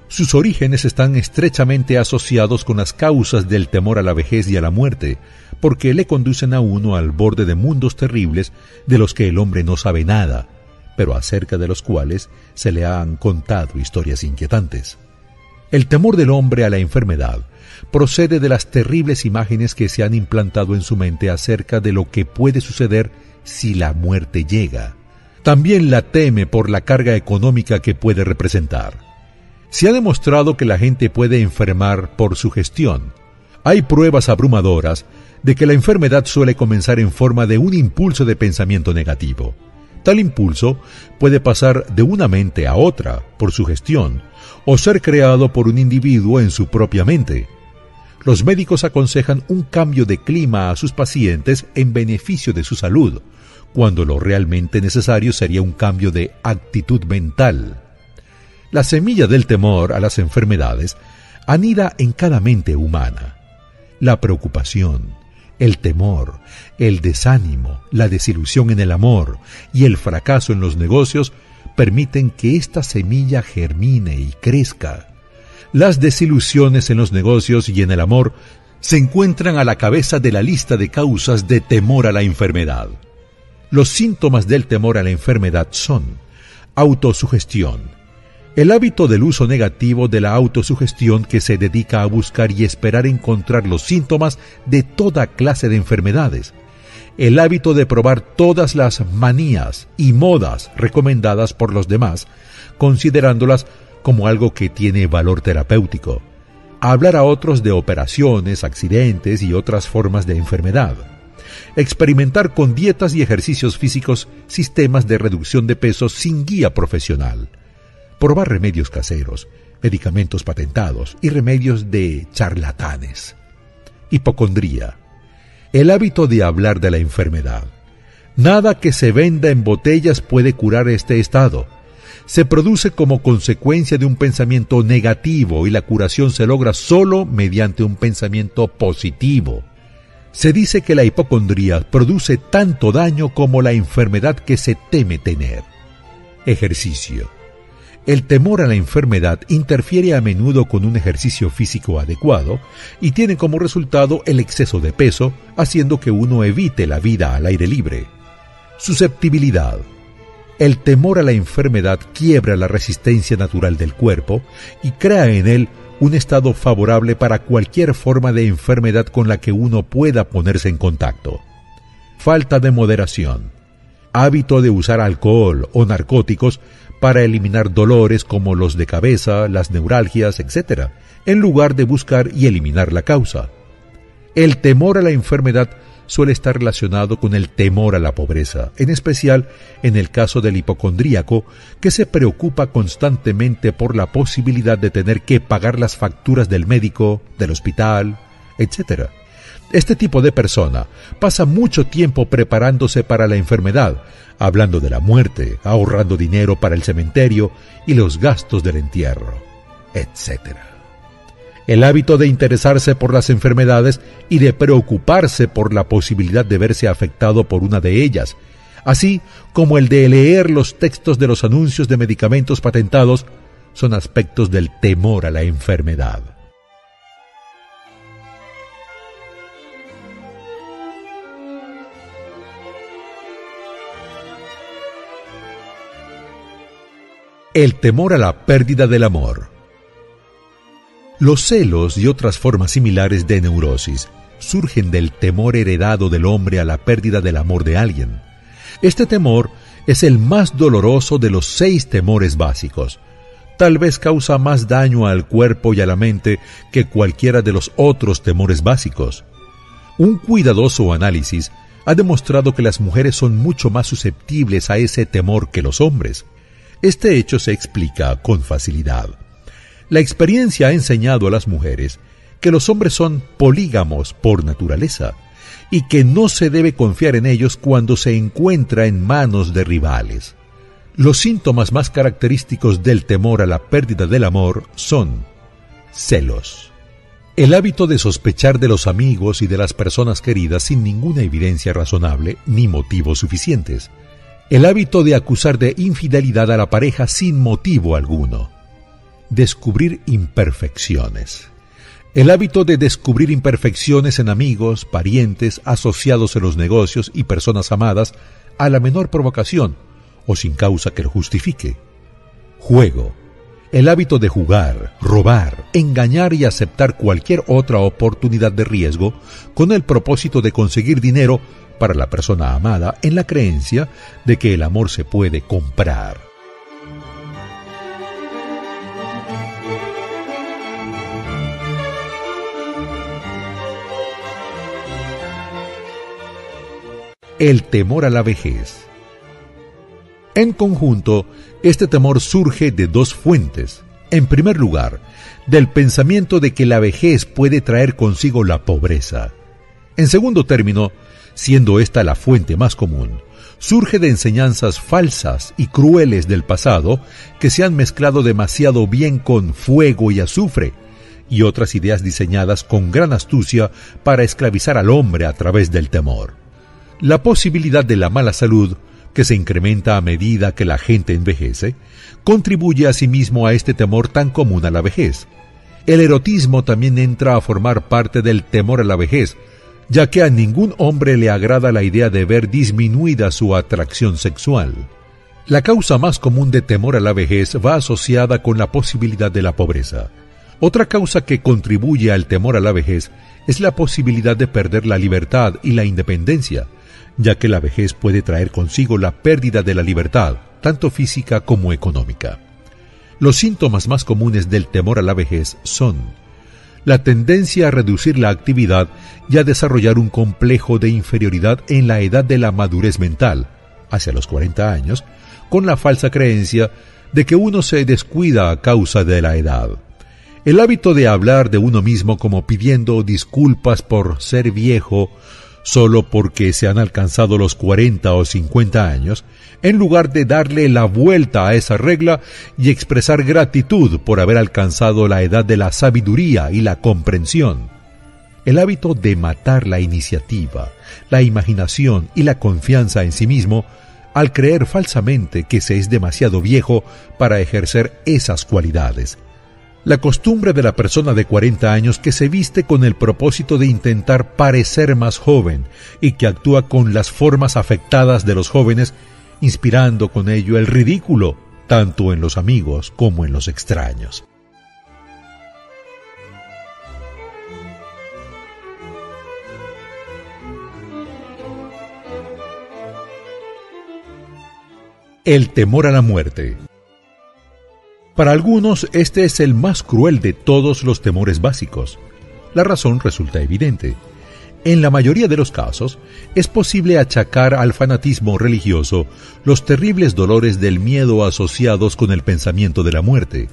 [SPEAKER 1] Sus orígenes están estrechamente asociados con las causas del temor a la vejez y a la muerte, porque le conducen a uno al borde de mundos terribles de los que el hombre no sabe nada, pero acerca de los cuales se le han contado historias inquietantes. El temor del hombre a la enfermedad procede de las terribles imágenes que se han implantado en su mente acerca de lo que puede suceder si la muerte llega. También la teme por la carga económica que puede representar. Se ha demostrado que la gente puede enfermar por su gestión. Hay pruebas abrumadoras de que la enfermedad suele comenzar en forma de un impulso de pensamiento negativo. Tal impulso puede pasar de una mente a otra por su gestión o ser creado por un individuo en su propia mente los médicos aconsejan un cambio de clima a sus pacientes en beneficio de su salud, cuando lo realmente necesario sería un cambio de actitud mental. La semilla del temor a las enfermedades anida en cada mente humana. La preocupación, el temor, el desánimo, la desilusión en el amor y el fracaso en los negocios permiten que esta semilla germine y crezca las desilusiones en los negocios y en el amor se encuentran a la cabeza de la lista de causas de temor a la enfermedad. Los síntomas del temor a la enfermedad son autosugestión, el hábito del uso negativo de la autosugestión que se dedica a buscar y esperar encontrar los síntomas de toda clase de enfermedades, el hábito de probar todas las manías y modas recomendadas por los demás, considerándolas como algo que tiene valor terapéutico, hablar a otros de operaciones, accidentes y otras formas de enfermedad, experimentar con dietas y ejercicios físicos sistemas de reducción de peso sin guía profesional, probar remedios caseros, medicamentos patentados y remedios de charlatanes. Hipocondría. El hábito de hablar de la enfermedad. Nada que se venda en botellas puede curar este estado se produce como consecuencia de un pensamiento negativo y la curación se logra solo mediante un pensamiento positivo. Se dice que la hipocondría produce tanto daño como la enfermedad que se teme tener. Ejercicio. el temor a la enfermedad interfiere a menudo con un ejercicio físico adecuado y tiene como resultado el exceso de peso, haciendo que uno evite la vida al aire libre. Susceptibilidad. El temor a la enfermedad quiebra la resistencia natural del cuerpo y crea en él un estado favorable para cualquier forma de enfermedad con la que uno pueda ponerse en contacto. Falta de moderación. Hábito de usar alcohol o narcóticos para eliminar dolores como los de cabeza, las neuralgias, etc., en lugar de buscar y eliminar la causa. El temor a la enfermedad suele estar relacionado con el temor a la pobreza, en especial en el caso del hipocondríaco, que se preocupa constantemente por la posibilidad de tener que pagar las facturas del médico, del hospital, etc. Este tipo de persona pasa mucho tiempo preparándose para la enfermedad, hablando de la muerte, ahorrando dinero para el cementerio y los gastos del entierro, etc. El hábito de interesarse por las enfermedades y de preocuparse por la posibilidad de verse afectado por una de ellas, así como el de leer los textos de los anuncios de medicamentos patentados, son aspectos del temor a la enfermedad. El temor a la pérdida del amor. Los celos y otras formas similares de neurosis surgen del temor heredado del hombre a la pérdida del amor de alguien. Este temor es el más doloroso de los seis temores básicos. Tal vez causa más daño al cuerpo y a la mente que cualquiera de los otros temores básicos. Un cuidadoso análisis ha demostrado que las mujeres son mucho más susceptibles a ese temor que los hombres. Este hecho se explica con facilidad. La experiencia ha enseñado a las mujeres que los hombres son polígamos por naturaleza y que no se debe confiar en ellos cuando se encuentra en manos de rivales. Los síntomas más característicos del temor a la pérdida del amor son celos. El hábito de sospechar de los amigos y de las personas queridas sin ninguna evidencia razonable ni motivos suficientes el hábito de acusar de infidelidad a la pareja sin motivo alguno. Descubrir imperfecciones. El hábito de descubrir imperfecciones en amigos, parientes, asociados en los negocios y personas amadas a la menor provocación o sin causa que lo justifique. Juego. El hábito de jugar, robar, engañar y aceptar cualquier otra oportunidad de riesgo con el propósito de conseguir dinero para la persona amada en la creencia de que el amor se puede comprar. El temor a la vejez. En conjunto, este temor surge de dos fuentes. En primer lugar, del pensamiento de que la vejez puede traer consigo la pobreza. En segundo término, siendo esta la fuente más común, surge de enseñanzas falsas y crueles del pasado que se han mezclado demasiado bien con fuego y azufre, y otras ideas diseñadas con gran astucia para esclavizar al hombre a través del temor. La posibilidad de la mala salud, que se incrementa a medida que la gente envejece, contribuye asimismo a este temor tan común a la vejez. El erotismo también entra a formar parte del temor a la vejez, ya que a ningún hombre le agrada la idea de ver disminuida su atracción sexual. La causa más común de temor a la vejez va asociada con la posibilidad de la pobreza. Otra causa que contribuye al temor a la vejez es la posibilidad de perder la libertad y la independencia, ya que la vejez puede traer consigo la pérdida de la libertad, tanto física como económica. Los síntomas más comunes del temor a la vejez son la tendencia a reducir la actividad y a desarrollar un complejo de inferioridad en la edad de la madurez mental, hacia los 40 años, con la falsa creencia de que uno se descuida a causa de la edad. El hábito de hablar de uno mismo como pidiendo disculpas por ser viejo solo porque se han alcanzado los 40 o 50 años, en lugar de darle la vuelta a esa regla y expresar gratitud por haber alcanzado la edad de la sabiduría y la comprensión. El hábito de matar la iniciativa, la imaginación y la confianza en sí mismo al creer falsamente que se es demasiado viejo para ejercer esas cualidades. La costumbre de la persona de 40 años que se viste con el propósito de intentar parecer más joven y que actúa con las formas afectadas de los jóvenes, inspirando con ello el ridículo tanto en los amigos como en los extraños. El temor a la muerte. Para algunos este es el más cruel de todos los temores básicos. La razón resulta evidente. En la mayoría de los casos, es posible achacar al fanatismo religioso los terribles dolores del miedo asociados con el pensamiento de la muerte.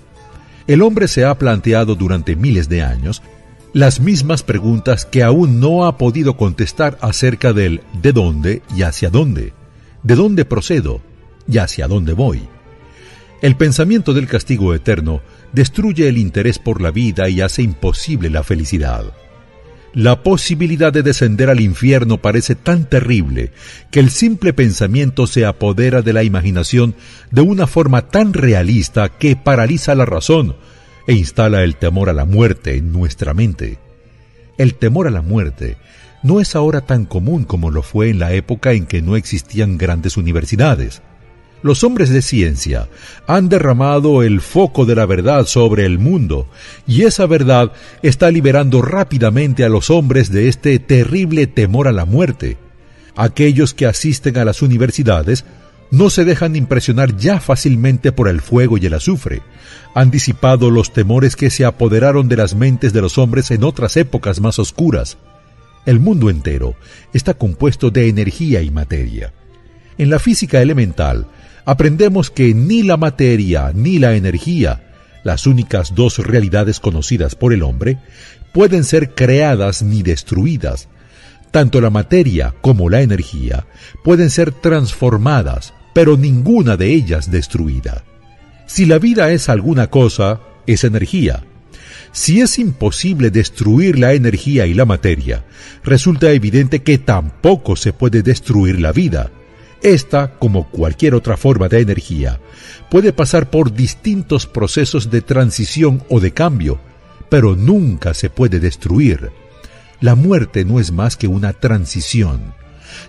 [SPEAKER 1] El hombre se ha planteado durante miles de años las mismas preguntas que aún no ha podido contestar acerca del de dónde y hacia dónde, de dónde procedo, y hacia dónde voy. El pensamiento del castigo eterno destruye el interés por la vida y hace imposible la felicidad. La posibilidad de descender al infierno parece tan terrible que el simple pensamiento se apodera de la imaginación de una forma tan realista que paraliza la razón e instala el temor a la muerte en nuestra mente. El temor a la muerte no es ahora tan común como lo fue en la época en que no existían grandes universidades. Los hombres de ciencia han derramado el foco de la verdad sobre el mundo y esa verdad está liberando rápidamente a los hombres de este terrible temor a la muerte. Aquellos que asisten a las universidades no se dejan impresionar ya fácilmente por el fuego y el azufre. Han disipado los temores que se apoderaron de las mentes de los hombres en otras épocas más oscuras. El mundo entero está compuesto de energía y materia. En la física elemental, aprendemos que ni la materia ni la energía, las únicas dos realidades conocidas por el hombre, pueden ser creadas ni destruidas. Tanto la materia como la energía pueden ser transformadas, pero ninguna de ellas destruida. Si la vida es alguna cosa, es energía. Si es imposible destruir la energía y la materia, resulta evidente que tampoco se puede destruir la vida, esta, como cualquier otra forma de energía, puede pasar por distintos procesos de transición o de cambio, pero nunca se puede destruir. La muerte no es más que una transición.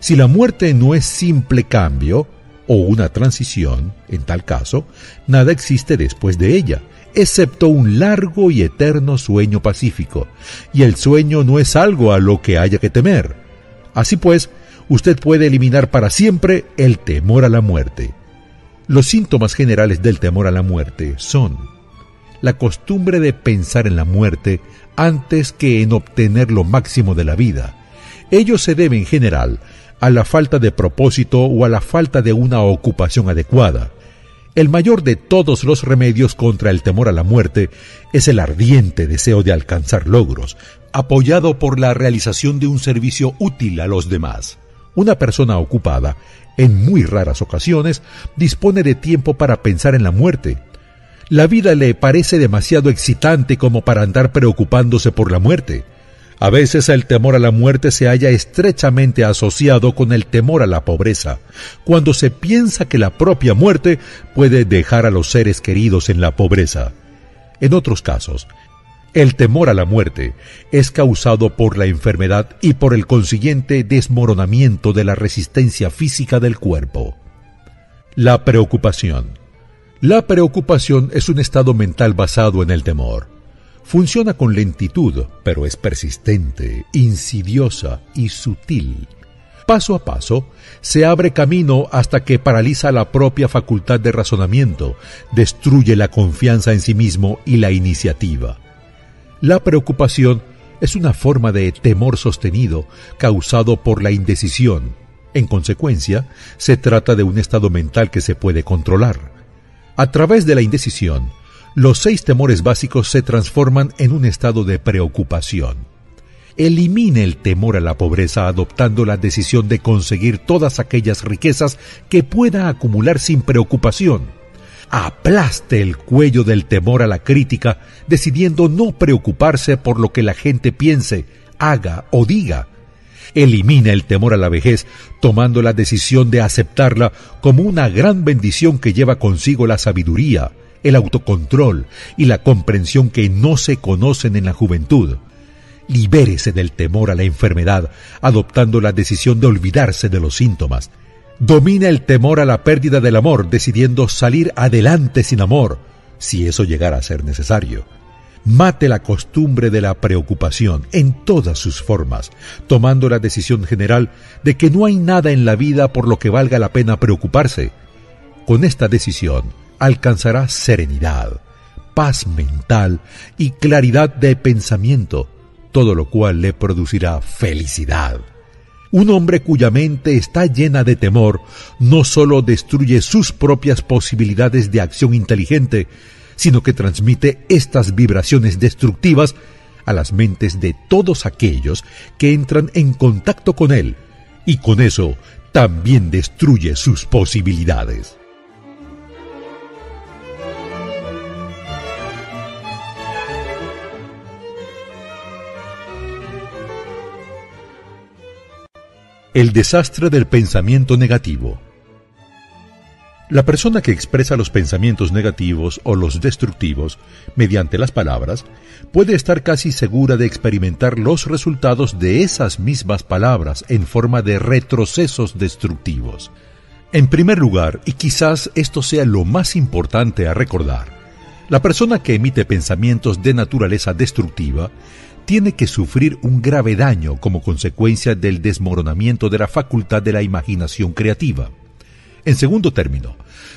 [SPEAKER 1] Si la muerte no es simple cambio o una transición, en tal caso, nada existe después de ella, excepto un largo y eterno sueño pacífico, y el sueño no es algo a lo que haya que temer. Así pues, usted puede eliminar para siempre el temor a la muerte. Los síntomas generales del temor a la muerte son la costumbre de pensar en la muerte antes que en obtener lo máximo de la vida. Ello se debe en general a la falta de propósito o a la falta de una ocupación adecuada. El mayor de todos los remedios contra el temor a la muerte es el ardiente deseo de alcanzar logros, apoyado por la realización de un servicio útil a los demás. Una persona ocupada, en muy raras ocasiones, dispone de tiempo para pensar en la muerte. La vida le parece demasiado excitante como para andar preocupándose por la muerte. A veces el temor a la muerte se halla estrechamente asociado con el temor a la pobreza, cuando se piensa que la propia muerte puede dejar a los seres queridos en la pobreza. En otros casos, el temor a la muerte es causado por la enfermedad y por el consiguiente desmoronamiento de la resistencia física del cuerpo. La preocupación. La preocupación es un estado mental basado en el temor. Funciona con lentitud, pero es persistente, insidiosa y sutil. Paso a paso, se abre camino hasta que paraliza la propia facultad de razonamiento, destruye la confianza en sí mismo y la iniciativa. La preocupación es una forma de temor sostenido causado por la indecisión. En consecuencia, se trata de un estado mental que se puede controlar. A través de la indecisión, los seis temores básicos se transforman en un estado de preocupación. Elimine el temor a la pobreza adoptando la decisión de conseguir todas aquellas riquezas que pueda acumular sin preocupación aplaste el cuello del temor a la crítica, decidiendo no preocuparse por lo que la gente piense, haga o diga. Elimina el temor a la vejez, tomando la decisión de aceptarla como una gran bendición que lleva consigo la sabiduría, el autocontrol y la comprensión que no se conocen en la juventud. Libérese del temor a la enfermedad, adoptando la decisión de olvidarse de los síntomas. Domina el temor a la pérdida del amor, decidiendo salir adelante sin amor, si eso llegara a ser necesario. Mate la costumbre de la preocupación en todas sus formas, tomando la decisión general de que no hay nada en la vida por lo que valga la pena preocuparse. Con esta decisión alcanzará serenidad, paz mental y claridad de pensamiento, todo lo cual le producirá felicidad. Un hombre cuya mente está llena de temor no sólo destruye sus propias posibilidades de acción inteligente, sino que transmite estas vibraciones destructivas a las mentes de todos aquellos que entran en contacto con él, y con eso también destruye sus posibilidades. El desastre del pensamiento negativo. La persona que expresa los pensamientos negativos o los destructivos mediante las palabras puede estar casi segura de experimentar los resultados de esas mismas palabras en forma de retrocesos destructivos. En primer lugar, y quizás esto sea lo más importante a recordar, la persona que emite pensamientos de naturaleza destructiva tiene que sufrir un grave daño como consecuencia del desmoronamiento de la facultad de la imaginación creativa. En segundo término,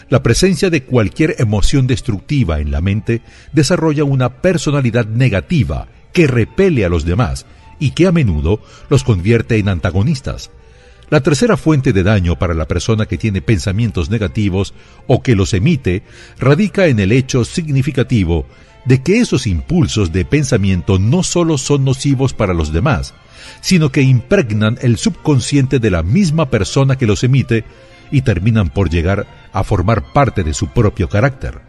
[SPEAKER 1] la presencia de cualquier emoción destructiva en la mente desarrolla una personalidad negativa que repele a los demás y que a menudo los convierte en antagonistas. La tercera fuente de daño para la persona que tiene pensamientos negativos o que los emite radica en el hecho significativo de que esos impulsos de pensamiento no solo son nocivos para los demás, sino que impregnan el subconsciente de la misma persona que los emite y terminan por llegar a formar parte de su propio carácter.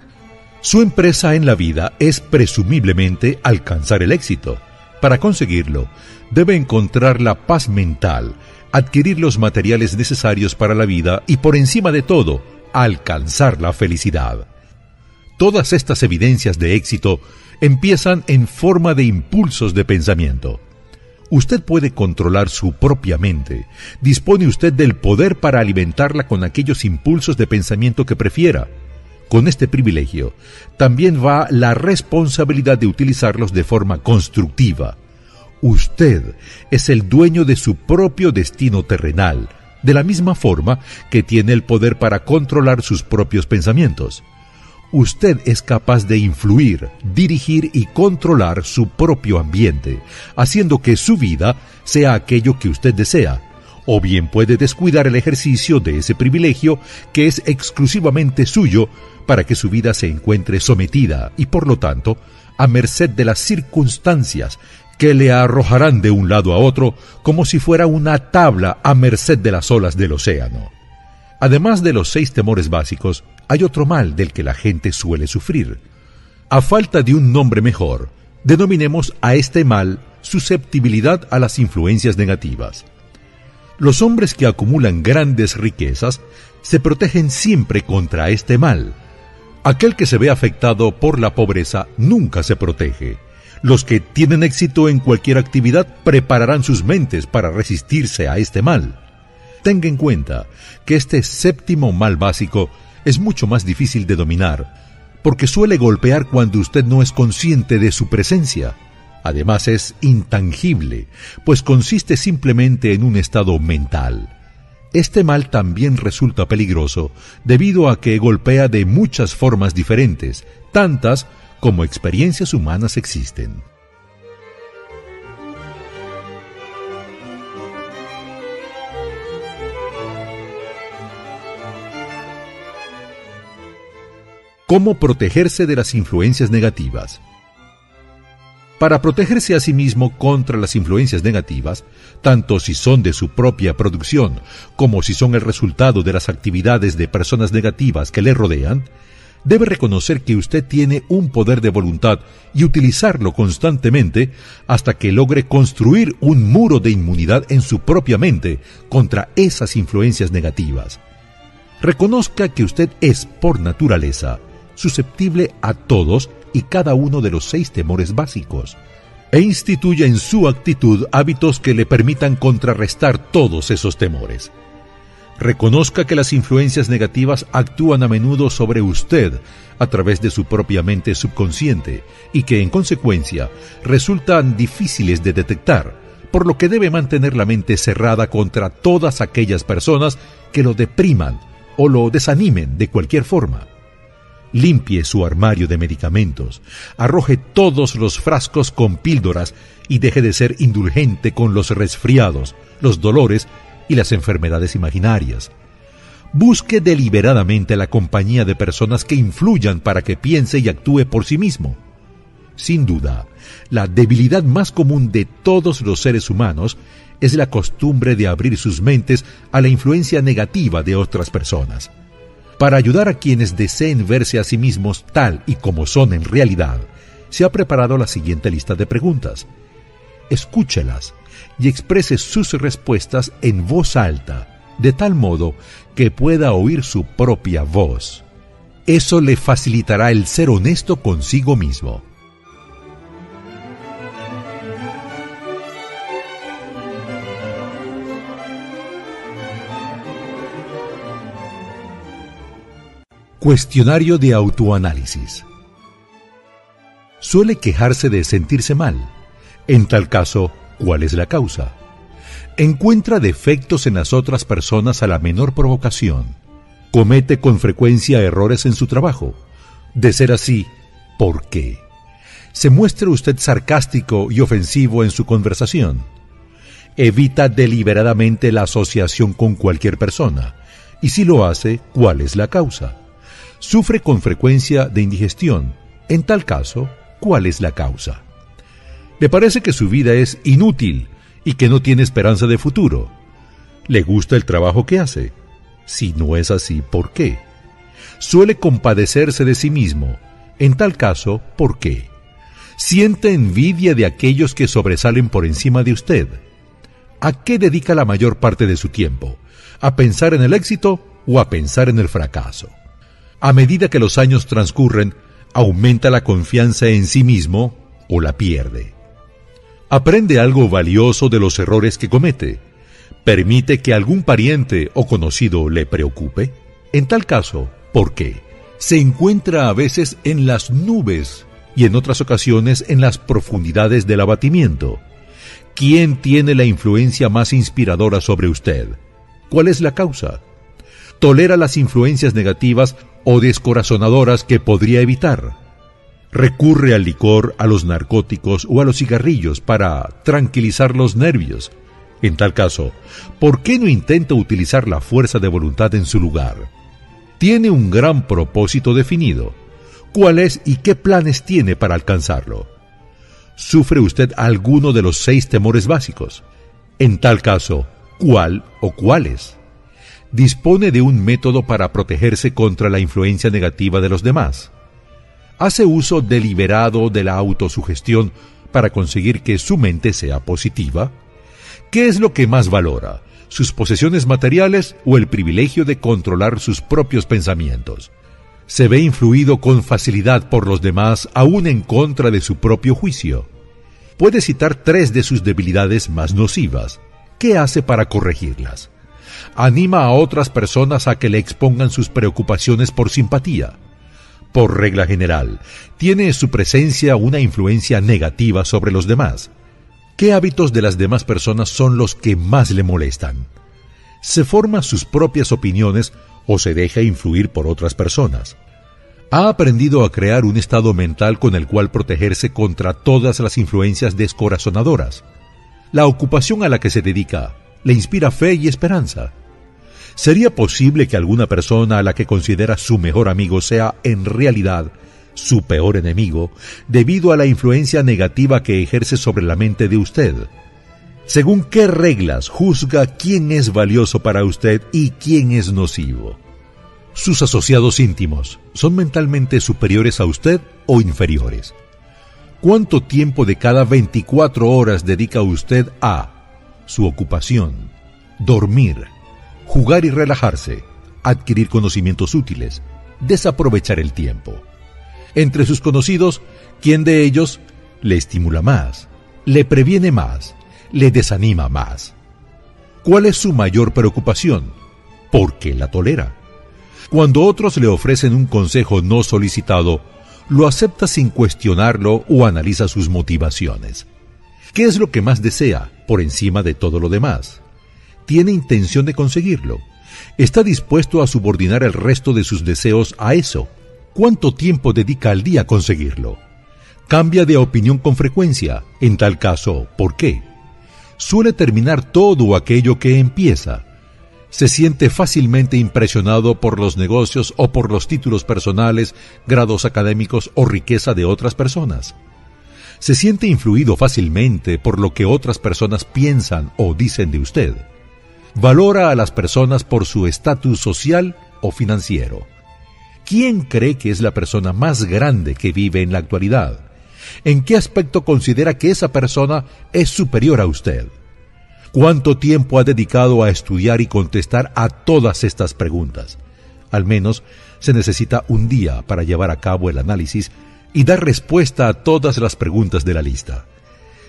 [SPEAKER 1] Su empresa en la vida es presumiblemente alcanzar el éxito. Para conseguirlo, debe encontrar la paz mental, adquirir los materiales necesarios para la vida y por encima de todo, alcanzar la felicidad. Todas estas evidencias de éxito empiezan en forma de impulsos de pensamiento. Usted puede controlar su propia mente. Dispone usted del poder para alimentarla con aquellos impulsos de pensamiento que prefiera. Con este privilegio, también va la responsabilidad de utilizarlos de forma constructiva. Usted es el dueño de su propio destino terrenal, de la misma forma que tiene el poder para controlar sus propios pensamientos usted es capaz de influir, dirigir y controlar su propio ambiente, haciendo que su vida sea aquello que usted desea, o bien puede descuidar el ejercicio de ese privilegio que es exclusivamente suyo para que su vida se encuentre sometida y por lo tanto a merced de las circunstancias que le arrojarán de un lado a otro como si fuera una tabla a merced de las olas del océano. Además de los seis temores básicos, hay otro mal del que la gente suele sufrir. A falta de un nombre mejor, denominemos a este mal susceptibilidad a las influencias negativas. Los hombres que acumulan grandes riquezas se protegen siempre contra este mal. Aquel que se ve afectado por la pobreza nunca se protege. Los que tienen éxito en cualquier actividad prepararán sus mentes para resistirse a este mal. Tenga en cuenta que este séptimo mal básico es mucho más difícil de dominar, porque suele golpear cuando usted no es consciente de su presencia. Además es intangible, pues consiste simplemente en un estado mental. Este mal también resulta peligroso debido a que golpea de muchas formas diferentes, tantas como experiencias humanas existen. Cómo protegerse de las influencias negativas. Para protegerse a sí mismo contra las influencias negativas, tanto si son de su propia producción como si son el resultado de las actividades de personas negativas que le rodean, debe reconocer que usted tiene un poder de voluntad y utilizarlo constantemente hasta que logre construir un muro de inmunidad en su propia mente contra esas influencias negativas. Reconozca que usted es, por naturaleza, susceptible a todos y cada uno de los seis temores básicos, e instituya en su actitud hábitos que le permitan contrarrestar todos esos temores. Reconozca que las influencias negativas actúan a menudo sobre usted a través de su propia mente subconsciente y que en consecuencia resultan difíciles de detectar, por lo que debe mantener la mente cerrada contra todas aquellas personas que lo depriman o lo desanimen de cualquier forma. Limpie su armario de medicamentos, arroje todos los frascos con píldoras y deje de ser indulgente con los resfriados, los dolores y las enfermedades imaginarias. Busque deliberadamente la compañía de personas que influyan para que piense y actúe por sí mismo. Sin duda, la debilidad más común de todos los seres humanos es la costumbre de abrir sus mentes a la influencia negativa de otras personas. Para ayudar a quienes deseen verse a sí mismos tal y como son en realidad, se ha preparado la siguiente lista de preguntas. Escúchelas y exprese sus respuestas en voz alta, de tal modo que pueda oír su propia voz. Eso le facilitará el ser honesto consigo mismo. Cuestionario de autoanálisis. Suele quejarse de sentirse mal. En tal caso, ¿Cuál es la causa? Encuentra defectos en las otras personas a la menor provocación. Comete con frecuencia errores en su trabajo. De ser así, ¿por qué? ¿Se muestra usted sarcástico y ofensivo en su conversación? Evita deliberadamente la asociación con cualquier persona. Y si lo hace, ¿cuál es la causa? Sufre con frecuencia de indigestión. En tal caso, ¿cuál es la causa? Le parece que su vida es inútil y que no tiene esperanza de futuro. ¿Le gusta el trabajo que hace? Si no es así, ¿por qué? Suele compadecerse de sí mismo. En tal caso, ¿por qué? Siente envidia de aquellos que sobresalen por encima de usted. ¿A qué dedica la mayor parte de su tiempo? ¿A pensar en el éxito o a pensar en el fracaso? A medida que los años transcurren, aumenta la confianza en sí mismo o la pierde. Aprende algo valioso de los errores que comete. ¿Permite que algún pariente o conocido le preocupe? En tal caso, ¿por qué? Se encuentra a veces en las nubes y en otras ocasiones en las profundidades del abatimiento. ¿Quién tiene la influencia más inspiradora sobre usted? ¿Cuál es la causa? ¿Tolera las influencias negativas o descorazonadoras que podría evitar? recurre al licor, a los narcóticos o a los cigarrillos para tranquilizar los nervios. En tal caso, ¿por qué no intenta utilizar la fuerza de voluntad en su lugar? Tiene un gran propósito definido. ¿Cuál es y qué planes tiene para alcanzarlo? ¿Sufre usted alguno de los seis temores básicos? En tal caso, ¿cuál o cuáles? ¿Dispone de un método para protegerse contra la influencia negativa de los demás? hace uso deliberado de la autosugestión para conseguir que su mente sea positiva? ¿Qué es lo que más valora? ¿Sus posesiones materiales o el privilegio de controlar sus propios pensamientos? ¿Se ve influido con facilidad por los demás aún en contra de su propio juicio? Puede citar tres de sus debilidades más nocivas. ¿Qué hace para corregirlas? Anima a otras personas a que le expongan sus preocupaciones por simpatía por regla general, tiene su presencia una influencia negativa sobre los demás. ¿Qué hábitos de las demás personas son los que más le molestan? ¿Se forma sus propias opiniones o se deja influir por otras personas? Ha aprendido a crear un estado mental con el cual protegerse contra todas las influencias descorazonadoras. La ocupación a la que se dedica le inspira fe y esperanza. ¿Sería posible que alguna persona a la que considera su mejor amigo sea en realidad su peor enemigo debido a la influencia negativa que ejerce sobre la mente de usted? ¿Según qué reglas juzga quién es valioso para usted y quién es nocivo? sus asociados íntimos son mentalmente superiores a usted o inferiores. ¿Cuánto tiempo de cada 24 horas dedica usted a su ocupación, dormir, jugar y relajarse, adquirir conocimientos útiles, desaprovechar el tiempo? Entre sus conocidos, ¿quién de ellos le estimula más, le previene más, le desanima más? ¿Cuál es su mayor preocupación? ¿Por qué la tolera? Cuando otros le ofrecen un consejo no solicitado, lo acepta sin cuestionarlo o analiza sus motivaciones. ¿Qué es lo que más desea por encima de todo lo demás? ¿Tiene intención de conseguirlo? ¿Está dispuesto a subordinar el resto de sus deseos a eso? ¿Cuánto tiempo dedica al día a conseguirlo? ¿Cambia de opinión con frecuencia? En tal caso, ¿por qué? ¿Suele terminar todo aquello que empieza? se siente fácilmente impresionado por los negocios o por los títulos personales, grados académicos o riqueza de otras personas. Se siente influido fácilmente por lo que otras personas piensan o dicen de usted. Valora a las personas por su estatus social o financiero. ¿Quién cree que es la persona más grande que vive en la actualidad? ¿En qué aspecto considera que esa persona es superior a usted? ¿Cuánto tiempo ha dedicado a estudiar y contestar a todas estas preguntas? Al menos se necesita un día para llevar a cabo el análisis y dar respuesta a todas las preguntas de la lista.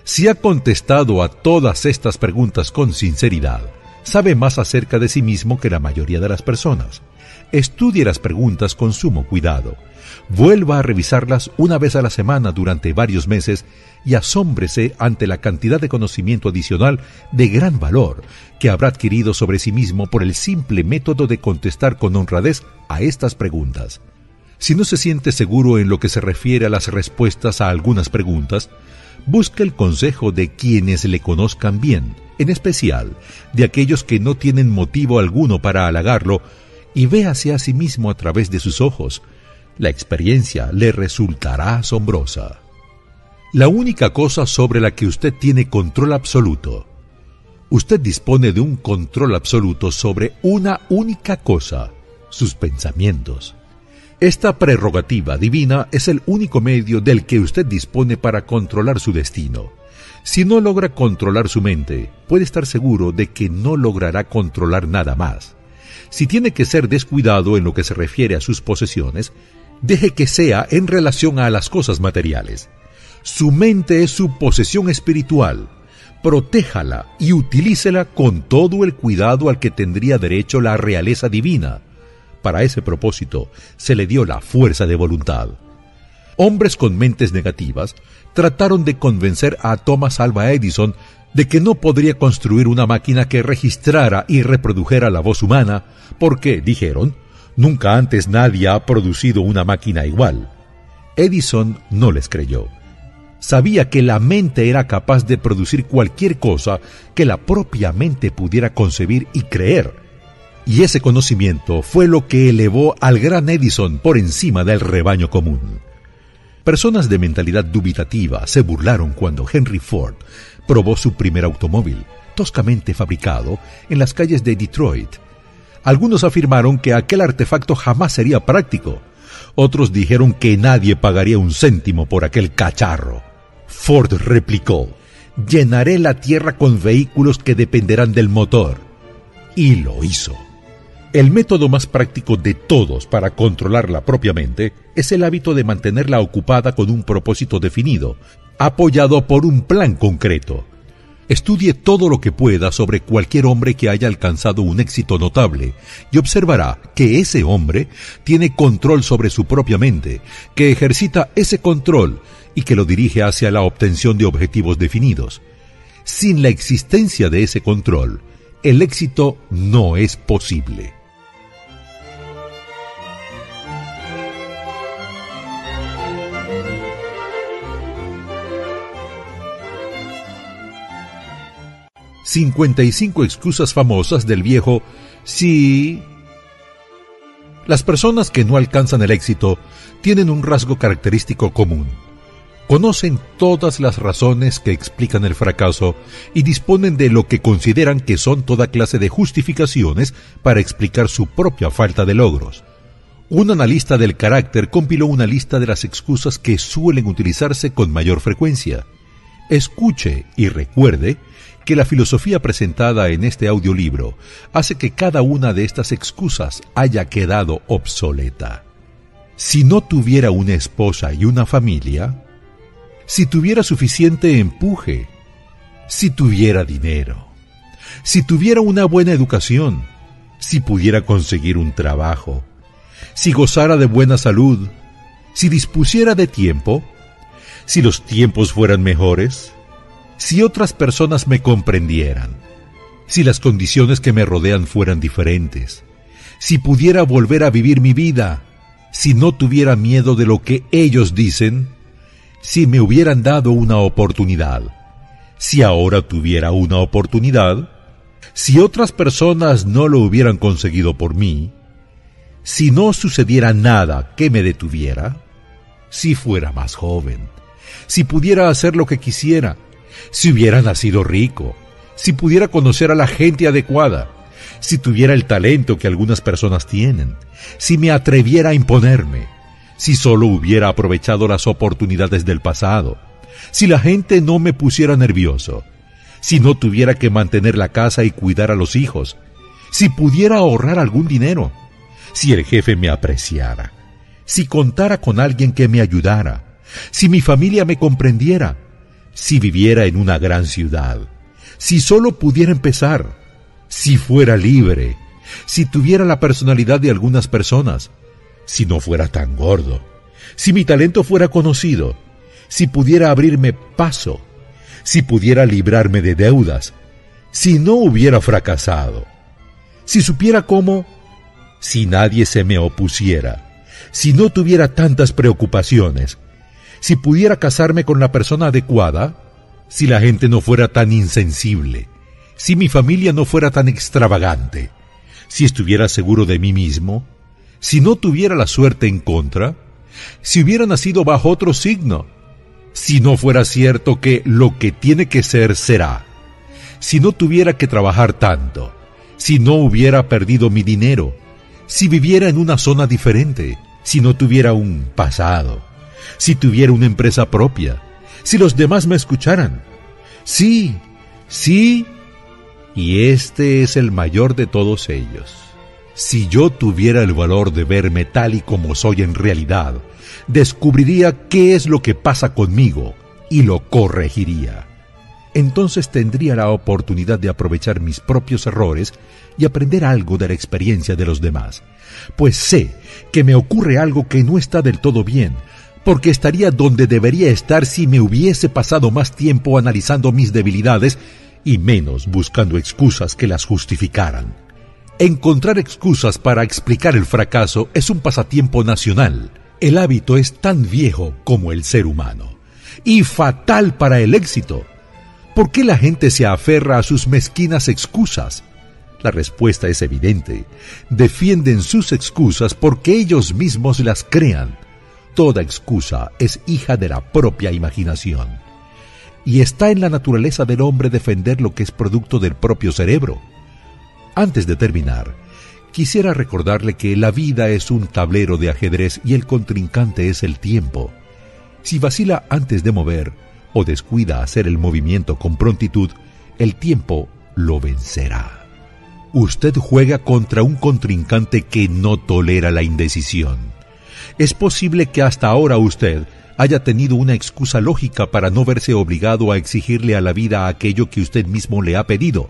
[SPEAKER 1] Si ha contestado a todas estas preguntas con sinceridad, sabe más acerca de sí mismo que la mayoría de las personas. Estudie las preguntas con sumo cuidado Vuelva a revisarlas una vez a la semana durante varios meses y asómbrese ante la cantidad de conocimiento adicional de gran valor que habrá adquirido sobre sí mismo por el simple método de contestar con honradez a estas preguntas. Si no se siente seguro en lo que se refiere a las respuestas a algunas preguntas, busque el consejo de quienes le conozcan bien, en especial de aquellos que no tienen motivo alguno para halagarlo, y véase a sí mismo a través de sus ojos, la experiencia le resultará asombrosa. La única cosa sobre la que usted tiene control absoluto. Usted dispone de un control absoluto sobre una única cosa, sus pensamientos. Esta prerrogativa divina es el único medio del que usted dispone para controlar su destino. Si no logra controlar su mente, puede estar seguro de que no logrará controlar nada más. Si tiene que ser descuidado en lo que se refiere a sus posesiones, deje que sea en relación a las cosas materiales. Su mente es su posesión espiritual. Protéjala y utilícela con todo el cuidado al que tendría derecho la realeza divina. Para ese propósito se le dio la fuerza de voluntad. Hombres con mentes negativas trataron de convencer a Thomas Alva Edison de que no podría construir una máquina que registrara y reprodujera la voz humana, porque, dijeron, Nunca antes nadie ha producido una máquina igual. Edison no les creyó. Sabía que la mente era capaz de producir cualquier cosa que la propia mente pudiera concebir y creer. Y ese conocimiento fue lo que elevó al gran Edison por encima del rebaño común. Personas de mentalidad dubitativa se burlaron cuando Henry Ford probó su primer automóvil, toscamente fabricado, en las calles de Detroit algunos afirmaron que aquel artefacto jamás sería práctico. Otros dijeron que nadie pagaría un céntimo por aquel cacharro. Ford replicó, llenaré la tierra con vehículos que dependerán del motor. Y lo hizo. El método más práctico de todos para controlarla propiamente es el hábito de mantenerla ocupada con un propósito definido, apoyado por un plan concreto. Estudie todo lo que pueda sobre cualquier hombre que haya alcanzado un éxito notable y observará que ese hombre tiene control sobre su propia mente, que ejercita ese control y que lo dirige hacia la obtención de objetivos definidos. Sin la existencia de ese control, el éxito no es posible. 55 excusas famosas del viejo sí. Las personas que no alcanzan el éxito tienen un rasgo característico común. Conocen todas las razones que explican el fracaso y disponen de lo que consideran que son toda clase de justificaciones para explicar su propia falta de logros. un analista del carácter compiló una lista de las excusas que suelen utilizarse con mayor frecuencia. Escuche y recuerde que la filosofía presentada en este audiolibro hace que cada una de estas excusas haya quedado obsoleta. Si no tuviera una esposa y una familia, si tuviera suficiente empuje, si tuviera dinero, si tuviera una buena educación, si pudiera conseguir un trabajo, si gozara de buena salud, si dispusiera de tiempo, si los tiempos fueran mejores, si otras personas me comprendieran, si las condiciones que me rodean fueran diferentes, si pudiera volver a vivir mi vida, si no tuviera miedo de lo que ellos dicen, si me hubieran dado una oportunidad, si ahora tuviera una oportunidad, si otras personas no lo hubieran conseguido por mí, si no sucediera nada que me detuviera, si fuera más joven, si pudiera hacer lo que quisiera, si hubiera nacido rico, si pudiera conocer a la gente adecuada, si tuviera el talento que algunas personas tienen, si me atreviera a imponerme, si solo hubiera aprovechado las oportunidades del pasado, si la gente no me pusiera nervioso, si no tuviera que mantener la casa y cuidar a los hijos, si pudiera ahorrar algún dinero, si el jefe me apreciara, si contara con alguien que me ayudara, si mi familia me comprendiera, si viviera en una gran ciudad, si solo pudiera empezar, si fuera libre, si tuviera la personalidad de algunas personas, si no fuera tan gordo, si mi talento fuera conocido, si pudiera abrirme paso, si pudiera librarme de deudas, si no hubiera fracasado, si supiera cómo, si nadie se me opusiera, si no tuviera tantas preocupaciones, si pudiera casarme con la persona adecuada, si la gente no fuera tan insensible, si mi familia no fuera tan extravagante, si estuviera seguro de mí mismo, si no tuviera la suerte en contra, si hubiera nacido bajo otro signo, si no fuera cierto que lo que tiene que ser será, si no tuviera que trabajar tanto, si no hubiera perdido mi dinero, si viviera en una zona diferente, si no tuviera un pasado, si tuviera una empresa propia, si los demás me escucharan. Sí, sí, y este es el mayor de todos ellos. Si yo tuviera el valor de verme tal y como soy en realidad, descubriría qué es lo que pasa conmigo y lo corregiría. Entonces tendría la oportunidad de aprovechar mis propios errores y aprender algo de la experiencia de los demás, pues sé que me ocurre algo que no está del todo bien, porque estaría donde debería estar si me hubiese pasado más tiempo analizando mis debilidades y menos buscando excusas que las justificaran. Encontrar excusas para explicar el fracaso es un pasatiempo nacional. El hábito es tan viejo como el ser humano y fatal para el éxito. ¿Por qué la gente se aferra a sus mezquinas excusas? La respuesta es evidente. Defienden sus excusas porque ellos mismos las crean Toda excusa es hija de la propia imaginación. Y está en la naturaleza del hombre defender lo que es producto del propio cerebro. Antes de terminar, quisiera recordarle que la vida es un tablero de ajedrez y el contrincante es el tiempo. Si vacila antes de mover o descuida hacer el movimiento con prontitud, el tiempo lo vencerá. Usted juega contra un contrincante que no tolera la indecisión es posible que hasta ahora usted haya tenido una excusa lógica para no verse obligado a exigirle a la vida aquello que usted mismo le ha pedido.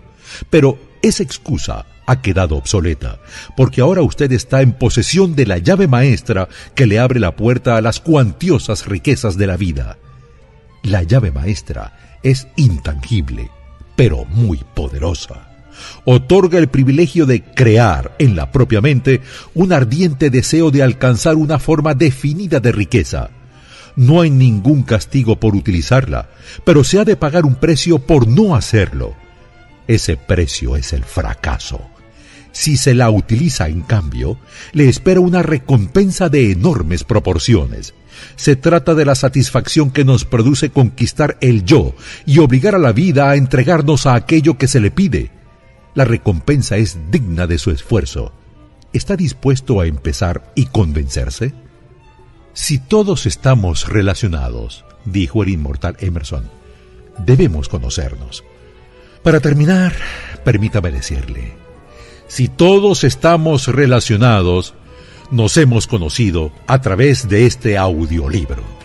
[SPEAKER 1] Pero esa excusa ha quedado obsoleta, porque ahora usted está en posesión de la llave maestra que le abre la puerta a las cuantiosas riquezas de la vida. La llave maestra es intangible, pero muy poderosa otorga el privilegio de crear en la propia mente un ardiente deseo de alcanzar una forma definida de riqueza. No hay ningún castigo por utilizarla, pero se ha de pagar un precio por no hacerlo. Ese precio es el fracaso. Si se la utiliza, en cambio, le espera una recompensa de enormes proporciones. Se trata de la satisfacción que nos produce conquistar el yo y obligar a la vida a entregarnos a aquello que se le pide la recompensa es digna de su esfuerzo. está dispuesto a empezar y convencerse? Si todos estamos relacionados, dijo el inmortal Emerson, debemos conocernos. Para terminar, permítame decirle, si todos estamos relacionados, nos hemos conocido a través de este audiolibro.